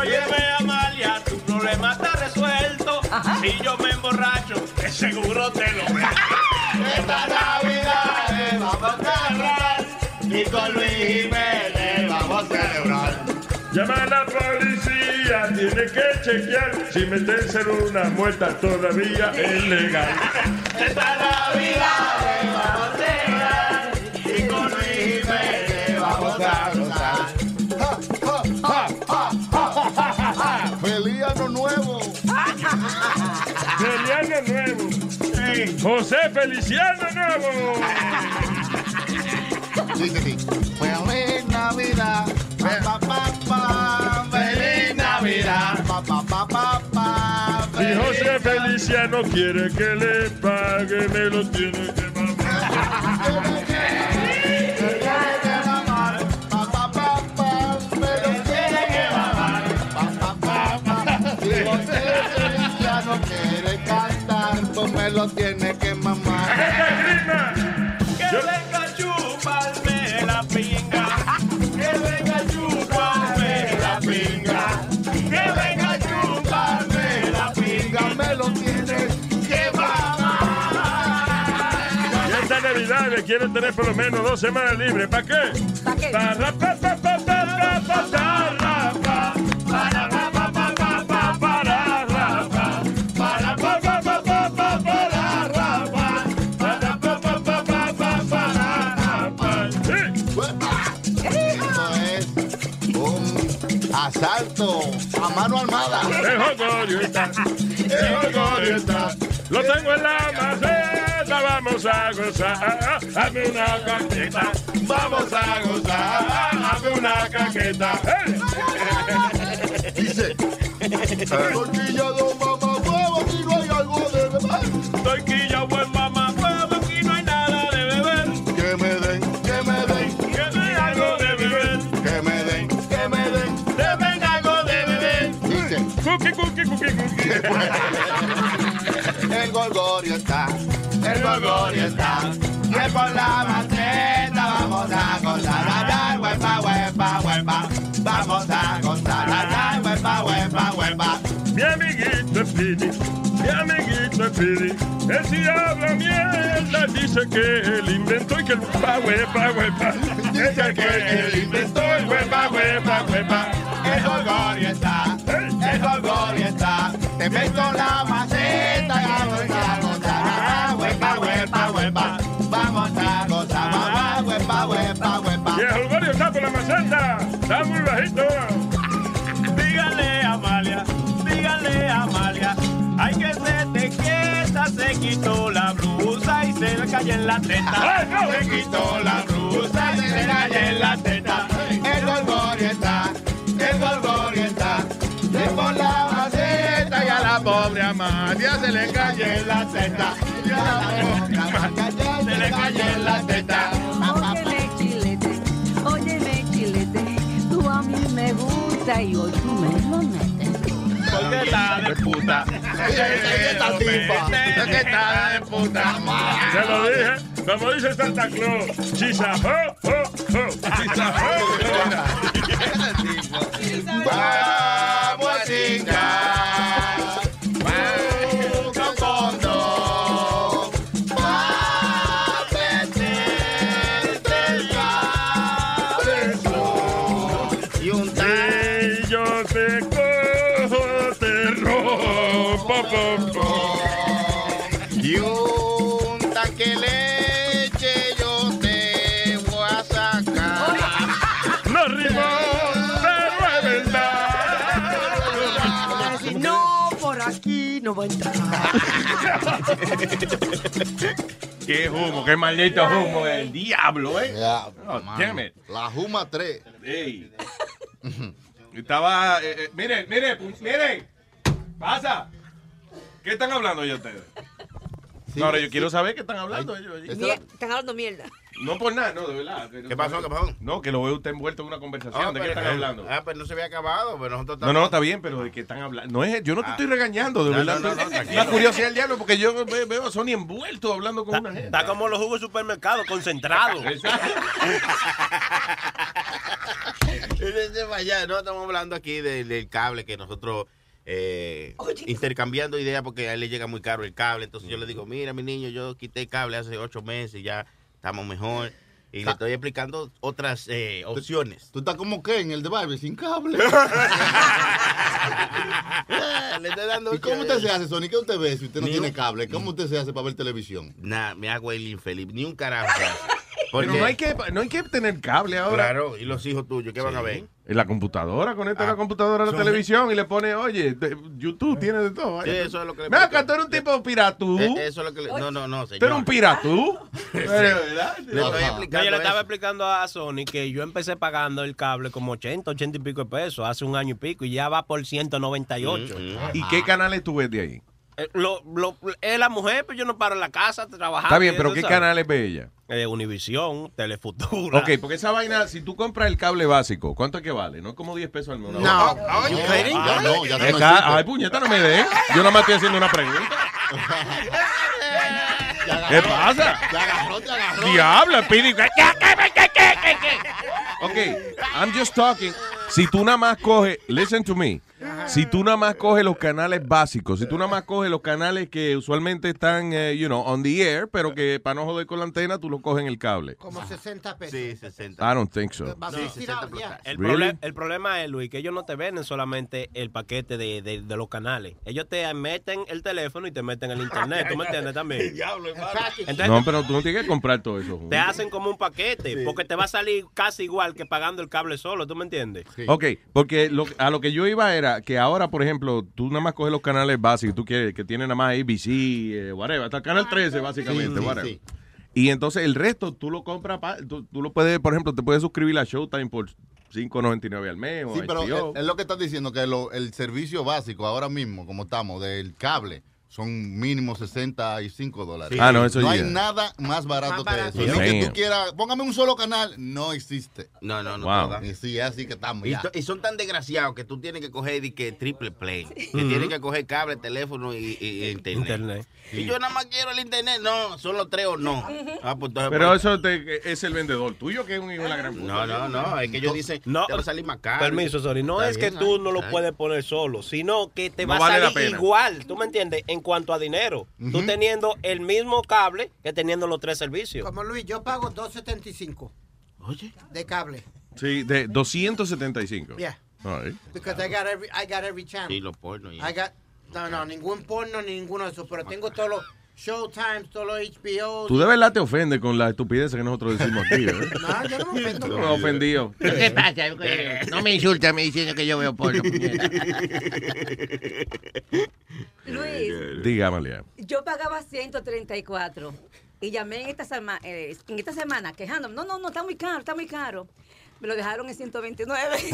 Óyeme, Amalia, tu problema está resuelto. Si yo me emborracho, de seguro te lo veo. Esta Navidad vamos a celebrar y con Luis Jiménez vamos a celebrar. Llama a la policía, tiene que chequear si meterse en una muerta todavía es legal. Esta Navidad vamos a celebrar ¡José Feliciano Nuevo! Feliz Navidad. Pa, pa, pa, pa. Feliz Navidad. Si José Feliciano quiere que le pague, me lo tiene que Si lo tiene que mamar. Que venga a chuparme la pinga. Que venga a chuparme la pinga. Que venga a chuparme la pinga. Me lo tiene que mamar. Y esta Navidad le quieren tener por lo menos dos semanas libres. ¿Para qué? ¿Para qué? Para pa, pa, pa, pa, pa, pa, pa, ra, pa. Para a mano armada. El jolgorio está, el jolgorio está. Lo tengo en la maceta, vamos a gozar. Hazme una caqueta, vamos a gozar. Hazme una caqueta. Dice, tortilla don mamá huevo, aquí no hay algo de beber. El gorgorio está, el gorgorio está. Y es por la maceta vamos a gozar. Ay, huepa, huepa, huepa. Vamos a gozar. Ay, huepa, huepa, huepa. Mi amiguito Speedy, mi amiguito Speedy. Él si habla mierda, dice que él inventó y que el huepa, huepa, huepa. Dice que él inventó el huepa, huepa, huepa. El gorgorio está, quitó la blusa y se le cayó en la teta. Se quitó la blusa y se le cayó en la teta. El Golgori está, el Golgori está. Le por la maceta y a la pobre Amalia se le cayó en la teta. Y a la pobre se le cayó en la teta. Óyeme chilete, óyeme chilete, tú a mí me gusta y hoy tú me lo está de puta. esta tipa. Está de puta. Se lo dije. Como dice Santa Claus. Chisa, ho, ho, ho. Chisa, ho, ho. Vamos a chingar. Qué humo, qué maldito humo el diablo, ¿eh? Oh, damn it. La Juma 3. Ey. Estaba. eh, eh, miren, miren, miren. Pasa. ¿Qué están hablando ya ustedes? No, ahora yo quiero saber qué están hablando ellos. Están hablando mierda. No por nada, no, de verdad. ¿Qué pasó? ¿Qué pasó? No, que lo veo usted envuelto en una conversación. Ah, ¿De qué pero- están hablando? Ah, pero no se había acabado. Pero nosotros No, no, está bien, pero de qué están hablando. No es, yo no te Ah. estoy regañando, de No, verdad. no, no, no, Es tranquilo. la curiosidad del diablo, porque yo ve- veo a Sony envuelto hablando con una gente. Está como los jugos de supermercado, concentrado. No estamos hablando aquí del, del cable que nosotros eh, intercambiando ideas porque a él le llega muy caro el cable. Entonces yo le digo, mira, mi niño, yo quité el cable hace ocho meses y ya estamos mejor. Y le estoy explicando otras eh, opciones. Tú estás como Ken, el de Barbie, sin cable. le estoy dando ¿Y cómo usted se hace, Sony? ¿Qué usted ve si usted no Ni tiene un- cable? ¿Cómo usted se hace para ver televisión? Nada, me hago el infeliz. Ni un carajo. Pero no hay, que, no hay que tener cable ahora. Claro, y los hijos tuyos, ¿qué van a ver? En la computadora, conecta la computadora a la televisión y le pone, oye, de- YouTube tiene de todo. Sí, eso es lo que le Ven acá, tú eres un tipo piratú. Eh, Eso es lo que le... No, no, no, señor. Tú eres un piratú. Sí. ¿Verdad? Le estoy No, explicando yo le estaba eso. explicando a Sony que yo empecé pagando el cable como 80, 80 y pico de pesos hace un año y pico y ya va por 198. ¿Y qué canales tú ves de ahí? Eh, Lo, lo- es la mujer, pero yo no paro en la casa trabajando. Está bien, pero ¿qué ¿sabes? canales ve ella? Eh, Univisión, Telefutura. Ok, porque esa vaina, si tú compras el cable básico, ¿cuánto es que vale? No es como 10 pesos al mes. No. Ah? Ah, no, ya eso no Es ca- existe. Ay, puñeta, no me den. Yo nada más estoy haciendo una pregunta. ¿Qué pasa? Te agarró, te agarró. Diablo, Pidi. Ok, I'm just talking. Si tú nada más coges, listen to me. Si tú nada más coges los canales básicos, si tú nada más coges los canales que usualmente están, eh, you know, on the air, pero que para no joder con la antena, tú los coges en el cable. Como 60 pesos. Sí, 60. I don't think so. No. El, Really? proble- el problema es, Luis, que ellos no te venden solamente el paquete de, de- de los canales. Ellos te meten el teléfono y te meten el internet. ¿Tú me entiendes también? Entonces, No, pero tú no tienes que comprar todo eso. junto. te hacen como un paquete, porque te va a salir casi igual que pagando el cable solo, ¿tú me entiendes? Ok, porque lo- a lo que yo iba era que ahora, por ejemplo, tú nada más coges los canales básicos, tú quieres que tiene nada más ABC, eh, whatever, hasta el canal 13 básicamente, Sí, whatever. sí. Y entonces el resto tú lo compras, pa- tú, tú lo puedes, por ejemplo, te puedes suscribir a Showtime por 5.99 al mes o Sí, pero es, es lo que estás diciendo, que lo- el servicio básico ahora mismo, como estamos, del cable, son mínimo 65 dólares. Sí. Ah, no, eso No hay ya. nada más barato Más que eso. Ni que tú quieras, póngame un solo canal, no existe. No, no, no. Wow. Y sí, así que estamos Y, ya. to- y son tan desgraciados que tú tienes que coger y que triple play. Que tienes que coger cable, teléfono y, y- y internet. Internet. Y yo nada más quiero el internet. No, son los tres o no. Ah, pues Pero pues, eso te- es el vendedor tuyo que es un hijo de la gran puta. No, no, no. Es que ellos dicen, No, te va a salir más caro. Permiso, sorry. No Está es bien, que tú ay, no lo ay. puedes poner solo, sino que te No va vale a salir igual, ¿tú me entiendes? En cuanto a dinero. Tú teniendo el mismo cable que teniendo los tres servicios. Como Luis, yo pago 2.75 Oye. de cable. Sí, de 275. Yeah. All right. Because I got every, I got every channel. Sí, los pornos. y- I got, no, no, ningún porno ni ninguno de esos, pero tengo todos los Showtimes, todos los HBO. Tú de verdad te ofendes con la estupidez que nosotros decimos aquí, ¿eh? No, yo no me ofendo. Tú me ofendido. ¿Qué pasa? No me insulta me diciendo que yo veo porno. Luis, Dígame, Lea. yo pagaba 134 y llamé en esta, sema- eh, en esta semana quejándome. No, no, no, está muy caro, está muy caro. Me lo dejaron en 129.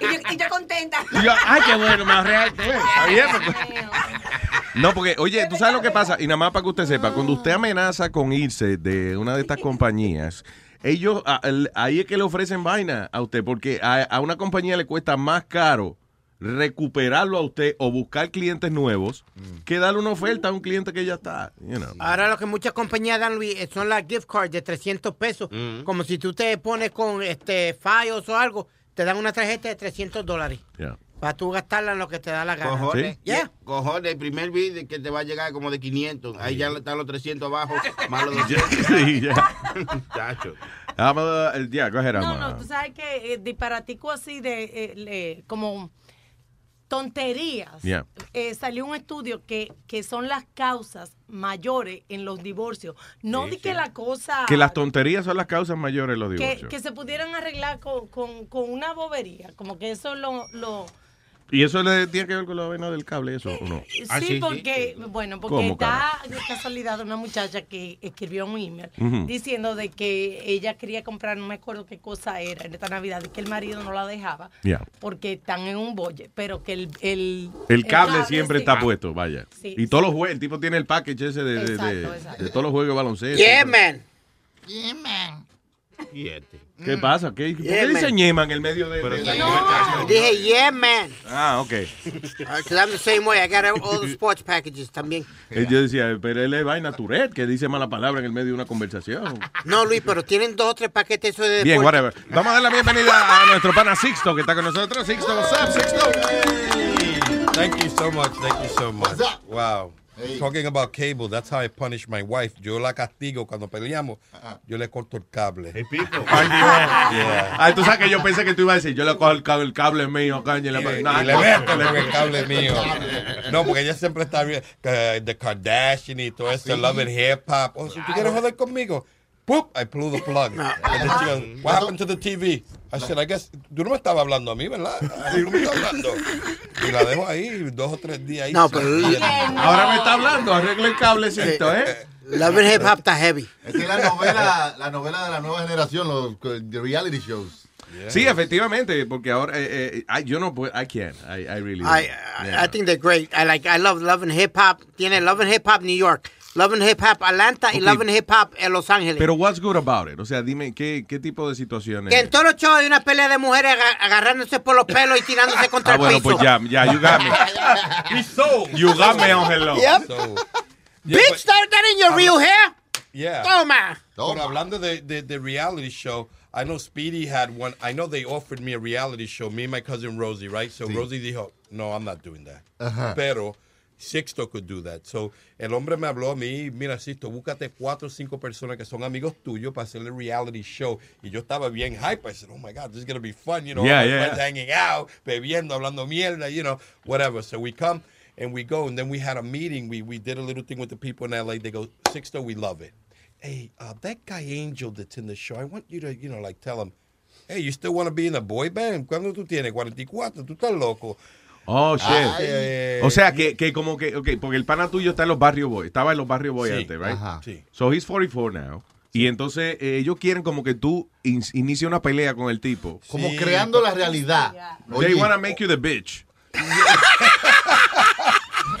y, yo, y yo contenta. Y yo, ay, qué bueno, más real. porque- No, porque, oye, tú sabes lo que pasa, y nada más para que usted sepa, cuando usted amenaza con irse de una de estas compañías, ellos, a- el- ahí es que le ofrecen vaina a usted, porque a, a una compañía le cuesta más caro recuperarlo a usted o buscar clientes nuevos que darle una oferta a un cliente que ya está, you know. Ahora lo que muchas compañías dan, Luis, eh, son las gift cards de 300 pesos. Como si tú te pones con este Fios o algo, te dan una tarjeta de 300 dólares. Yeah. Para tú gastarla en lo que te da la gana. Cojones. Yeah. Cojones, el primer bill que te va a llegar como de 500. Ahí ya están los 300 abajo, más los 200. Sí, ya. El- go ahead, No, no, tú sabes que eh, disparatico así de eh, le- como tonterías. Yeah. Eh, salió un estudio que, que son las causas mayores en los divorcios. No Sí, di sí. que la cosa Que las tonterías son las causas mayores de los que, divorcios. que se pudieran arreglar con, con, con una bobería. Como que eso lo, lo ¿Y eso le tiene que ver con la vaina del cable, eso o no? sí, porque, bueno, porque ¿Cómo, está de casualidad una muchacha que escribió un email diciendo de que ella quería comprar, no me acuerdo qué cosa era en esta Navidad, y que el marido no la dejaba Yeah. porque están en un bolle, pero que el... El, El cable siempre sí. está puesto, vaya. Sí, y todos los juegos, el tipo tiene el package ese de, de- de- Exacto, exacto. de todos los juegos de baloncesto. Yeah, man. Yeah, man. Y este. ¿Qué pasa? ¿Qué, ¿Por qué dice ñema en el medio de...? de- No, dije, yeah, man. Ah, ok. Because I'm the same way. I got all the sports packages también. Eh, Yo decía, pero él es vaina Tourette, que dice mala palabra en el medio de una conversación. No, Luis, pero tienen dos o tres paquetes eso de Bien, deporte. whatever. Vamos a dar la bienvenida a nuestro pana Sixto, que está con nosotros. Sixto, what's up, Sixto? Thank you so much. Thank you so much. Wow. Talking about cable, that's how I punish my wife. Yo la castigo cuando peleamos. Yo le corto el cable. Ay, Dios. Yeah. Ay, tú sabes que yo pensé que tú ibas a decir, yo le cojo el cable, el cable mío, caña, y le Y, No, y le no. meto el cable mío. No, porque ella siempre está bien. que The Kardashian y todo eso, sí? Love and Hip Hop. Oh, si tú quieres joder conmigo. Poop, I blew the plug. And then she goes, What happened to the TV? I said, I guess, tú no me estabas hablando a mí, ¿verdad? Mí no me estás hablando. Y la dejo ahí dos o tres días ahí. No, pero- Ahora me está hablando, arregla el cablecito, ¿eh? Love and Hip Hop está heavy. Es que la novela, la novela de la nueva generación, los the reality shows. Sí, efectivamente, porque ahora eh, eh, yo no puedo, I can't, I, I really. I, Yeah. I think they're great. I like. I love Love and Hip Hop. Tiene Love and Hip Hop New York, Love and Hip Hop Atlanta y Ok. Love and Hip Hop en Los Ángeles. Pero what's good about it? O sea, dime qué, qué tipo de situaciones. que en todos los shows hay una pelea de mujeres aga- agarrándose por los pelos y tirándose contra Ah, el bueno, piso. pues ya, ya, you got me. So. You got me on hello. Yep. So, Bitch, start that in your real hair. Yeah. Toma. Pero hablando de, de, de reality show, I know Speedy had one. I know they offered me a reality show, me and my cousin Rosie, right? So Sí. Rosie dijo, no, I'm not doing that. Ajá. Pero Sixto could do that. So el hombre me habló a mí, mira, Sixto, búscate cuatro o cinco personas que son amigos tuyos para hacerle reality show. Y yo estaba bien hype. I said, oh my God, this is going to be fun. You know, Yeah, yeah. hanging out, bebiendo, hablando mierda, you know, whatever. So we come and we go, and then we had a meeting. We, we did a little thing with the people in LA. They go, Sixto, we love it. Hey, uh, that guy Angel that's in the show, I want you to, you know, like tell him, hey, you still want to be in a boy band? ¿Cuándo tú tienes? 44, tú estás loco. Oh, shit. Ay. o sea, que, que como que, ok, porque el pana tuyo está en los barrios boy, estaba en los barrios boy Sí, antes, right? ajá. Sí. So he's 44 now. Y entonces eh, ellos quieren como que tú in- inicie una pelea con el tipo. Como creando la realidad. They Oye, wanna make you the bitch.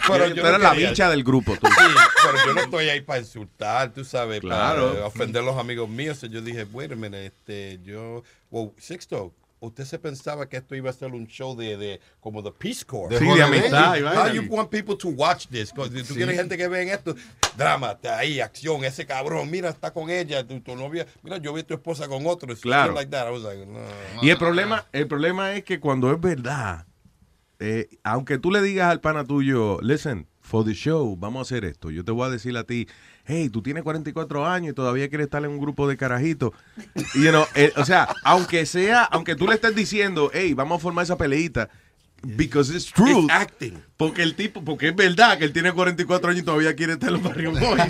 Pero tú yo eres no la bicha del grupo, tú. Sí, pero yo no estoy ahí para insultar, tú sabes, Claro. para ofender a los amigos míos. Yo dije, minute, este, yo, well, Sixto, usted se pensaba que esto iba a ser un show de, de como de Peace Corps. De Sí, de joder, amistad, How you want people to watch this? Tú Sí. quieres gente que vea esto, drama, está ahí, acción, ese cabrón, mira, está con ella, tu, tu novia, mira, yo vi a tu esposa con otro. Claro. Like that. I was like, no. Y el problema, el problema es que cuando es verdad, eh, aunque tú le digas al pana tuyo, listen, for the show, vamos a hacer esto. Yo te voy a decir a ti, hey, tú tienes 44 años y todavía quieres estar en un grupo de carajitos. You know, eh, o sea, aunque sea, aunque tú le estés diciendo, hey, vamos a formar esa peleita, because it's true. It's acting. Porque el tipo, porque es verdad que él tiene 44 años y todavía quiere estar en los barrios boys.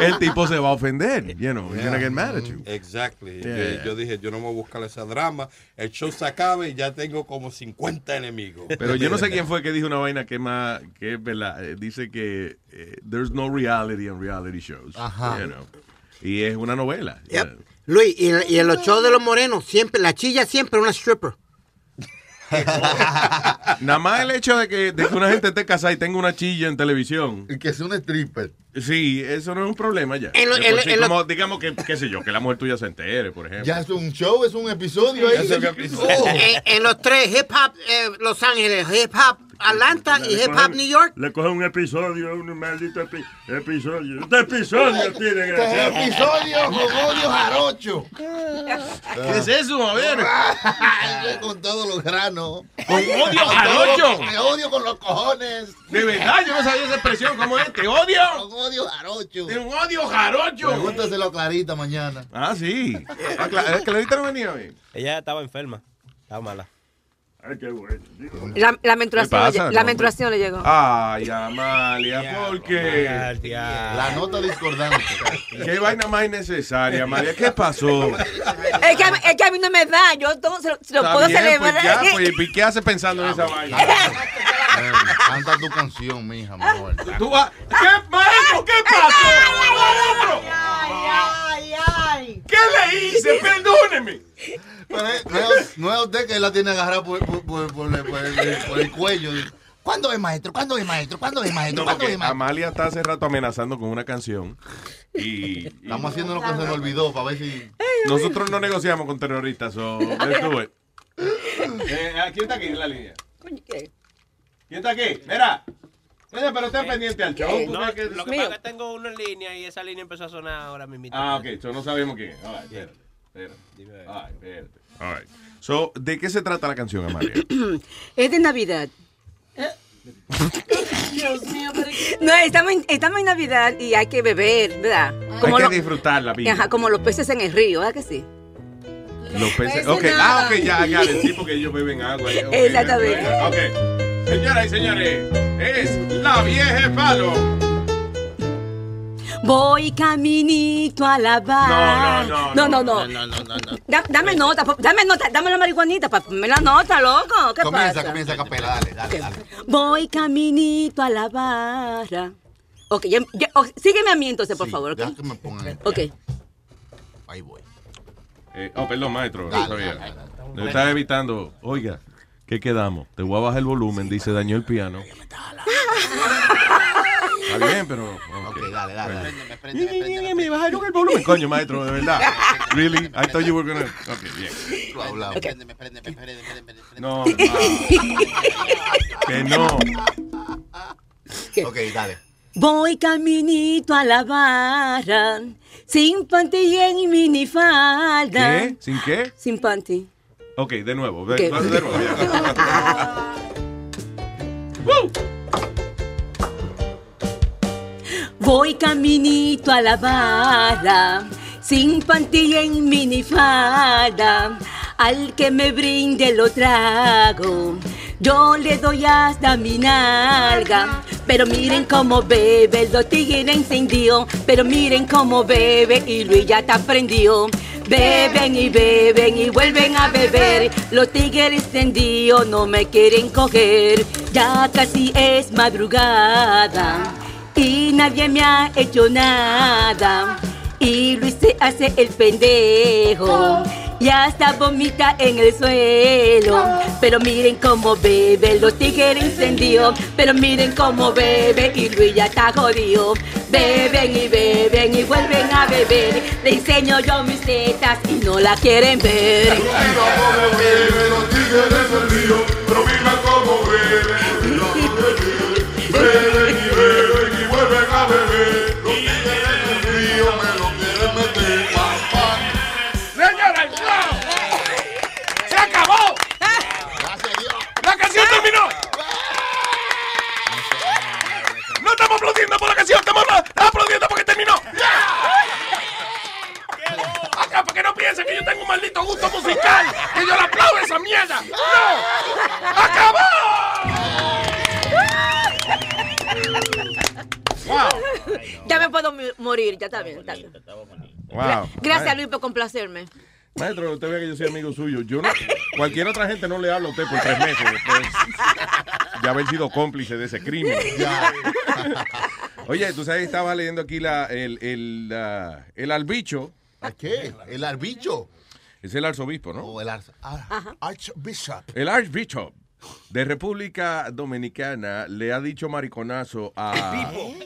el tipo se va a ofender, you know, he's gonna get mad at you. Exactly. Yeah. Yo, yo dije, yo no me voy a buscar esa drama. El show se acabe y ya tengo como 50 enemigos. Pero yo no sé quién fue que dijo una vaina que más, que es verdad. Eh, dice que eh, there's no reality in reality shows. Ajá. you know. Y es una novela. Yep. Luis, y, y en los shows de los morenos, siempre, la chilla siempre es una stripper. Nada más el hecho de que, de que una gente esté casada y tenga una chilla en televisión. Y que sea un stripper. Sí, eso no es un problema ya. En lo- De en por lo- sí, en lo- como, digamos que, qué sé yo, que la mujer tuya se entere, por ejemplo. Ya es un show, es un episodio ahí. Es un episodio. Oh. en, en los tres, hip hop eh, Los Ángeles, hip hop Atlanta y Le hip hop cogen- New York. Le cogen un episodio, un maldito epi- episodio. Este episodio tiene Este gracia. episodio con odio jarocho. ¿Qué es eso? A ver. con todos los granos. ¿Con odio jarocho? Te odio con los cojones. De verdad, yo no sabía esa expresión. ¿Cómo es? ¿Te odio? Con odio jarocho. Un odio jarocho. Pregúntaselo a Clarita mañana. Ah, sí. Ah, Cla- eh, Clarita no venía hoy. Ella estaba enferma. Estaba mala. Ay, qué bueno. La, la menstruación, ¿Qué le, la menstruación le llegó. Ay, Amalia, ¿por qué? La nota discordante. Qué vaina más innecesaria, Amalia. ¿Qué pasó? Es que, a mí- es que a mí no me da, yo todo se lo, se lo Está puedo bien, celebrar. pues ya, pues, ¿y qué hace pensando en esa vaina? Canta tu canción, mija, mejor. Tú vas- ¿Qué, maestro? ¿Qué pasó? Ay, ay. ¿Qué le hice? Perdóneme. Pero, eh, No es, no es usted que la tiene agarrada por, por, por- por el- por el, por el cuello. ¿Cuándo es maestro? ¿Cuándo es maestro? ¿Cuándo es maestro? ¿Cuándo es maestro? Amalia está hace rato amenazando con una canción. Y, y Estamos haciendo lo que se nos olvidó para ver si. nosotros no negociamos con terroristas. So. Eh, ¿Quién está aquí en la línea? ¿Quién está aquí? Mira. Oye, pero estén pendiente al show. ¿tú No, ves que- lo que pasa es que tengo uno en línea y esa línea empezó a sonar ahora mismo. Ah, ok. So no sabemos quién es. Right. All right, espérate. All right. So, ¿de qué se trata la canción, Amalia? Es de Navidad. Dios mío, pero ¿qué? No, estamos en, estamos en Navidad y hay que beber, ¿verdad? Hay que lo- disfrutar la vida. Ajá, como los peces en el río, ¿verdad que sí? Los peces. Ok, ah, nada. ok, ya, ya, sí, porque ellos beben agua. Exactamente. Ok. Señoras y señores, es la vieja palo. Voy caminito a la bar. No, no, no. no, No, no, no, no. Da- dame nota, dame nota, dame la marihuanita para ponerme la nota, loco. ¿Qué Comienza, pasa? comienza a capela, dale, dale, dale. Voy caminito a la barra. Ok, ya- ya- ok, sígueme a mí entonces, por Sí, favor, ¿ok? que me pongan Ok. Ahí voy. Eh, oh, perdón, maestro. no Dale, sabía. dale, Le estaba evitando. Oiga, ¿qué quedamos? Te voy a bajar el volumen, dice, dañó el piano. Está bien, pero. Ok, dale, dale. dale. Me bajaron el volumen, coño, maestro, de verdad. Really? I thought you were gonna. Ok, bien. Tú hablabas. Préndeme, préndeme, préndeme, préndeme, préndeme. No, ma. que no. Ok, dale. Voy caminito a la barra, sin panty y en minifalda. ¿Qué? ¿Sin qué? Sin panty. Ok, de nuevo. De, de nuevo, ya. Woo. Voy caminito a la barra, sin panty y en minifalda. Al que me brinde lo trago, yo le doy hasta mi nalga. Pero miren cómo bebe, los tigres encendió. Pero miren cómo bebe y Luis ya está prendido. Beben y beben y vuelven a beber. Los tigres encendidos no me quieren coger. Ya casi es madrugada y nadie me ha hecho nada. Y Luis se hace el pendejo y hasta vomita en el suelo. Pero miren cómo bebe, los tigres encendidos. Pero miren cómo bebe y Luis ya está jodido. Beben y beben y vuelven a beber. Le enseño yo mis tetas y no la quieren ver. Pero cómo beben Para que yo tengo un maldito gusto musical, que yo le aplaudo esa mierda. ¡No! ¡Acabó! Wow. Ya me puedo morir, ya está bien. Está bien. Wow. Gracias, Luis, por complacerme. Maestro, usted ve que yo soy amigo suyo. Yo no, cualquier otra gente no le habla a usted por tres meses después de haber sido cómplice de ese crimen. Oye, tú sabes, estaba leyendo aquí la, el, el, la- el albicho ¿A qué? ¿El arbicho? Es el arzobispo, ¿no? O el arz- ah, Archbishop. El Archbishop de República Dominicana le ha dicho mariconazo a,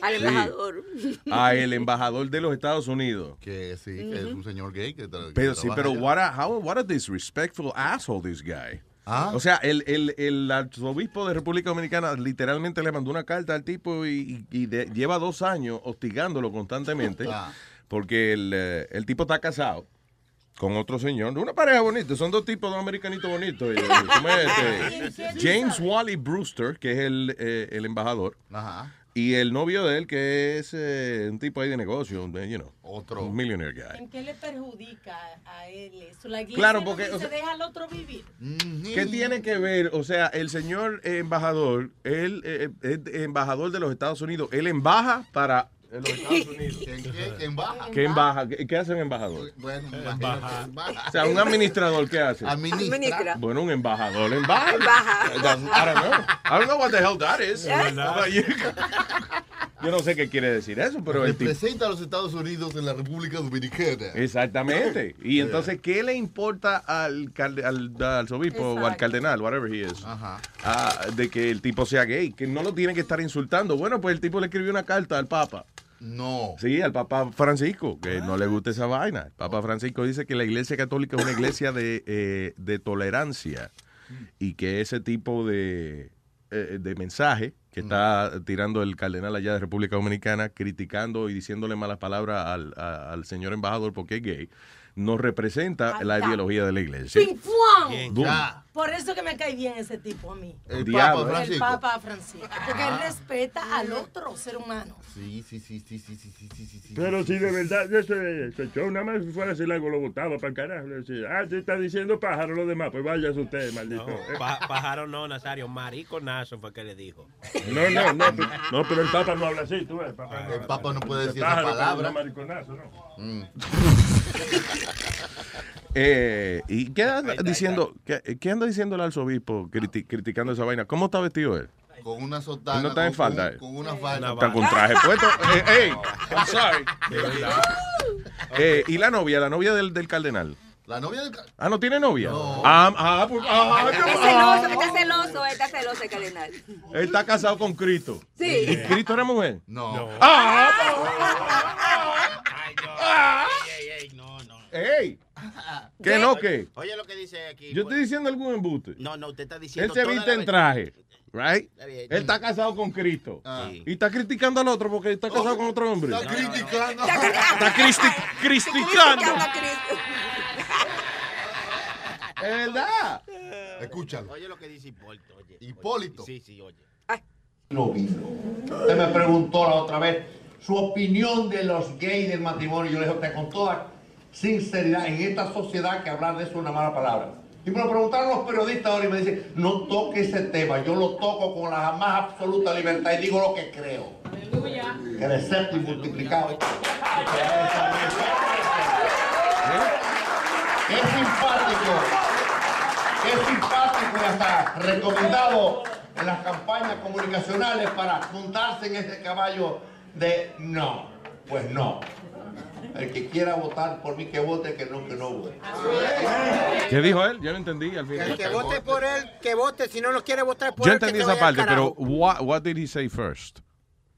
Al Sí, embajador. a el embajador de los Estados Unidos. Que sí, que es un señor gay que, Pero sí, pero allá. what a, how, what a disrespectful asshole this guy. Ah. O sea, el, el, el arzobispo de República Dominicana literalmente le mandó una carta al tipo y, y- y de- lleva dos años hostigándolo constantemente Ah. Porque el, eh, el tipo está casado con otro señor, una pareja bonita, son dos tipos, dos americanitos bonitos. eh, ¿cómo es este? James Wally Brewster, que es el, eh, el embajador, Ajá. y el novio de él, que es eh, un tipo ahí de negocio, un, you know, Otro. un millionaire guy. ¿En qué le perjudica a él eso? La iglesia Claro, no porque, o sea- deja al otro vivir. ¿Qué tiene que ver? O sea, el señor embajador, él eh, es embajador de los Estados Unidos, él embaja para los Estados Unidos. ¿En qué? ¿En baja? ¿Qué embaja? ¿Qué, qué hace un embajador? Bueno, imagínate, en baja. O sea, un administrador, ¿qué hace? Administra. Bueno, un embajador embaja. Embaja. That's- I don't know. I don't know what the hell that is. Yo no sé qué quiere decir eso, pero. Representa a los Estados Unidos en la República Dominicana. Exactamente. Y entonces, ¿qué le importa al, al, al arzobispo o al cardenal, whatever he is, ah, de que el tipo sea gay? Que no lo tiene que estar insultando. Bueno, pues el tipo le escribió una carta al Papa. No. Sí, al Papa Francisco, que no le gusta esa vaina. El Papa Francisco dice que la Iglesia Católica es una iglesia de, eh, de tolerancia y que ese tipo de, eh, de mensaje que está tirando el cardenal allá de República Dominicana, criticando y diciéndole malas palabras al, a- al señor embajador porque es gay, no representa la ideología de la iglesia. Por eso que me cae bien ese tipo a mí. El Diablo, Papa El Francisco. Papa Francisco. Porque él Ah. respeta al otro ser humano. Sí, sí, sí, sí, sí, sí, sí, sí, sí, sí. Pero si de verdad ese, ese show nada más fuera si algo lo votaba para el carajo. le decía, ah, si está diciendo pájaro lo demás, pues váyase usted, maldito. No, pájaro no, Nazario, mariconazo fue que le dijo. No, no, no, pero, no, pero el Papa no habla así, tú ves. El Papa, El Papa no puede decir esa pájaro, pero palabra. no mariconazo, ¿no? Mm. Eh, ¿Y qué anda diciendo, qué, qué anda diciendo el arzobispo criti- criticando esa vaina? ¿Cómo está vestido él? Con una sotana. No está en falda, Con, eh. con una falda. Está con traje puesto. Eh, ey, I'm sorry. Eh, ¿Y la novia? ¿La novia del, del cardenal? La novia del... Ah, ¿no tiene novia? Ah, ah, pues, ah, Está qué- celoso, está celoso, está celoso el cardenal. Él está casado con Cristo. Sí. ¿Y Cristo era mujer? No. ¡Ah! Ey, ey, no, no. ¡Ey! ¿Qué no, qué? Oye lo que dice aquí. Yo estoy diciendo algún embuste. No, no, usted está Él diciendo. se toda viste en traje, right? Está bien. Él está casado con Cristo. Ah. Y está criticando al otro porque está casado con otro hombre. Está criticando. Está cristi- criticando. Es verdad. Escúchalo. Oye lo que dice Hipólito. Oye, Hipólito. Sí, sí, oye. no vino. Usted me preguntó la otra vez su opinión de los gays del matrimonio. Yo le dije a usted con toda sinceridad, en esta sociedad que hablar de eso es una mala palabra. Y me lo preguntaron los periodistas ahora y me dicen, no toque ese tema. Yo lo toco con la más absoluta libertad y digo lo que creo. Crecer y multiplicado. Qué simpático. Qué simpático y hasta recomendado en las campañas comunicacionales para montarse en ese caballo de no. Pues no. El que quiera votar por mí, que vote, que no, que no vote. ¿Qué dijo él? Yo no entendí al El final. que vote por él, que vote. Si no lo quiere votar por Yo él, que entendí esa parte, pero what, what did he say first?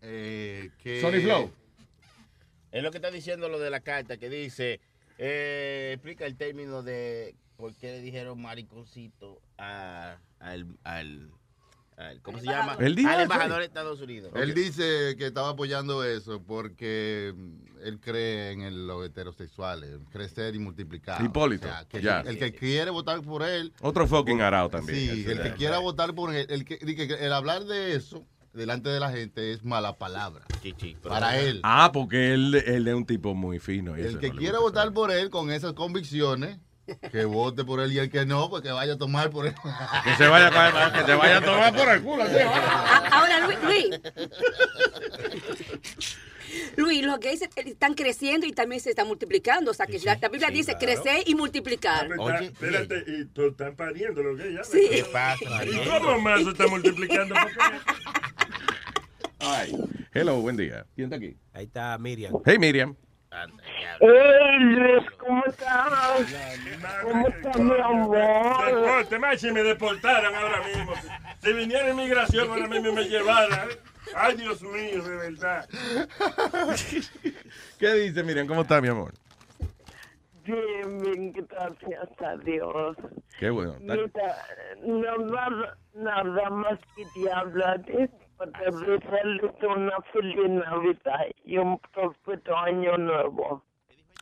Eh, que... Sonny Flow. Es lo que está diciendo lo de la carta, que dice, eh, explica el término de por qué le dijeron mariconcito a- al, al- ¿cómo se llama? Él al embajador de Estados Unidos. Él dice que estaba apoyando eso porque mm, él cree en el- los heterosexuales, crecer y multiplicar. Hipólito, O sea, que ya. El que quiere votar por él. Otro fucking arao también. Sí, el que quiera votar por él. El, que, el hablar de eso delante de la gente es mala palabra. Para él. Ah, porque él, él es un tipo muy fino. y El que no gusta. votar por él con esas convicciones, que vote por él y el que no, pues que vaya a tomar por él. Que se vaya a, que se vaya a tomar por el culo. Ah, Ahora, Luis, Luis. Luis, los gays están creciendo y también se están multiplicando. O sea, que la, la Biblia sí, dice claro. crecer y multiplicar. Está- espérate, y tú están pariendo los gays. ya, Sí. ¿Qué pasa? ¿Y cómo más se está multiplicando? Ay. Hello, buen día. ¿Quién está aquí? Ahí está Miriam. Hey, Miriam. Luis, ¿cómo estás? ¿Cómo estás, mi amor? Deporte, más si me deportaran ahora mismo. Si viniera inmigración ahora mismo y me llevara. Ay, Dios mío, de verdad. ¿Qué dice, Miriam? ¿Cómo está, mi amor? Bien, bien, gracias a Dios. Qué bueno. Mira, nada, nada más quería hablarte para desearles una feliz Navidad y un próspero año nuevo.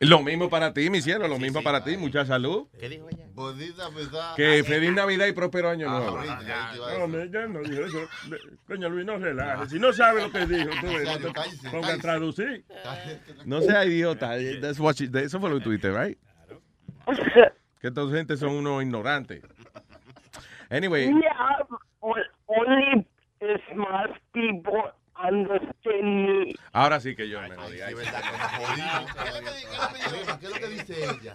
Lo mismo para ti, mi cielo, lo mismo para ti. Mucha salud. ¿Qué dijo ella? Bonita. Que feliz Navidad y próspero año Ah, nuevo. ahorita, ya te iba a No, me- ya no dijo eso. Coño, Luis, no relaje. Si no sabe lo que dijo, tú ves, no te ponga a traducir. No sea idiota. That's what she- eso fue lo que tuviste, right? Que toda gente son unos ignorantes. Anyway, Yeah, o- only smart people understand me. ahora sí que yo me. Ay, ¿Qué es lo que dice ella?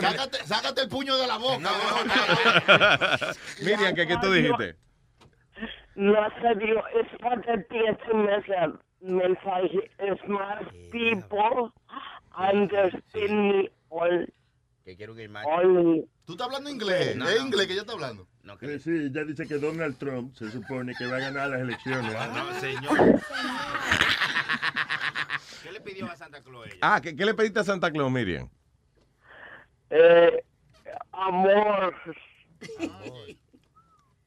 Sácate, sácate el puño de la boca. Miriam, ¿qué, qué tú dijiste? No serio, es para ti ese mensaje. mensaje. Smart people understand me all, Que quiero que. ¿Tú estás hablando inglés? No, ¿Es inglés que ella está hablando? Eh, Sí, ya dice que Donald Trump se supone que va a ganar las elecciones. No, señor. ¿Qué le pidió a Santa Claus ella? Ah, ¿qué, qué le pediste a Santa Claus, Miriam? Eh, amor.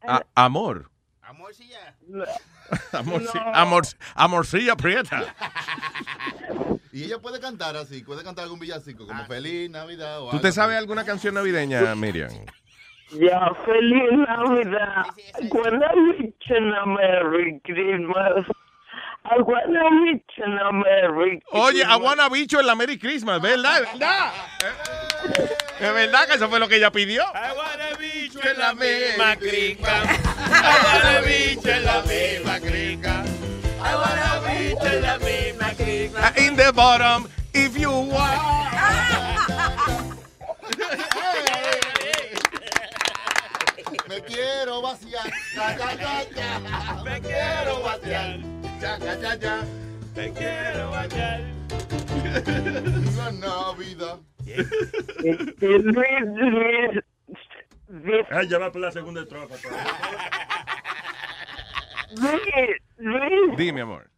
A- amor. Amor, sí ya. Amor, No. amorcilla prieta. Y ella puede cantar así, puede cantar algún villancico, como Feliz Navidad o ¿Tú algo te así. sabes alguna canción navideña, Miriam? Ya, feliz Navidad. I wanna wish you a Merry Christmas. I wanna wish you a Merry Oye, Christmas. Aguana Bicho en la Merry Christmas, ¿verdad? ¿Verdad? ¿Es verdad que eso fue lo que ella pidió? Aguana bicho en la misma crica. Aguana bicho en la misma crica. Aguana bicho en la misma crica. In the bottom, if you want. quiero vaciar. Ya, ya, ya, ya. Me quiero vaciar. Ya, ya, ya, ya. Me quiero bañar. La Navidad. Luis, Luis, Luis, Ah, ya va por la segunda estrofa. Luis, Luis, Dime, amor.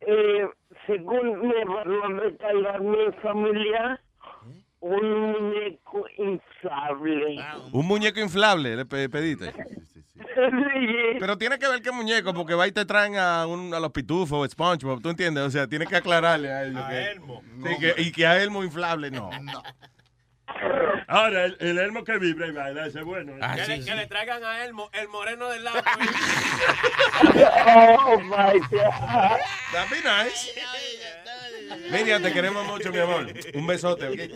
eh, según me van a regalar mi familia, un muñeco inflable. Un muñeco inflable, le pe- pediste. Sí. Pero tiene que ver qué muñeco, porque va y te traen a, un, a los pitufos, SpongeBob, ¿tú entiendes? O sea, tienes que aclararle a ellos. que- Sí, que- y que a Elmo inflable, no. Ahora, el, el elmo que vibra y baila, ese es bueno. Ah, que, le, que le traigan a Elmo, el moreno del lado. Oh my God. That'd be nice. Miriam, te queremos mucho, mi amor. Un besote. bien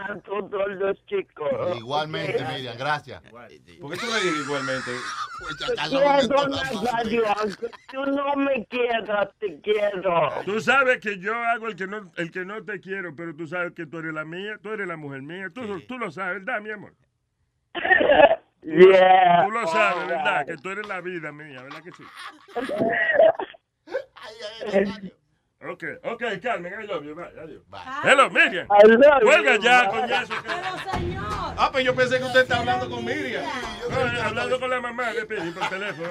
a todos los chicos. Igualmente, Miriam, gracias. ¿Por qué tú le dices igualmente? Te quiero, Nazario, aunque tú no me quieras, te quiero. Tú sabes que yo hago el que no el que no te quiero, pero tú sabes que tú eres la mía, tú eres la mujer mía. Tú, tú lo sabes, ¿verdad, mi amor? Yeah. Tú lo sabes, ¿verdad? Que tú eres la vida mía, ¿verdad que sí? Ok, ok, Carmen, I love you. Bye, adiós. Hello, Miriam. I love Cuelga you, ya, bye. coñazo. Pero señor. Ah, pues yo pensé que usted está hablando con Miriam. No, hablando con la mamá de Pidi por teléfono.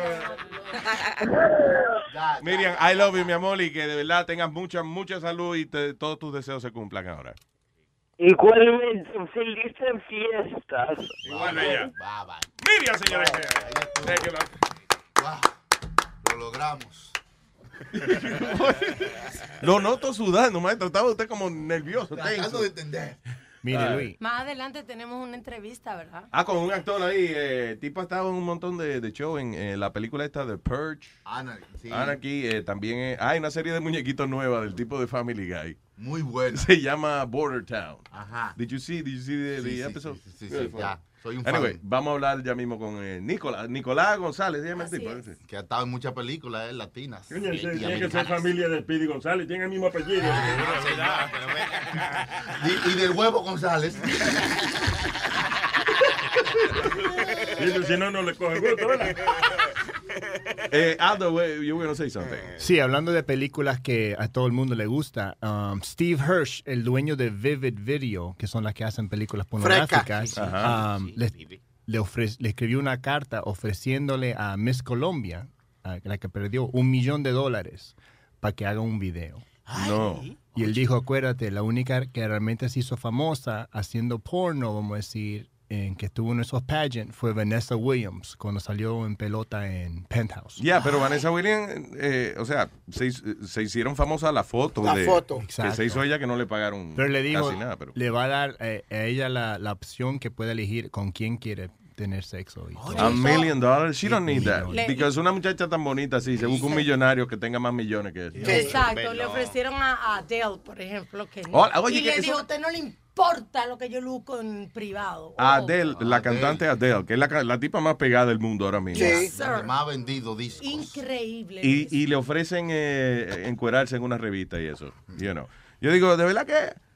Miriam, I love you, mi amor, y que de verdad tengas mucha, mucha salud y te- todos tus deseos se cumplan ahora. Igualmente, felices fiestas. Igual, bella. Bye, bye. Miriam, señores. Lo logramos. Lo noto sudando, maestro. Estaba usted como nervioso. Tratando de entender. Mire, Luis. Más adelante tenemos una entrevista, ¿verdad? Ah, con un actor ahí. eh, el tipo ha estado en un montón de, de shows en, eh, la película esta de Purge. Ana, sí. Anarchy. eh, también eh, hay una serie de muñequitos nueva del tipo de Family Guy. Muy buena. Se llama Border Town. Ajá. Did you see, did you see the, the Sí, sí, episode? sí, sí, sí, Good. Soy un Anyway, fan. vamos a hablar ya mismo con eh, Nicolás. Nicolás González, llama el tipo. Que ha estado en muchas películas eh, latinas. Coño, y- tiene que ser familia de Pidi González, tiene el mismo apellido. Y, y del huevo González. Y si no, no le coge gusto, ¿verdad? Eh, Aldo, you were going to say something. Sí, hablando de películas que a todo el mundo le gusta, um, Steve Hirsch, el dueño de Vivid Video, que son las que hacen películas pornográficas, le, le ofre- le escribió una carta ofreciéndole a Miss Colombia, a la que perdió, un millón de dólares para que haga un video. No. Y él dijo, acuérdate, la única que realmente se hizo famosa haciendo porno, vamos a decir, en que estuvo en esos pageants, fue Vanessa Williams, cuando salió en pelota en Penthouse. Ya, pero Vanessa Williams, eh, o sea, se, se hicieron famosas las fotos La de foto. que Exacto. se hizo ella que no le pagaron Pero le digo, casi nada. Pero. le va a dar eh, a ella la, la opción que pueda elegir con quién quiere tener sexo. y. A million dollars, she don't need that. Le- Because una muchacha tan bonita así, se busca un millonario que tenga más millones que ella. Exacto, le ofrecieron a a Adele, por ejemplo, que no. Oye, y que le eso- dijo, a usted no le importa lo que yo luzco en privado. Adele, la cantante Adele, que es la, la tipa más pegada del mundo ahora mismo. Sí. La que más ha vendido discos. Increíble. Y, y le ofrecen eh, encuerarse en una revista y eso. You know. Yo digo, de verdad que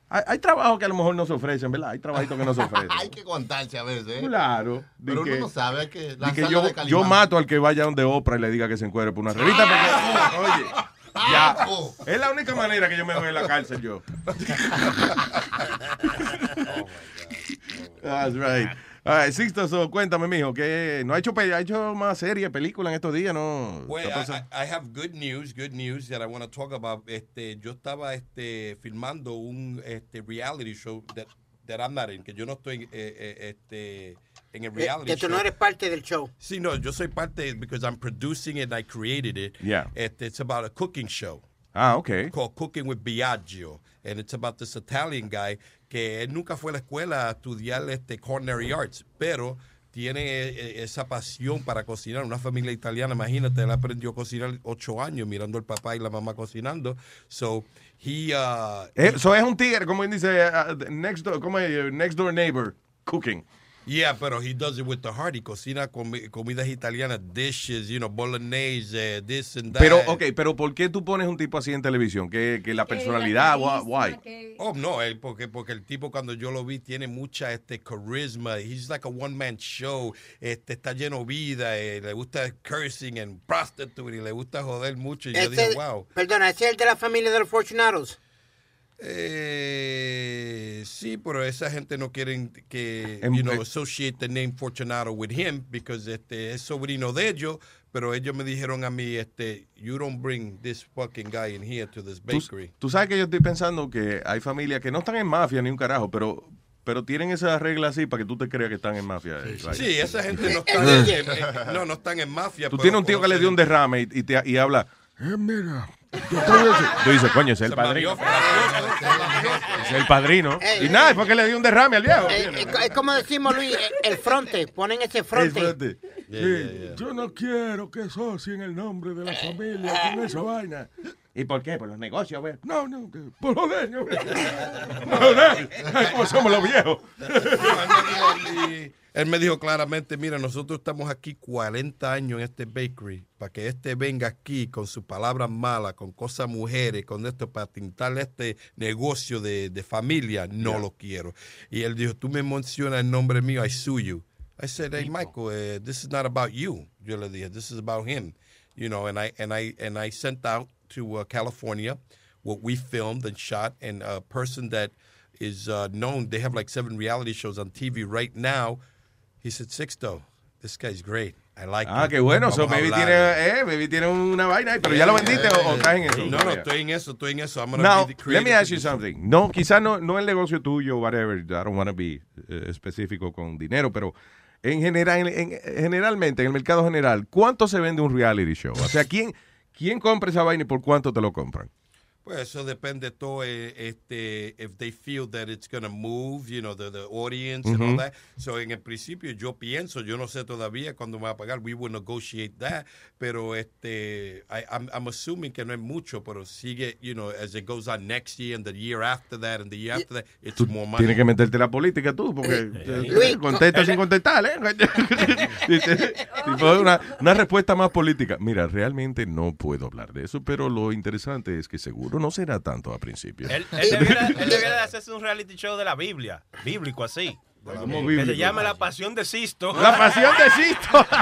hay, hay trabajos que a lo mejor no se ofrecen, ¿verdad? Hay trabajitos que no se ofrecen. hay que aguantarse a veces. ¿eh? Claro. Pero que- uno no sabe, hay que de que yo, de yo mato al que vaya donde Oprah y le diga que se encuere por una revista. Porque, oye, ya. Es la única manera que yo me voy en la cárcel yo. That's right. All right, Sixto, so, cuéntame, mijo, que no ha hecho, ha hecho más series, películas en estos días, ¿no? Well. I, I I have good news, good news that I want to talk about. Este, yo estaba este, filmando un este, reality show that, that I'm not in, que yo no estoy eh, eh, este, en el Que- reality que tú show. no eres parte del show. Sí, no, yo soy parte because I'm producing it and I created it. Yeah. Este, it's about a cooking show. Ah, okay. Called Cooking with Biagio. And it's about this Italian guy que él nunca fue a la escuela a estudiar este culinary arts, pero tiene eh, esa pasión para cocinar. Una familia italiana, imagínate, él aprendió a cocinar ocho años mirando al papá y la mamá cocinando. So, he... Uh, Eso es un tigre, como dice, uh, next, door, como es, next door neighbor cooking. Yeah, pero he does it with the heart. He cocina comi- comidas italianas, dishes, you know, bolognese, eh, this and that. Pero, ok, pero ¿por qué tú pones un tipo así en televisión? Que, que la personalidad, why? why? Oh, no, él, porque, porque el tipo cuando yo lo vi tiene mucha este carisma. He's like a one man show. Este, está lleno de vida. eh, le gusta cursing and prostitute y le gusta joder mucho. Y yo Ese- dije, wow. Perdona, ¿ese es el de la familia de los Fortunados? Eh, sí, pero esa gente no quieren que, you know, eh. associate the name Fortunato with him because este es sobrino de ellos, pero ellos me dijeron a mí, este, you don't bring this fucking guy in here to this Tú, bakery. tú sabes que yo estoy pensando que hay familias que no están en mafia ni un carajo, pero, pero tienen esas reglas así para que tú te creas que están en mafia. eh, like. Sí, esa gente no están, en, en- en- no, no están en mafia. Tú pero tienes un tío que le dio un derrame y, y te, y habla, eh, mira, yo te voy a decir". Tú dices, coño, es el padrino. Es el padrino. Eh, Y nada, es porque le dio un derrame al viejo. Eh, eh, es como decimos, Luis, el- fronte. Ponen ese fronte. Yo no quiero que asocien el nombre de la familia con esa vaina. ¿Y por qué? Por los negocios, güey. No, no, por joder, no. Por joder. ¿Cómo somos los viejos? Él me dijo claramente, mira, nosotros estamos aquí 40 años en este bakery, para que este venga aquí con sus palabras malas, con cosas mujeres, con esto, para tintar este negocio de, de familia, no lo quiero. Y él dijo, tú me mencionas el nombre mío, I sue you. I said, hey, Michael, eh, this is not about you. Yo le dije, this is about him. You know, and I, and I, and I sent out to uh, California what we filmed and shot, and a person that is uh, known. They have like seven reality shows on TV right now. He said, Sixto, this guy's great. I like Ah, him. qué bueno. Vamos So, hablar." tiene, eh, baby tiene una vaina ahí, pero ya lo vendiste o, o estás en eso. No, no, estoy en eso, estoy en eso. I'm Now, let me ask you something. No, quizás no, no el negocio tuyo, whatever. I don't want to be eh, específico con dinero, pero en general, en- en- generalmente, en el mercado general, ¿cuánto se vende un reality show? O sea, ¿quién, quién compra esa vaina y por cuánto te lo compran? Pues eso depende todo, eh, este, if they feel that it's going to move, you know, the, the audience and all that. So, en el principio yo pienso, yo no sé todavía cuándo me va a pagar, we will negotiate that, pero este, I, I'm, I'm assuming que no es mucho, pero sigue, you know, as it goes on next year and the year after that and the year after that, it's more money. Tienes que meterte la política tú, porque eh, Luis, contesta co- sin contestar, ¿eh? Tipo, una, una respuesta más política. Mira, realmente no puedo hablar de eso, pero lo interesante es que seguro no será tanto a principio. Él, él debiera, él debiera de hacerse un reality show de la Biblia, bíblico así. ¿Cómo Que bíblico? se llama La Pasión de Sisto. La Pasión de Sisto.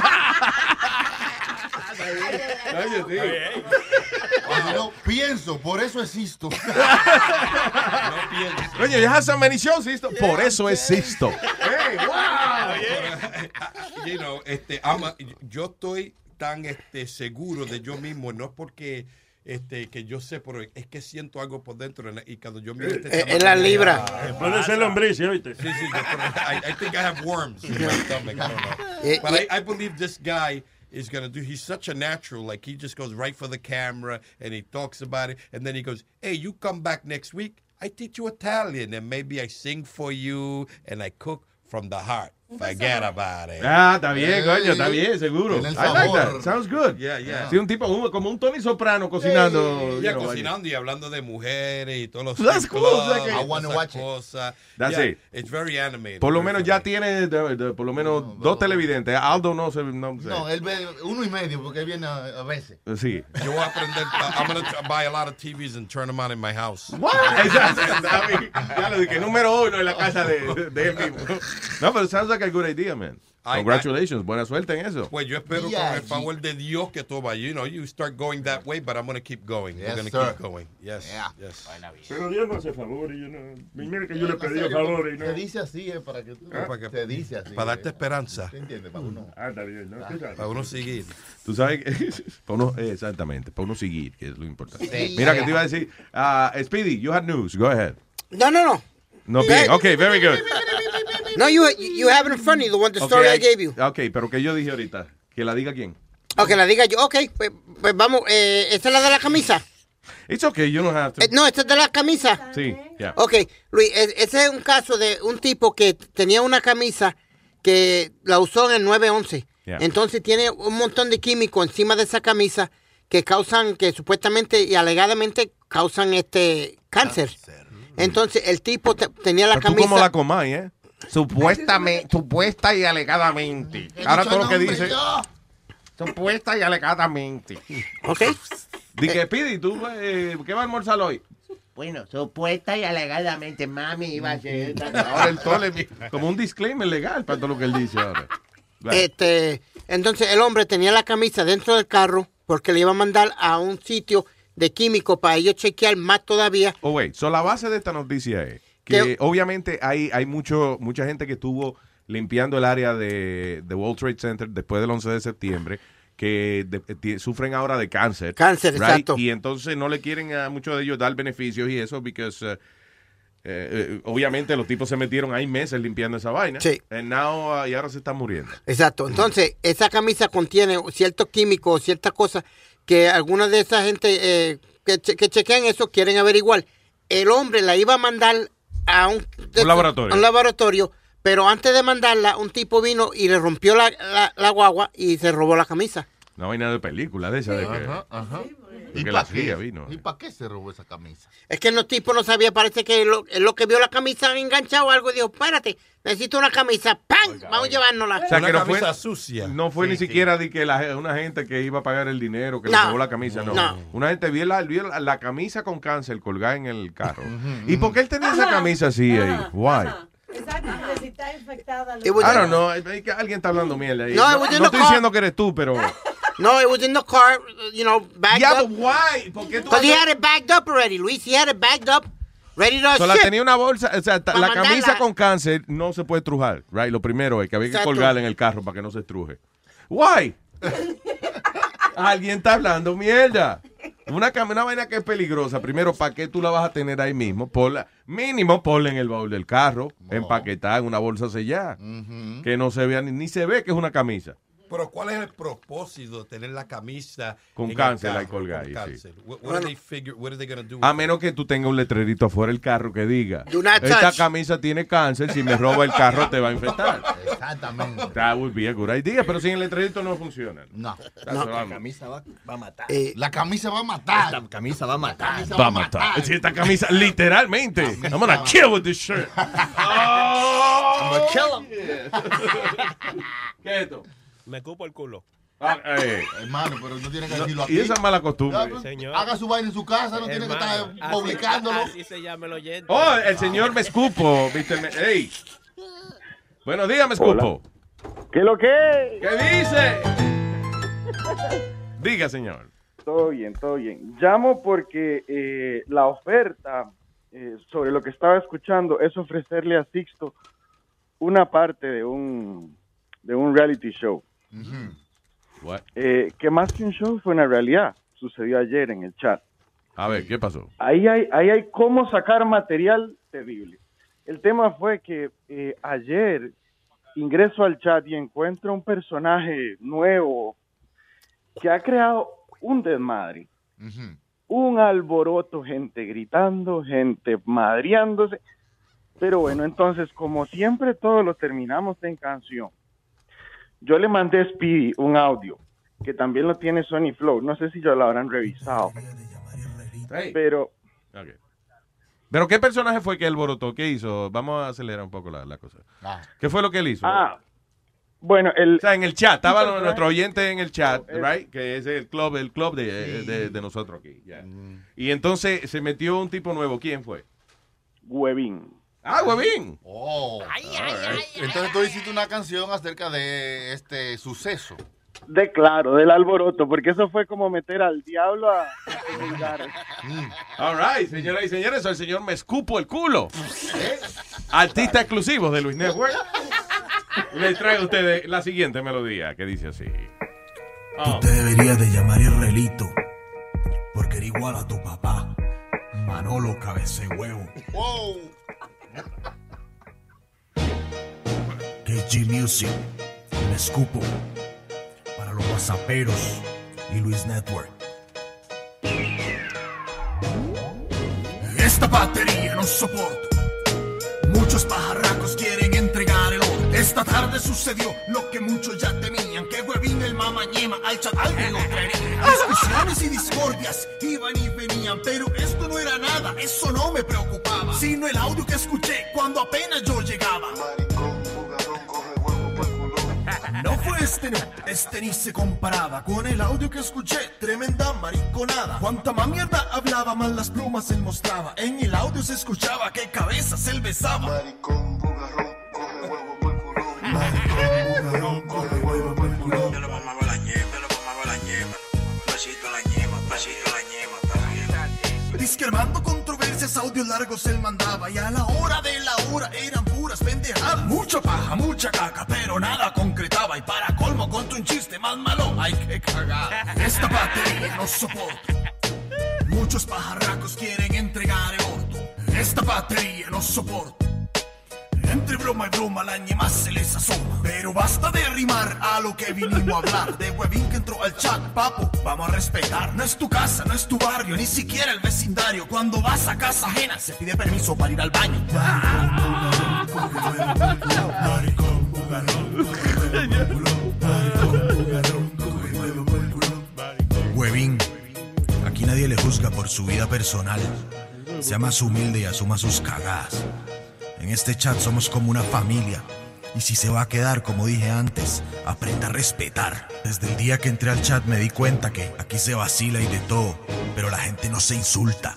Yo pienso, por eso existo. Coño, you have so many shows, Sisto. Por eso existo. Hey, wow. you know, este, ama- yo estoy tan este, seguro de yo mismo, no es porque este, que yo sé, pero es que siento algo por dentro y cuando yo miro este Eh, chamaco, es la me libra. Puede ser lombriz, ¿oíste? Sí, sí, I, I think I have worms in my stomach. I don't know. Eh, But eh. I, I believe this guy is going to do, he's such a natural. Like, he just goes right for the camera and he talks about it. And then he goes, hey, you come back next week. I teach you Italian and maybe I sing for you and I cook from the heart. Forget about it. Ah, está bien, coño, está bien, seguro. I like that. Sounds good. Yeah, yeah. Sí, un tipo como un Tony Soprano cocinando. Ya know, cocinando y hablando de mujeres y todos los That's cool. I wanna esas watch it. cosas. That's Yeah, it. It's very animated. Por lo menos ya tiene de- de- por lo menos dos televidentes. Aldo no se no sé. No, él ve uno y medio porque viene a, a veces. Sí. Yo voy a aprender. I'm going to buy a lot of TVs and turn them on in my house. What? Exacto. Ya lo dije, número uno en la casa de, de él mismo. No, pero sounds like a good idea, man. I- Congratulations. Buena suerte en eso. Pues yo espero con Yeah, el favor de Dios que todo vaya. You know, you start going that way, but I'm going to keep going. Yes, We're going sir. to keep going. Yes. Yes. Pero Dios no hace favores. Yo no, mira que yo le pedí favores y no. dice así, eh, para que tú. Ah, para que- Se dice así. para darte eh. esperanza. ¿Te entiendes? Para uno. Ah, está bien, ¿no? Sabes. Para uno seguir. Tú sabes que para uno, eh, exactamente, para uno seguir, que es lo importante. Sí. Mira que te iba a decir, ah, Speedy, you had news, go ahead. No, no, no. No, bien, ok, very good. No, you, you have it in front of you, the one, the story I gave you. Ok, pero que yo dije ahorita, que la diga quién. Ok, la diga yo. Ok, pues, pues vamos, eh, ¿esta es la de la camisa? It's okay, you don't have to. Eh, no, esta es de la camisa. Sí, ya. Ok, Luis, e- ese es un caso de un tipo que tenía una camisa que la usó en el 911. Yeah. Entonces tiene un montón de químicos encima de esa camisa que causan, que supuestamente y alegadamente causan este cáncer. Entonces el tipo te- tenía la Pero tú camisa. como la comáis, ¿eh? Supuestamente, supuesta y alegadamente. Ahora todo lo que dice. Supuesta y alegadamente. Ok. Dije, Speedy, ¿tú eh, qué va a almorzar hoy? Bueno, supuesta y alegadamente, mami iba a ser. Ahora el tole, como un disclaimer legal para todo lo que él dice ahora. Este, entonces el hombre tenía la camisa dentro del carro porque le iba a mandar a un sitio de químicos para ellos chequear más todavía. Oh, wait. So, la base de esta noticia es que obviamente hay, hay mucho, mucha gente que estuvo limpiando el área de, de World Trade Center después del 11 de septiembre que de- ti- sufren ahora de cáncer. Cáncer, right? exacto. Y entonces no le quieren a muchos de ellos dar beneficios y eso porque obviamente los tipos se metieron ahí meses limpiando esa vaina. Sí. And now, uh, y ahora se están muriendo. Exacto. Entonces, esa camisa contiene ciertos químicos, ciertas cosas que algunas de esa gente eh, que, che- que chequean eso quieren averiguar. El hombre la iba a mandar a un, Un laboratorio. un laboratorio, pero antes de mandarla, un tipo vino y le rompió la, la- la guagua y se robó la camisa. Una vaina de película de esa de que, Ajá, ajá. ¿Y que para qué? vino. ¿Y para qué se robó esa camisa? Es que los tipos no sabía, parece que lo, lo que vio la camisa enganchado o algo, dijo, espérate, necesito una camisa, ¡pam! Vamos a llevárnosla. O sea, que no fue, sucia. No fue Sí, ni sí. siquiera de que la, una gente que iba a pagar el dinero, que le robó la camisa, no. No. Una gente vio la, vio la, la camisa con cáncer colgada en el carro. ¿Y por qué él tenía esa camisa así ahí? Why? Exactamente, si está infectada. I don't know. es que alguien está hablando mierda ahí. No, No, estoy diciendo que eres tú, pero... No, it was in the car, you know, bagged Yeah, up. but why? ¿Por qué tú Because he had it bagged up already, Luis. He had it bagged up, ready to So, la ship. tenía una bolsa, o sea, Pa' la mandarla. camisa con cáncer no se puede estrujar, right? Lo primero es que había que Exacto. colgarla en el carro para que no se estruje. Why? Alguien está hablando mierda. Una, una vaina que es peligrosa. Primero, ¿para qué tú la vas a tener ahí mismo? Ponla, mínimo ponla en el baúl del carro, empaquetada en una bolsa sellada. Que no se vea ni, ni se ve que es una camisa. Pero ¿cuál es el propósito de tener la camisa Con cáncer ahí colgada sí. A menos que tú tengas un letrerito afuera del carro que diga, esta touch. camisa tiene cáncer, si me roba el carro te va a infectar. Exactamente. That would be a good idea, pero sin el letrerito no funciona. No. No. La camisa va, va a matar. Eh, La camisa va a matar. La camisa va a matar. Va a matar. Sí, esta camisa, literalmente. I'm gonna kill with this shirt. I'm gonna kill him. ¿Qué es esto? Me cupo el culo. Ah, eh. Hermano, pero no tiene que No, decirlo aquí. y esa mala costumbre. Ya, Señor. Haga su vaina en su casa, no tiene que estar publicándolo. Así se llama el oyente. Oh, el señor me escupo. ¿viste? Me- Ey. Buenos días, me escupo. ¿Qué lo que? ¿Qué dice? Diga, señor. Todo bien, todo bien. Llamo porque eh, la oferta eh, sobre lo que estaba escuchando es ofrecerle a Sixto una parte de un, de un reality show. Eh, que más que un show fue una realidad. Sucedió ayer en el chat. A ver, ¿qué pasó? Ahí hay, ahí hay cómo sacar material terrible. El tema fue que eh, ayer ingreso al chat y encuentro un personaje nuevo que ha creado un desmadre, un alboroto, gente gritando, gente madriándose. Pero bueno, entonces, como siempre, todo lo terminamos en canción. Yo le mandé a Speedy un audio que también lo tiene Sony Flow. No sé si ya lo habrán revisado. Pero. Pero ¿qué personaje fue que él borotó? ¿Qué hizo? Vamos a acelerar un poco la, la cosa. ¿Qué fue lo que él hizo? Ah, bueno, el... O sea, en el chat, estaba nuestro oyente en el chat, Eh, right? Que es el club, el club de, de- de nosotros aquí. ya. Y entonces se metió un tipo nuevo. ¿Quién fue? Huevín. Ah, Huevín. Oh. Entonces tú hiciste una canción acerca de este suceso. De claro, del alboroto, porque eso fue como meter al diablo a, a comulgar. All right, señoras y señores, soy el señor Me Escupo el Culo. Artista exclusivo de Luis Network. Le traigo a ustedes la siguiente melodía que dice así. Tú te deberías de llamar Israelito, porque era igual a tu papá, Manolo Cabece Huevo. KG Music, me escupo, para los whatsapperos y Luis Network. Esta batería no soporto. Muchos pajarracos quieren el oro. Esta tarde sucedió lo que muchos ya temían. Que huevín el mamañema al chat alguien lo traería. Discusiones y discordias iban y venían. Pero esto no era nada, eso no me preocupaba. Sino el audio que escuché cuando apenas yo llegaba. No fue este, no, este ni se comparaba con el audio que escuché, tremenda mariconada. Cuanta más mierda hablaba, más las plumas él mostraba. En el audio se escuchaba que cabezas él besaba. Disque controversias, audios largos él mandaba. Y a la hora de la hora eran puras pendejadas. Mucha paja, mucha caca, pero nada concretaba. Y para colmo, contra un chiste más malo, hay que cagar. Esta batería no soporto. Muchos pajarracos quieren entregar el orto. Esta batería no soporto. Entre broma y broma la ñema se les asoma. Pero basta de rimar a lo que vinimos a hablar. De huevín que entró al chat, papo, vamos a respetar. No es tu casa, no es tu barrio, ni siquiera el vecindario. Cuando vas a casa ajena se pide permiso para ir al baño. Huevín, aquí nadie le juzga por su vida personal. Sea más humilde y asuma sus cagadas. En este chat somos como una familia. Y si se va a quedar, como dije antes, aprenda a respetar. Desde el día que entré al chat me di cuenta que aquí se vacila y de todo, pero la gente no se insulta.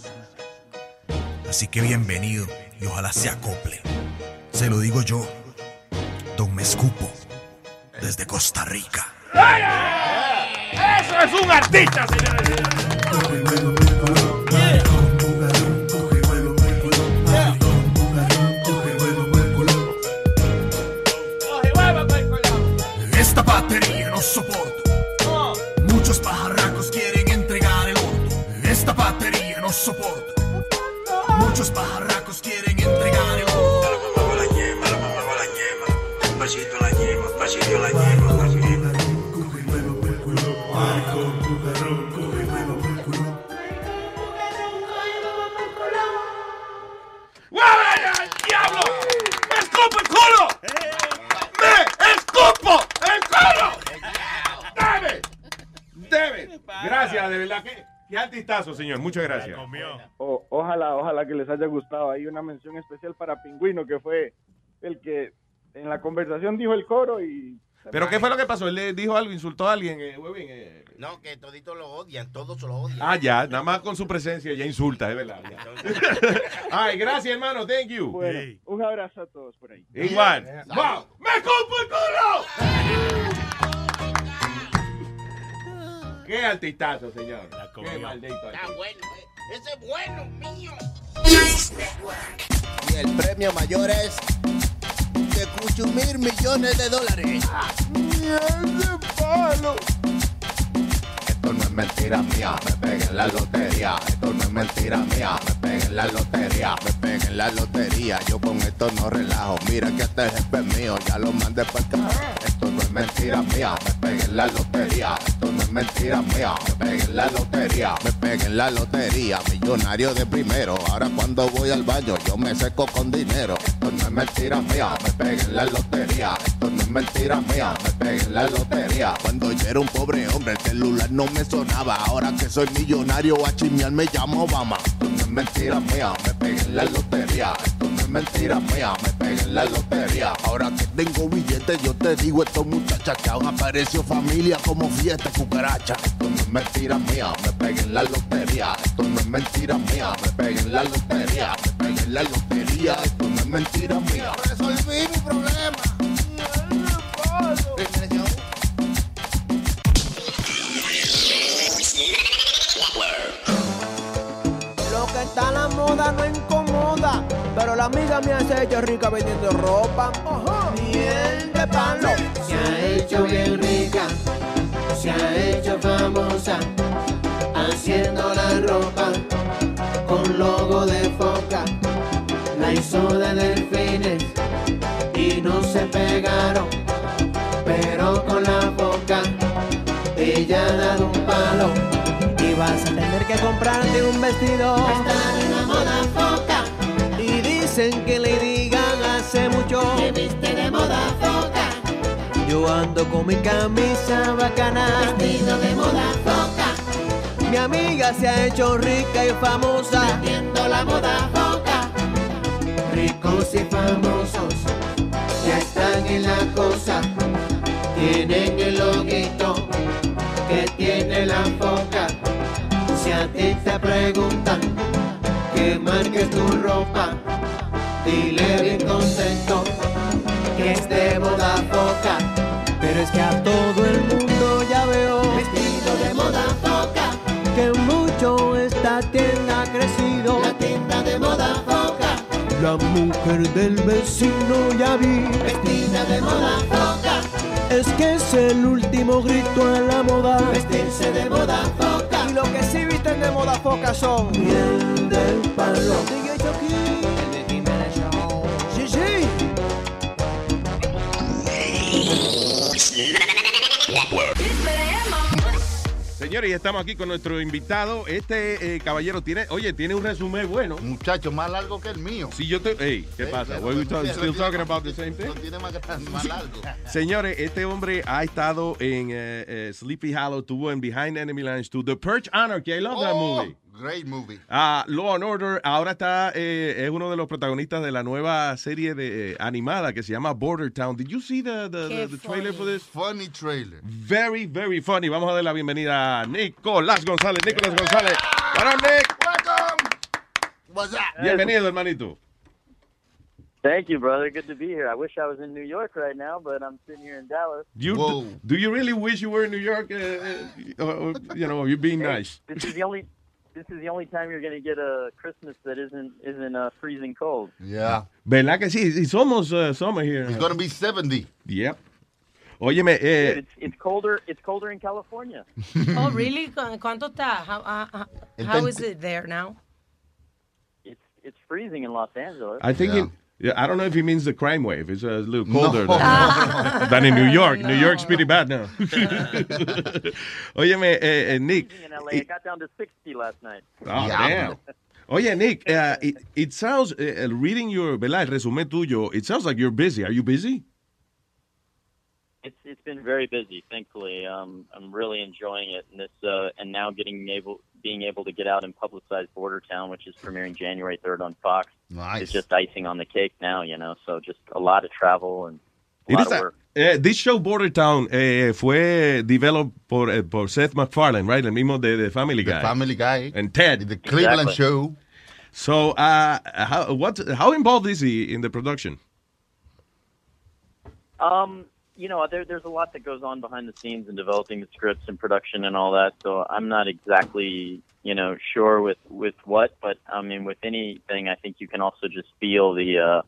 Así que bienvenido y ojalá se acople. Se lo digo yo, Don Me Escupo, desde Costa Rica. ¡Eso es un artista, señores! Batería no soporto. Muchos pajarracos quieren entregar el. Esta batería no soporto. Muchos pajarracos quieren entregar el orto. Pasito a la yema, pasito a la yema, Gracias, de verdad. Qué, qué artistazo, señor. Muchas gracias. O- ojalá, ojalá que les haya gustado. Hay una mención especial para Pingüino, que fue el que en la conversación dijo el coro y... ¿Pero qué fue lo que pasó? ¿Él le dijo algo? ¿Insultó a alguien? eh, Huevín, eh? No, que toditos lo odian, todos lo odian. Ah, ya. Nada más con su presencia ya insulta, es verdad. Ay, gracias, hermano. Thank you. Bueno, un abrazo a todos por ahí. Igual. ¡Wow! ¡Me escupo el culo! Qué altistazo, señor. Qué maldito. Está bueno, eh. ese es bueno, mío. Y el premio mayor es de cucho mil millones de dólares. palo! Esto no es mentira mía, me pegué en la lotería. Esto no es mentira mía, me pegué en la lotería. Me pegué en la lotería, yo con esto no relajo. Mira que este jefe es mío, ya lo mandé para acá. Esto no es mentira mía, me pegué en la lotería. Esto no es mentira mía, me pegué en la lotería. Me pegué en la lotería, millonario de primero. Ahora cuando voy al baño, yo me seco con dinero. Esto no es mentira mía, me pegué en la lotería. Esto no es mentira mía, me pegué en la lotería. Cuando yo era un pobre hombre, el celular no me sonaba. Ahora que soy millonario, a chismear me llamo Obama. Esto no es mentira mía, me pegué en la lotería. Esto no es mentira mía, me pegué en la lotería. Ahora que tengo billetes, yo te digo esto muchachas que aún apareció familia como fiesta cucaracha. Esto no es mentira mía, me pegué en la lotería. Esto no es mentira mía, me pegué en la lotería. Me pegué en la lotería, esto no es mentira mía. Resolví mi problema. Moda no incomoda, pero la amiga me hace hecho rica vendiendo ropa. Miel de palo. Se ha hecho bien rica, se ha hecho famosa, haciendo la ropa con logo de foca. La hizo de delfines y no se pegaron, pero con la foca ella ha dado un palo. Y vas a tener que comprarte un vestido. Moda foca. Y dicen que le digan hace mucho. Que viste de moda foca. Yo ando con mi camisa bacana. Vestido de moda foca. Mi amiga se ha hecho rica y famosa. Vendiendo la moda foca. Ricos y famosos ya están en la cosa. Tienen el loguito que tiene la foca. Si a ti te preguntan que marques tu ropa, dile bien contento que es de moda foca. Pero es que a todo el mundo ya veo Vestido de moda foca, que mucho esta tienda ha crecido. la tienda de moda foca, La mujer del vecino ya vi. vestida de moda foca, Es que es el último grito a la moda. vestirse de moda foca. Y lo que sí visten de moda foca son miel Señores, y estamos aquí con nuestro invitado. Este eh, caballero tiene, oye, tiene un resumen bueno. Muchacho, más largo que el mío. Si yo te, hey, ¿qué pasa? We talk- still talking about the same thing? No tiene más, largo. Señores, este hombre ha estado en eh, eh, Sleepy Hollow, estuvo en Behind Enemy Lines 2, The Purge Anarchy. I love that Oh, movie. Great movie. Ah, Law and Order ahora está eh, es uno de los protagonistas de la nueva serie de eh, animada que se llama Border Town. Did you see the, the, the- the trailer for this? Funny trailer. Very, very funny. Vamos a dar la bienvenida a Nicolás González. Nicolás González. Bueno, Nick. What's up? Bienvenido, hermanito. Thank you, brother. Good to be here. I wish I was in New York right now, but I'm sitting here in Dallas. You, do, do you really wish you were in New York? Uh, uh, or, you know, you're being Hey, nice. This is the only this is the only time you're going to get a Christmas that isn't isn't uh, freezing cold. Yeah. ¿Verdad que sí? Y somos uh, summer here. It's gonna be 70. Yep. Óyeme, Dude, eh, it's it's colder. It's colder in California. Oh, really? ¿Cu- ¿Cuánto está? How, uh, uh, El how ten- is it there now? It's it's freezing in Los Angeles. I think it- yeah, I don't know if he means the crime wave. It's a little colder No. than, than in New York. New York's pretty bad now. Óyeme, eh, eh, Nick. in LA, it got down to 60 last night. Oh, damn. Oye, Nick, uh, it, it sounds, uh, reading your, ¿verdad? El resumen tuyo, it sounds like you're busy. Are you busy? It's it's been very busy, thankfully. Um, I'm really enjoying it, and this uh, and now getting able being able to get out and publicize Border Town, which is premiering January 3rd on Fox. Nice. It's just icing on the cake now, you know. So just a lot of travel and a It lot is of a- work. eh, this show, Border Town, eh, fue developed por, eh, por Seth MacFarlane, right? El mismo de, de Family Guy. Family Guy. And Ted. The Cleveland Exactly. Show. So, uh, how, what, how involved is he in the production? Um, you know, there, there's a lot that goes on behind the scenes in developing the scripts and production and all that. So I'm not exactly, you know, sure with with what, but I mean, with anything, I think you can also just feel the uh,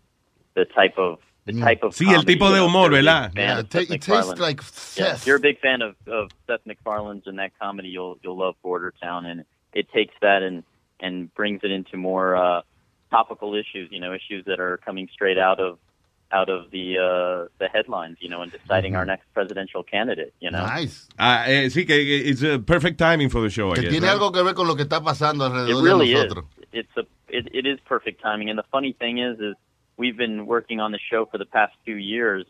the type of the type of Sí, el comedy, tipo de humor, if you're ¿verdad? Yeah, it it tastes MacFarlane- like Yeah, if you're a big fan of, of Seth MacFarlane's and that comedy, you'll you'll love Border Town, and it takes that and and brings it into more uh, topical issues. You know, issues that are coming straight out of out of the uh, the headlines. You know, and deciding our next presidential candidate. You know, Ah, eh, sí, que que it's a perfect timing for the show, I Que guess, tiene right? algo que ver con lo que está pasando It really de is. It's a it, it is perfect timing. And the funny thing is, is we've been working on the show for the past two years.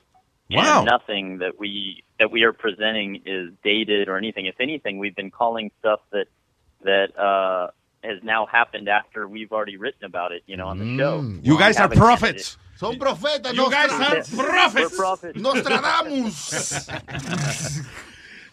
Wow. And nothing that we that we are presenting is dated or anything. If anything, we've been calling stuff that that uh, has now happened after we've already written about it. You know, on the show. You guys are prophets. Son profetas, You guys are Nostradamus. We're prophets. Nostradamus.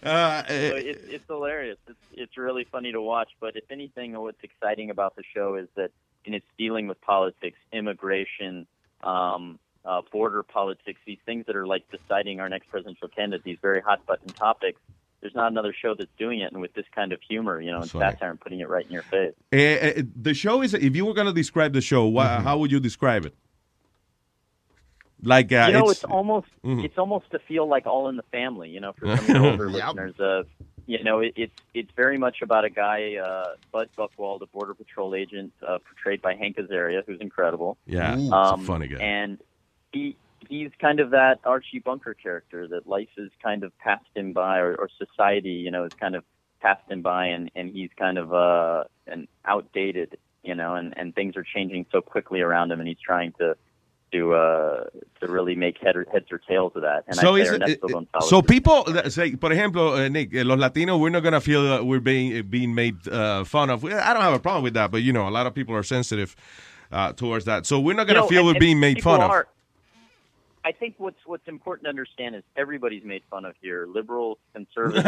Uh, So it's it's hilarious. It's it's really funny to watch. But if anything, what's exciting about the show is that in its dealing with politics, immigration, um, uh, border politics, these things that are like deciding our next presidential candidate, these very hot button topics. There's not another show that's doing it, and with this kind of humor, you know, and That's right. satire, and putting it right in your face. Eh, eh, the show is, if you were going to describe the show, wha- how would you describe it? Like, uh, you know, it's, it's, almost Mhm. it's almost to feel like all in the family. You know, for some of the older Yep. listeners, uh, you know, it, it's it's very much about a guy, uh, Bud Buchwald, a border patrol agent, uh, portrayed by Hank Azaria, who's incredible. Yeah, a um, funny guy. and he he's kind of that Archie Bunker character that life has kind of passed him by, or, or society, you know, has kind of passed him by, and and he's kind of uh an outdated, you know, and and things are changing so quickly around him, and he's trying to to uh to really make head or, heads or tails of that. And so, I is it, Gonzalez so people uh, say, por ejemplo, uh, Nick, eh, los Latinos, we're not going to feel that we're being eh, being made uh, fun of. I don't have a problem with that, but you know, a lot of people are sensitive uh, towards that. So we're not going to know, feel and- we're and being made fun of. I think what's what's important to understand is everybody's made fun of here. Liberals, conservatives,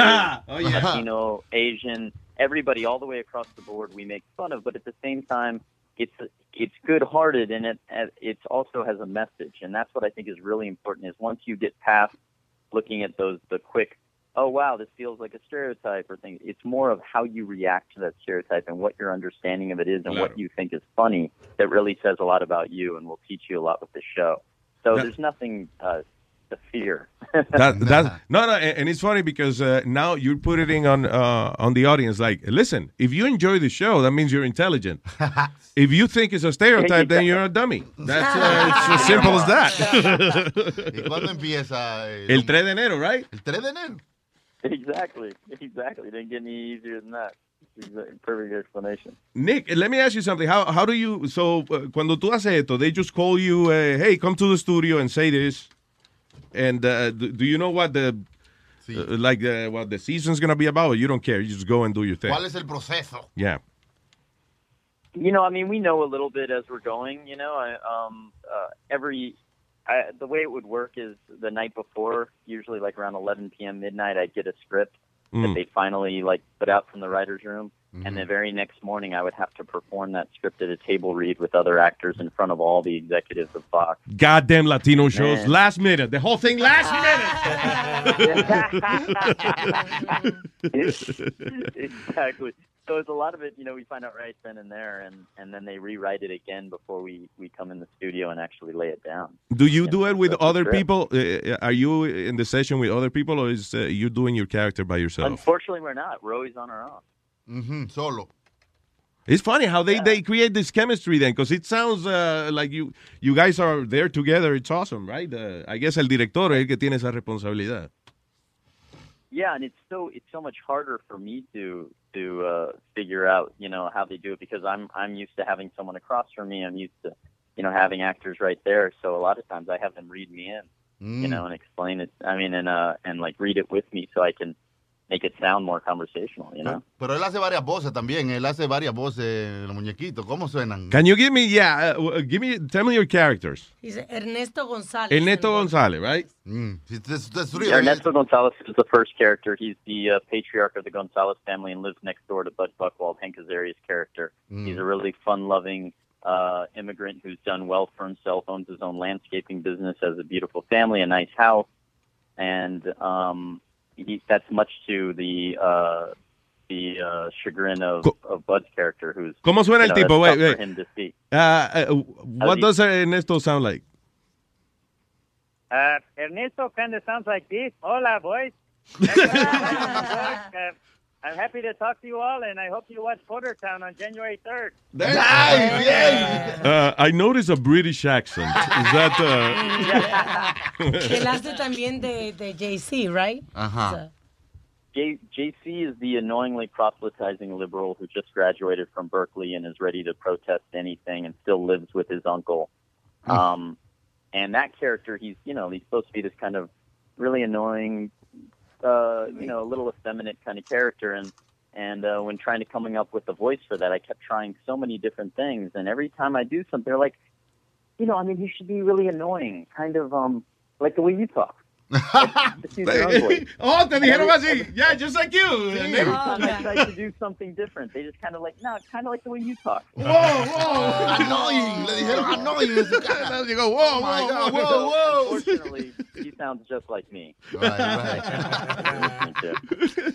Oh, yeah. Latino, Asian, everybody, all the way across the board, we make fun of. But at the same time, it's it's good-hearted and it it also has a message, and that's what I think is really important. Is once you get past looking at those the quick, oh wow, this feels like a stereotype or thing. It's more of how you react to that stereotype and what your understanding of it is and what you think is funny that really says a lot about you and will teach you a lot with the show. So That- there's nothing uh, to fear. that that no no and and it's funny because uh, now you're putting it in on uh, on the audience like listen if you enjoy the show that means you're intelligent if you think it's a stereotype then you're a dummy that's uh, it's as simple as that ¿Y cuándo empieza? el 3 de enero right El 3 de enero. exactly, exactly. It Didn't get any easier than that. Exa- Perfect explanation. Nick let me ask you something how how do you so uh, cuando tú haces esto they just call you uh, hey come to the studio and say this and uh, do, do you know what the uh, like uh, what the season's gonna be about or you don't care you just go and do your thing ¿Cuál es el proceso? yeah You know, I mean, we know a little bit as we're going. You know, I, um, uh, every I, the way it would work is the night before, usually like around 11 p.m. midnight, I'd get a script that Mm. they finally like put out from the writers' room, and the very next morning, I would have to perform that script at a table read with other actors in front of all the executives of Fox. goddamn Latino shows last minute the whole thing last minute. exactly. So it's a lot of it, you know, we find out right then and there, and and then they rewrite it again before we we come in the studio and actually lay it down. Do you do it with that's other people? Uh, are you in the session with other people, or is uh, you doing your character by yourself? Unfortunately, we're not. We're always on our own. Ujú, solo. It's funny how they, they create this chemistry then, because it sounds uh, like you you guys are there together. It's awesome, right? Uh, I guess el director es el que tiene esa responsabilidad. Yeah, and it's so it's so much harder for me to to uh, figure out, you know, how they do it because I'm I'm used to having someone across from me. I'm used to, you know, having actors right there. So a lot of times I have them read me in, you Mm. know, and explain it. I mean, and uh, and like read it with me so I can make it sound more conversational, you know. Pero él hace varias voces también. Él hace varias voces, los muñequitos. ¿Cómo suenan? Can you give me, yeah, uh, give me, tell me your characters. Dice Ernesto González. Ernesto González, right? Mm. Yeah, Ernesto Gonzalez is the first character. He's the uh, patriarch of the Gonzalez family and lives next door to Bud Buchwald, Hank Azaria's character. Mm. He's a really fun-loving uh, immigrant who's done well for himself, owns his own landscaping business, has a beautiful family, a nice house. and um, he, that's much to the uh, the uh, chagrin of, of Bud's character, who's ¿Cómo suena you el tipo? Wait, wait. him to see. Uh, uh, what he- does Ernesto sound like? Uh, Ernesto kind of sounds like this. Hola, boys. I'm happy to talk to you all, and I hope you watch Portertown on January 3rd. Uh, I noticed a British accent. Is that? Uh... Él hace también de, de JC, right? Uh-huh. J- JC is the annoyingly proselytizing liberal who just graduated from Berkeley and is ready to protest anything and still lives with his uncle. Um, and that character, he's you know he's supposed to be this kind of really annoying, uh, you know, a little effeminate kind of character. And and uh, when trying to coming up with a voice for that, I kept trying so many different things. And every time I do something, they're like, you know, I mean, he should be really annoying, kind of um like the way you talk. Just use your own voice. oh, te dijeron así. Yeah, just like you. Every time I tried to do something different, they just kind of like, no, it's kind of like the way you talk. Whoa, whoa. Annoying. Le dijeron annoying en su cara. Digo, whoa, Oh, my whoa, God. whoa, whoa. Unfortunately, he sounds just like me. Right, right.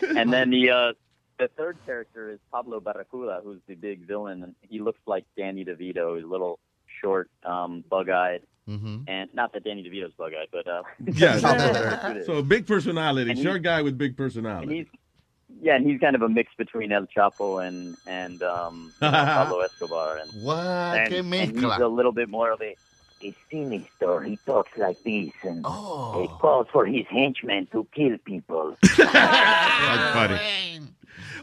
and then the uh, the third character is Pablo Barracuda, who's the big villain. He looks like Danny DeVito. He's a little short, um, bug-eyed, Mm-hmm. and not that Danny DeVito's bug-eyed, but uh, Yeah. Pablo Barracuda so big personality, And he- short guy with big and personality. he's yeah, and he's kind of a mix between El Chapo and and um, you know, Pablo Escobar, and What? and, Qué and he's a little bit more of a He's sinister. He talks like this and Oh. he calls for his henchmen to kill people. That's funny.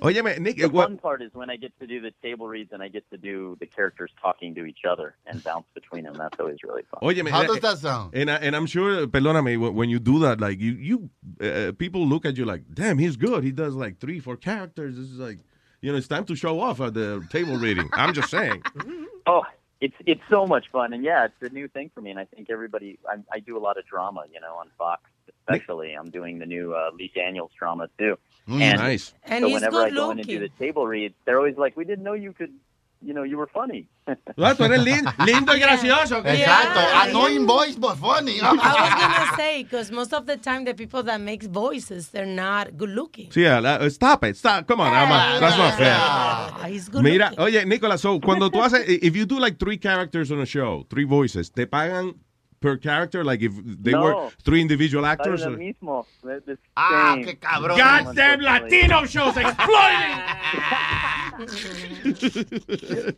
Óyeme, Nick, The what- fun part is when I get to do the table reads and I get to do the characters talking to each other and bounce between them. That's always really fun. Óyeme, How eh, does that sound? And, I, and I'm sure, perdóname, when when you do that, like you, you, uh, people look at you like, damn, he's good. He does like three, four characters. This is like, you know, it's time to show off at the table reading. I'm just saying. Oh, it's it's so much fun, and yeah, it's a new thing for me. And I think everybody, I, I do a lot of drama, you know, on Fox, especially. I'm doing the new uh, Lee Daniels drama too. Mm, and nice. And so he's whenever I good go in and do the table reads, they're always like, "We didn't know you could, you know, you were funny." Ah, tú eres lin- lindo y gracioso. Exacto. Yeah. Annoying voice, but funny. I was gonna say because most of the time the people that makes voices they're not good looking. Sí, uh, stop it. Stop. Come on. I'm not- that's not fair. Ah, he's good Mira, looking. oye, Nicolás, so cuando tú haces, if you do like three characters on a show, three voices, ¿te pagan per character? Like if they No. were three individual actors? or- mismo. the- the Ah, same- qué cabrón. Goddamn Latino shows exploiting.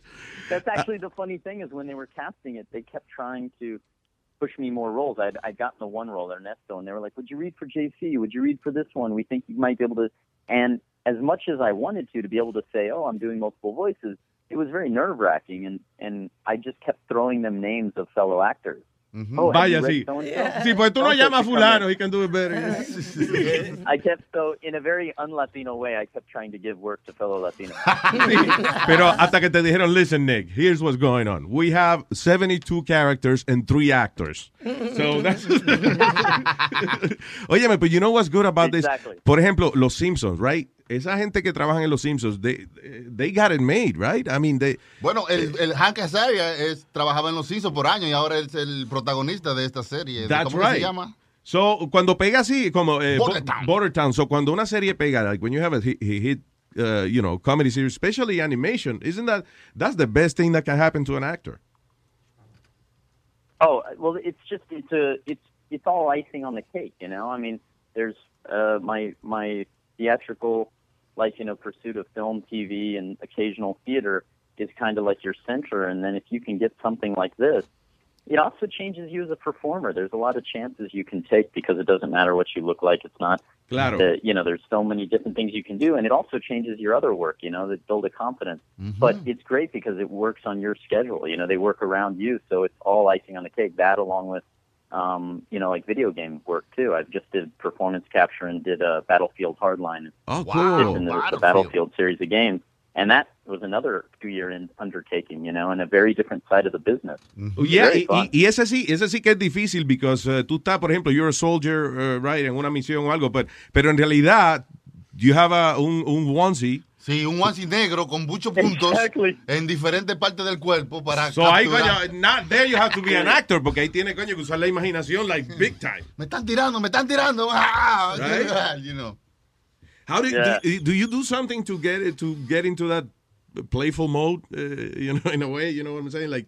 That's actually the funny thing is when they were casting it, they kept trying to push me more roles. I'd, I'd gotten the one role, Ernesto, and they were like, "Would you read for JC? Would you read for this one? We think you might be able to." And as much as I wanted to, to be able to say, "Oh, I'm doing multiple voices," it was very nerve wracking, and and I just kept throwing them names of fellow actors. Oh, have you Vaya, sí. so-and-so? Sí, pues tú lo Okay, llamas a fulano, he can do it better. I kept so in a very un-Latino way. I kept trying to give work to fellow Latinos. Pero hasta que te dijeron, listen, Nick, here's what's going on. We have 72 characters and three actors. So that's... Óyeme, but you know what's good about Exactly. this? Por ejemplo, Los Simpsons, right? Esa gente que trabaja en Los Simpsons, they, they got it made, right? I mean, they... Bueno, el, el Hank Azaria es, trabajaba en Los Simpsons por años y ahora es el protagonista de esta serie. That's ¿Cómo right. se llama? So, cuando pega así, como eh, Bo- Bordertown. Bordertown. So, cuando una serie pega, like when you have a hit, hit uh, you know, comedy series, especially animation, isn't that, that's the best thing that can happen to an actor? Oh well, it's just it's a it's it's all icing on the cake, you know. I mean, there's uh, my my theatrical, like you know, pursuit of film, TV, and occasional theater is kind of like your center, and then if you can get something like this, it also changes you as a performer. There's a lot of chances you can take because it doesn't matter what you look like. It's not Claro. the, you know, there's so many different things you can do, and it also changes your other work, you know, that build a confidence. Mm-hmm. But it's great because it works on your schedule. You know, they work around you, so it's all icing on the cake. That along with, um, you know, like video game work too. I just did performance capture and did a Battlefield Hardline. Oh, cool! In the, the Battlefield series of games, and that was another two-year undertaking. You know, and a very different side of the business. Yeah, Very y, fun. y- y ese sí, ese sí que es difícil because uh, tú estás, por ejemplo, you're a soldier, uh, right, en una misión o algo, but, pero en realidad you have a, un, un onesie Sí, un onesie negro con muchos puntos en diferentes partes del cuerpo para So ahí, coño, not there you have to be an actor, porque ahí tiene, coño, que usar la imaginación, like, big time. Me están tirando, me están tirando. Ah, Right? you know. How do, Yeah. do, do you do something to get to get into that playful mode? Uh, you know, in a way, you know what I'm saying? Like,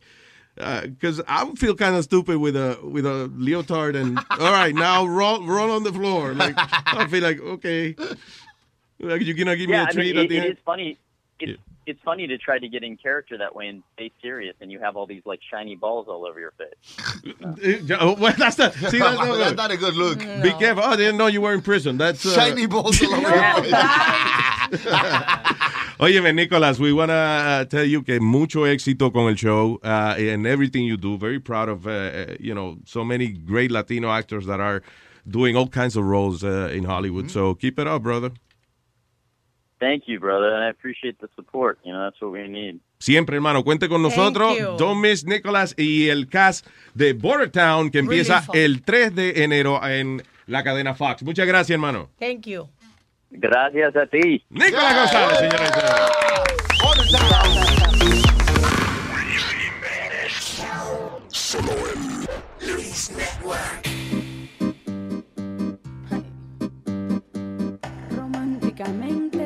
because I would feel kind of stupid with a with a leotard and all right, now roll roll on the floor. Like, I feel like okay, like you gonna give yeah, me a I treat mean, at it, the it end. is funny. It's it's funny to try to get in character that way and stay serious, and you have all these like shiny balls all over your face. Uh, oh, well, that's not, see, that's not, That's not a good look. Be careful. Oh, I didn't know you were in prison. That's uh, Shiny balls all over your face. Óyeme, Nicholas, we want to uh, tell you que mucho éxito con el show uh, and everything you do. Very proud of, uh, uh, you know, so many great Latino actors that are doing all kinds of roles uh, in Hollywood. So keep it up, brother. Thank you, brother, and I appreciate the support. You know, that's what we need. Siempre, hermano, cuente con nosotros. Don't miss Nicholas y el cast de Border Town que empieza fun. el 3 de enero en la cadena Fox. Muchas gracias, hermano. Thank you. Gracias a ti. Nicolás González, señoras y señores. Solo en Luis Network. románticamente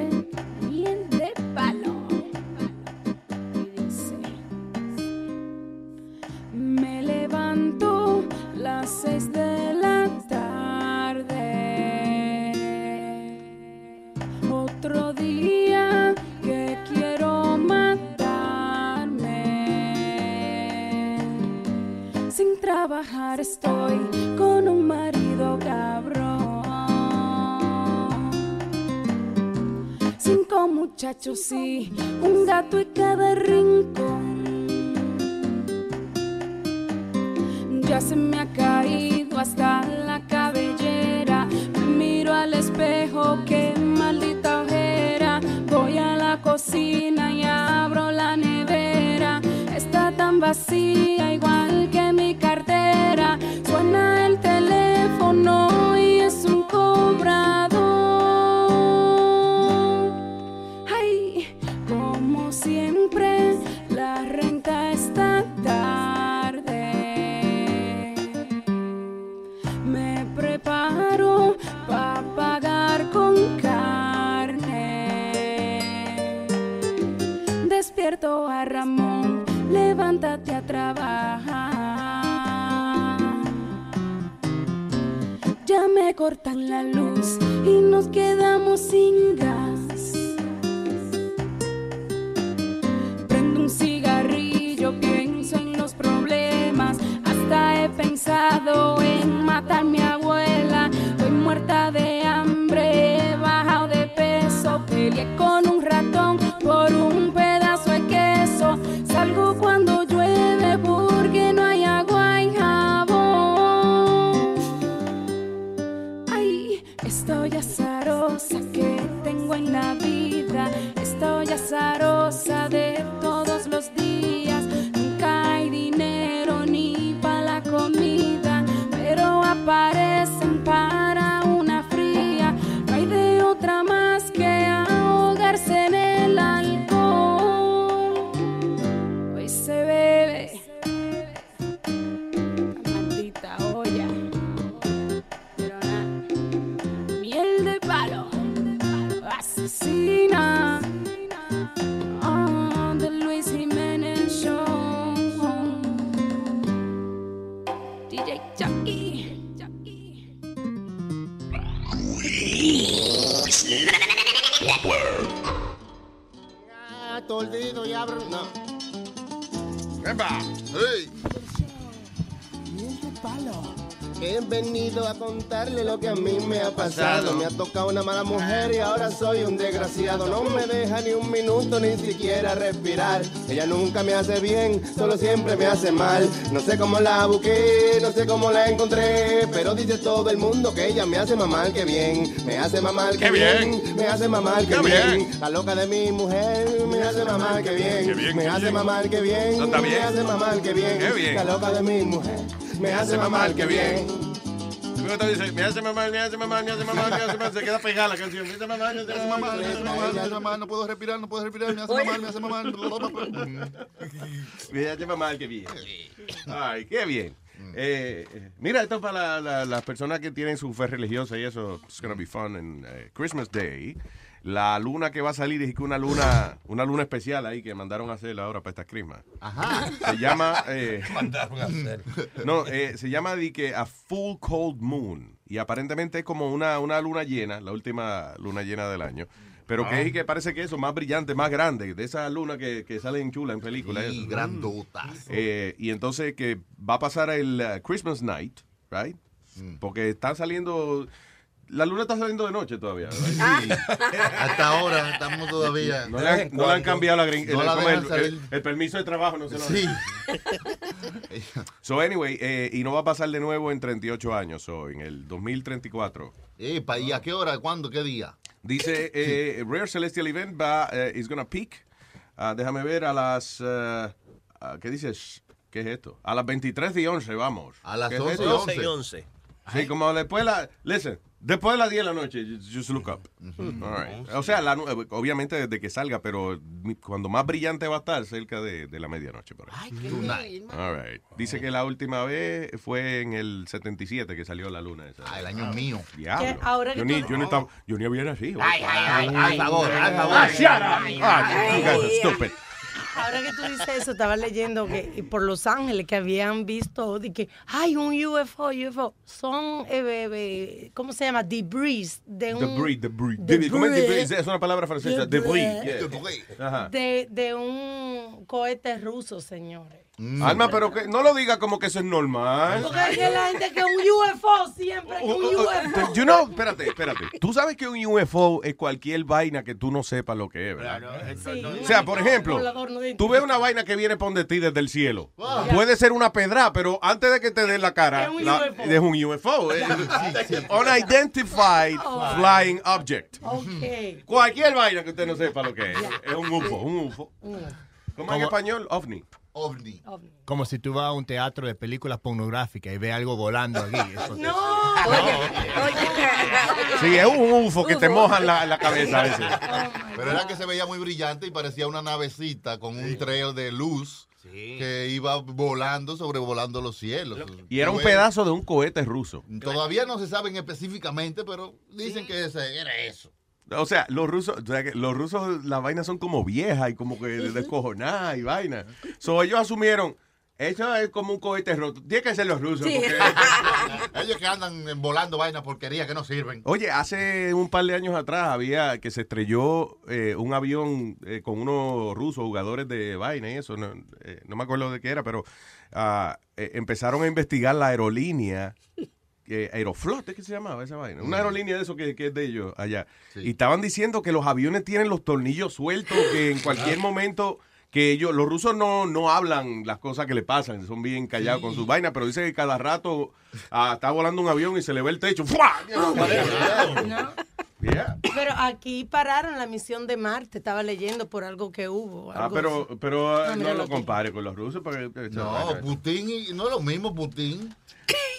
seis de la tarde. Otro día que quiero matarme. Sin trabajar estoy con un marido cabrón. Cinco muchachos y un gato y cada rincón. Ya se me ha caído hasta la cabellera. Me miro al espejo, qué maldita ojera. Voy a la cocina y abro la nevera. Está tan vacía, igual que mi cartera. Suena el teléfono y es un cobrador. Respirar. Ella nunca me hace bien, solo siempre me hace mal. No sé cómo la busqué, no sé cómo la encontré. Pero dice todo el mundo que ella me hace mamar que bien. Me hace mamar que Qué bien. bien. Me hace mamar que Qué bien. bien. La loca de mi mujer me hace mamar que bien. Qué bien, Me hace bien. mamar que bien. Está bien. Me hace mamar que bien. La loca de mi mujer me hace mamar que bien. Dice, me hace mamá, me hace mamá, me hace mamá, me hace mamá, se queda pegada la canción. Me hace mamá, me hace mamá, me hace mamá, Me hace mamá, no puedo respirar, no puedo respirar, me hace mamá, me hace mamá. Me hace mamá, qué bien. Ay, qué bien. Eh, eh, mira, esto es para la- la- las personas que tienen su fe religiosa y eso. It's gonna be fun. En eh, Christmas Day, la luna que va a salir es que una luna, una luna especial ahí que mandaron a hacer ahora para esta Christmas. Ajá. Se llama. eh, Mandaron a hacer. No, eh, se llama di que a full cold moon. Y aparentemente es como una, una luna llena, la última luna llena del año. Pero que Ah. es que parece que eso, más brillante, más grande, de esa luna que, que sale en chula en películas. Sí, eso. grandotas. Eh, y entonces que va a pasar el uh, Christmas night, right? Mm. Porque está saliendo, la luna está saliendo de noche todavía. right? Hasta ahora estamos todavía. No le han, no le han cambiado la gring- No el, la el- el- el permiso de trabajo, no se lo Sí. So anyway, eh, y no va a pasar de nuevo en 38 años, so en el 2034. Epa, ¿y a qué hora? ¿Cuándo? ¿Qué día? Dice, eh, Rare Celestial Event va, eh, is gonna peak. ah, déjame ver a las, eh, ah, ¿qué dices? ¿Qué es esto? A las 23 y 11, vamos. A las ¿Qué es 11 esto? y 11. y 11. Sí, como después la, listen, después de las 10 de la noche, just just look up. All right. O sea, la eh, obviamente desde que salga, pero mi- cuando más brillante va a estar, cerca de, de la medianoche. Por ahí. All right. Dice que la última vez fue en el 77 que salió la luna. Esa. Ah, el año mío. Diablo. Ahora yo, ni, yo, ni estaba, yo ni había nacido. Ay, ay, ay, favor, favor. Ah. Ah. Ahora que tú dices eso, estaba leyendo que y por Los Ángeles que habían visto de que hay un UFO, UFO. Son, eh, eh, ¿cómo se llama? Debris de un... Debris, debris. Debris. ¿Cómo es debris? Es una palabra francesa. Debris. Debris. yeah. Ajá. De, de un cohete ruso, señores. Alma, pero que no lo diga como que eso es normal. Porque es que la gente que un UFO siempre, que un UFO. You know, espérate, espérate. Tú sabes que un UFO es cualquier vaina que tú no sepas lo que es, ¿verdad? O sea, por ejemplo, tú ves una vaina que viene por de ti desde el cielo. Wow. Puede ser una pedra, pero antes de que te den la cara, Es un la- UFO. es un UFO. es Unidentified Oh. Flying Object. Ok. Cualquier vaina que usted no sepa lo que es. Es un UFO, un UFO. ¿Cómo en español? OVNI. OVNI. Como si tú vas a un teatro de películas pornográficas y ves algo volando aquí. Eso- No. Sí, es un UFO que te mojan la, la cabeza a veces. Pero era que se veía muy brillante y parecía una navecita con un treo de luz que iba volando, sobrevolando los cielos. Y era un pedazo de un cohete ruso. Todavía no se saben específicamente, pero dicen que ese era eso. O sea, los rusos, o sea, que los rusos, las vainas son como viejas y como que descojonadas y vainas. So, ellos asumieron, eso es como un cohete roto. Tiene que ser los rusos. Sí. porque- Ellos que andan volando vainas porquerías que no sirven. Oye, hace un par de años atrás había que se estrelló eh, un avión eh, con unos rusos, jugadores de vaina y eso. No, eh, no me acuerdo de qué era, pero eh, empezaron a investigar la aerolínea. Eh, Aeroflot, ¿es que se llamaba esa vaina? Una aerolínea de eso que, que es de ellos allá. Y estaban diciendo que los aviones tienen los tornillos sueltos, que en cualquier momento que ellos, los rusos no, no hablan las cosas que le pasan, son bien callados con sus vainas, pero dice que cada rato ah, está volando un avión y se le ve el techo. ¡fua! Yeah. Pero aquí pararon la misión de Marte, estaba leyendo por algo que hubo. Ah, pero, pero Ah, no lo compare con los rusos. Porque, No, Putin y- no es lo mismo Putin.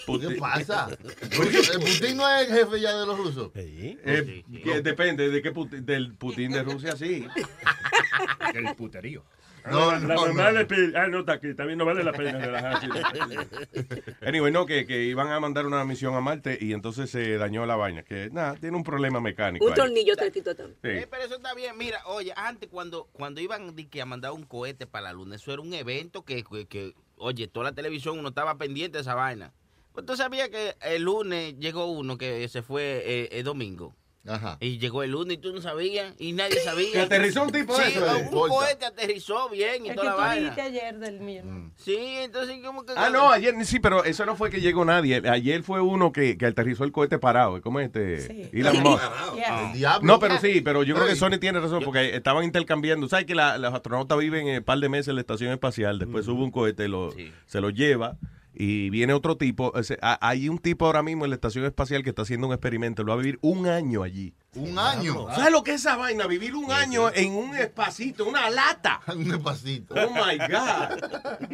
Putin. ¿Qué pasa? ¿El Putin no es el jefe ya de los rusos? Eh, que depende de qué Putin- del Putin de Rusia, sí. El puterío. No, la no, mamá no. le pide. Ah, no, está aquí. También no vale la pena relajarse. Anyway, no, que, que iban a mandar una misión a Marte y entonces se dañó la vaina. Que nada, tiene un problema mecánico. Un ahí. tornillo tantito también. Sí. Eh, pero eso está bien. Mira, oye, antes cuando, cuando iban que a mandar un cohete para la luna, eso era un evento que, que, que, oye, toda la televisión uno estaba pendiente de esa vaina. Pues tú sabías que el lunes llegó uno que se fue eh, el domingo. Ajá. Y llegó el lunes y tú no sabías y nadie sabía. ¿Que aterrizó un tipo de sí, eso? un cohete aterrizó bien y El que toda la tú vaina. dijiste ayer del mío. Sí, entonces como que... Ah, no, ayer sí, pero eso no fue que llegó nadie. Ayer fue uno que, que aterrizó el cohete parado. ¿Cómo es este? Sí. Elon. Musk. Yeah. El diablo. No, pero sí, pero yo creo que. Sony tiene razón porque estaban intercambiando. ¿Sabes que la- los astronautas viven un par de meses en la estación espacial? Después sube un cohete, lo, se lo lleva Y viene otro tipo. hay un tipo ahora mismo en la estación espacial que está haciendo un experimento. Él va a vivir un año allí. Un año. ¿Sabes lo que es esa vaina? Vivir un año en un espacito, una lata. un espacito. Oh my God.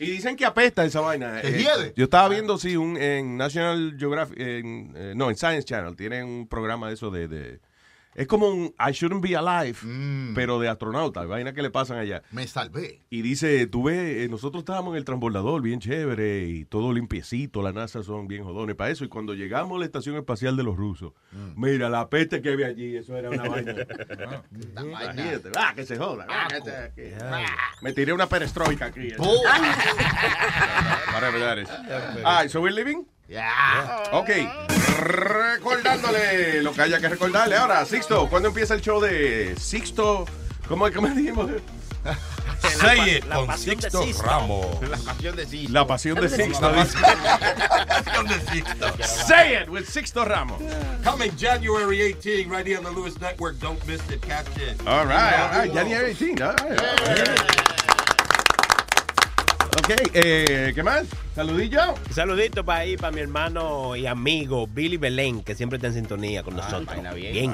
Y dicen que apesta esa vaina. ¿Que Eh, yo estaba viendo, sí, un, en National Geographic, en, eh, no, en Science Channel, tienen un programa de eso de, de- es como un I Shouldn't Be Alive, pero de astronauta, vaina que le pasan allá. Mm. Me salvé. Y dice, tú ves, eh, nosotros estábamos en el transbordador bien chévere y todo limpiecito, la NASA son bien jodones para eso. Y cuando llegamos a la estación espacial de los rusos, Mm. mira, la peste que había allí, eso era una vaina. Imagínate, ah, que se joda. ah, que que- Me tiré una perestroika aquí. Oh. That is. Ah, so we're living? Ok. Recordándole lo que haya que recordarle. Ahora, Sixto, ¿cuándo empieza el show de Sixto? ¿Cómo, cómo dijimos? Say it con Sixto Sixto. Ramos. La pasión de Sixto. La pasión de Sixto. La pasión de Sixto. Say it with Sixto Ramos. Coming January 18, right here on the Lewis Network. Don't miss it. Catch it. All right, all right. January 18. All right, right. Ok, eh, ¿qué más? Saludillo. Saludito para ahí, para mi hermano y amigo Billy Belén, que siempre está en sintonía con nosotros. bien.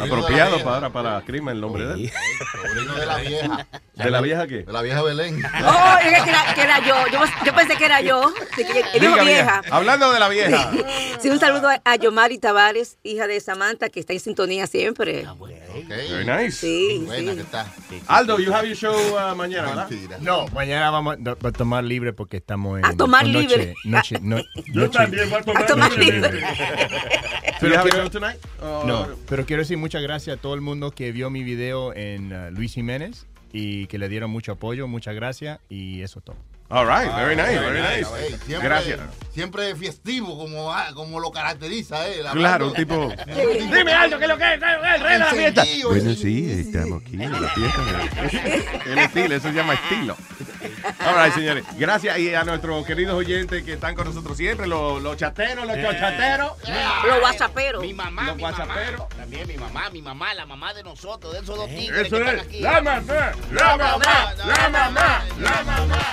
Apropiado para, para crimen el nombre de él. Sobrino de la vieja. ¿De la vieja qué? De la vieja Belén. Oh, es que era, que era yo. yo. Yo pensé que era yo. Que- vieja. Hablando de la vieja. Sí, un saludo a- a Yomari Tavares, hija de Samantha, que está en sintonía siempre. Very nice. Sí, Buena sí. que está. Aldo, you have your show uh, mañana, ¿verdad? No, mañana vamos a, tomar libre porque estamos en A tomar noche- libre. Noche, no- Yo noche- también voy a tomar, A tomar libre. libre. A quiero- tonight? Oh, No, pero quiero decir muchas gracias a todo el mundo que vio mi video en uh, Luis Jiménez y que le dieron mucho apoyo, muchas gracias y eso es todo. All right, very nice, very Ey, nice. siempre, Gracias. Siempre festivo, como, ah, como lo caracteriza él. Claro, un tipo. Dime algo, que lo que es, el rey de la fiesta. Bueno, sí, estamos aquí en la fiesta. El estilo, eso se llama estilo. All right, señores. Gracias y a nuestros queridos oyentes que están con nosotros siempre, los, los chateros, los chochateros. Los whatsapperos. Mi mamá, Los mi mamá. whatsapperos. También mi mamá, mi mamá, la mamá de nosotros, de esos dos tigres Eso que están es. aquí. La mamá, la mamá, la mamá, la mamá.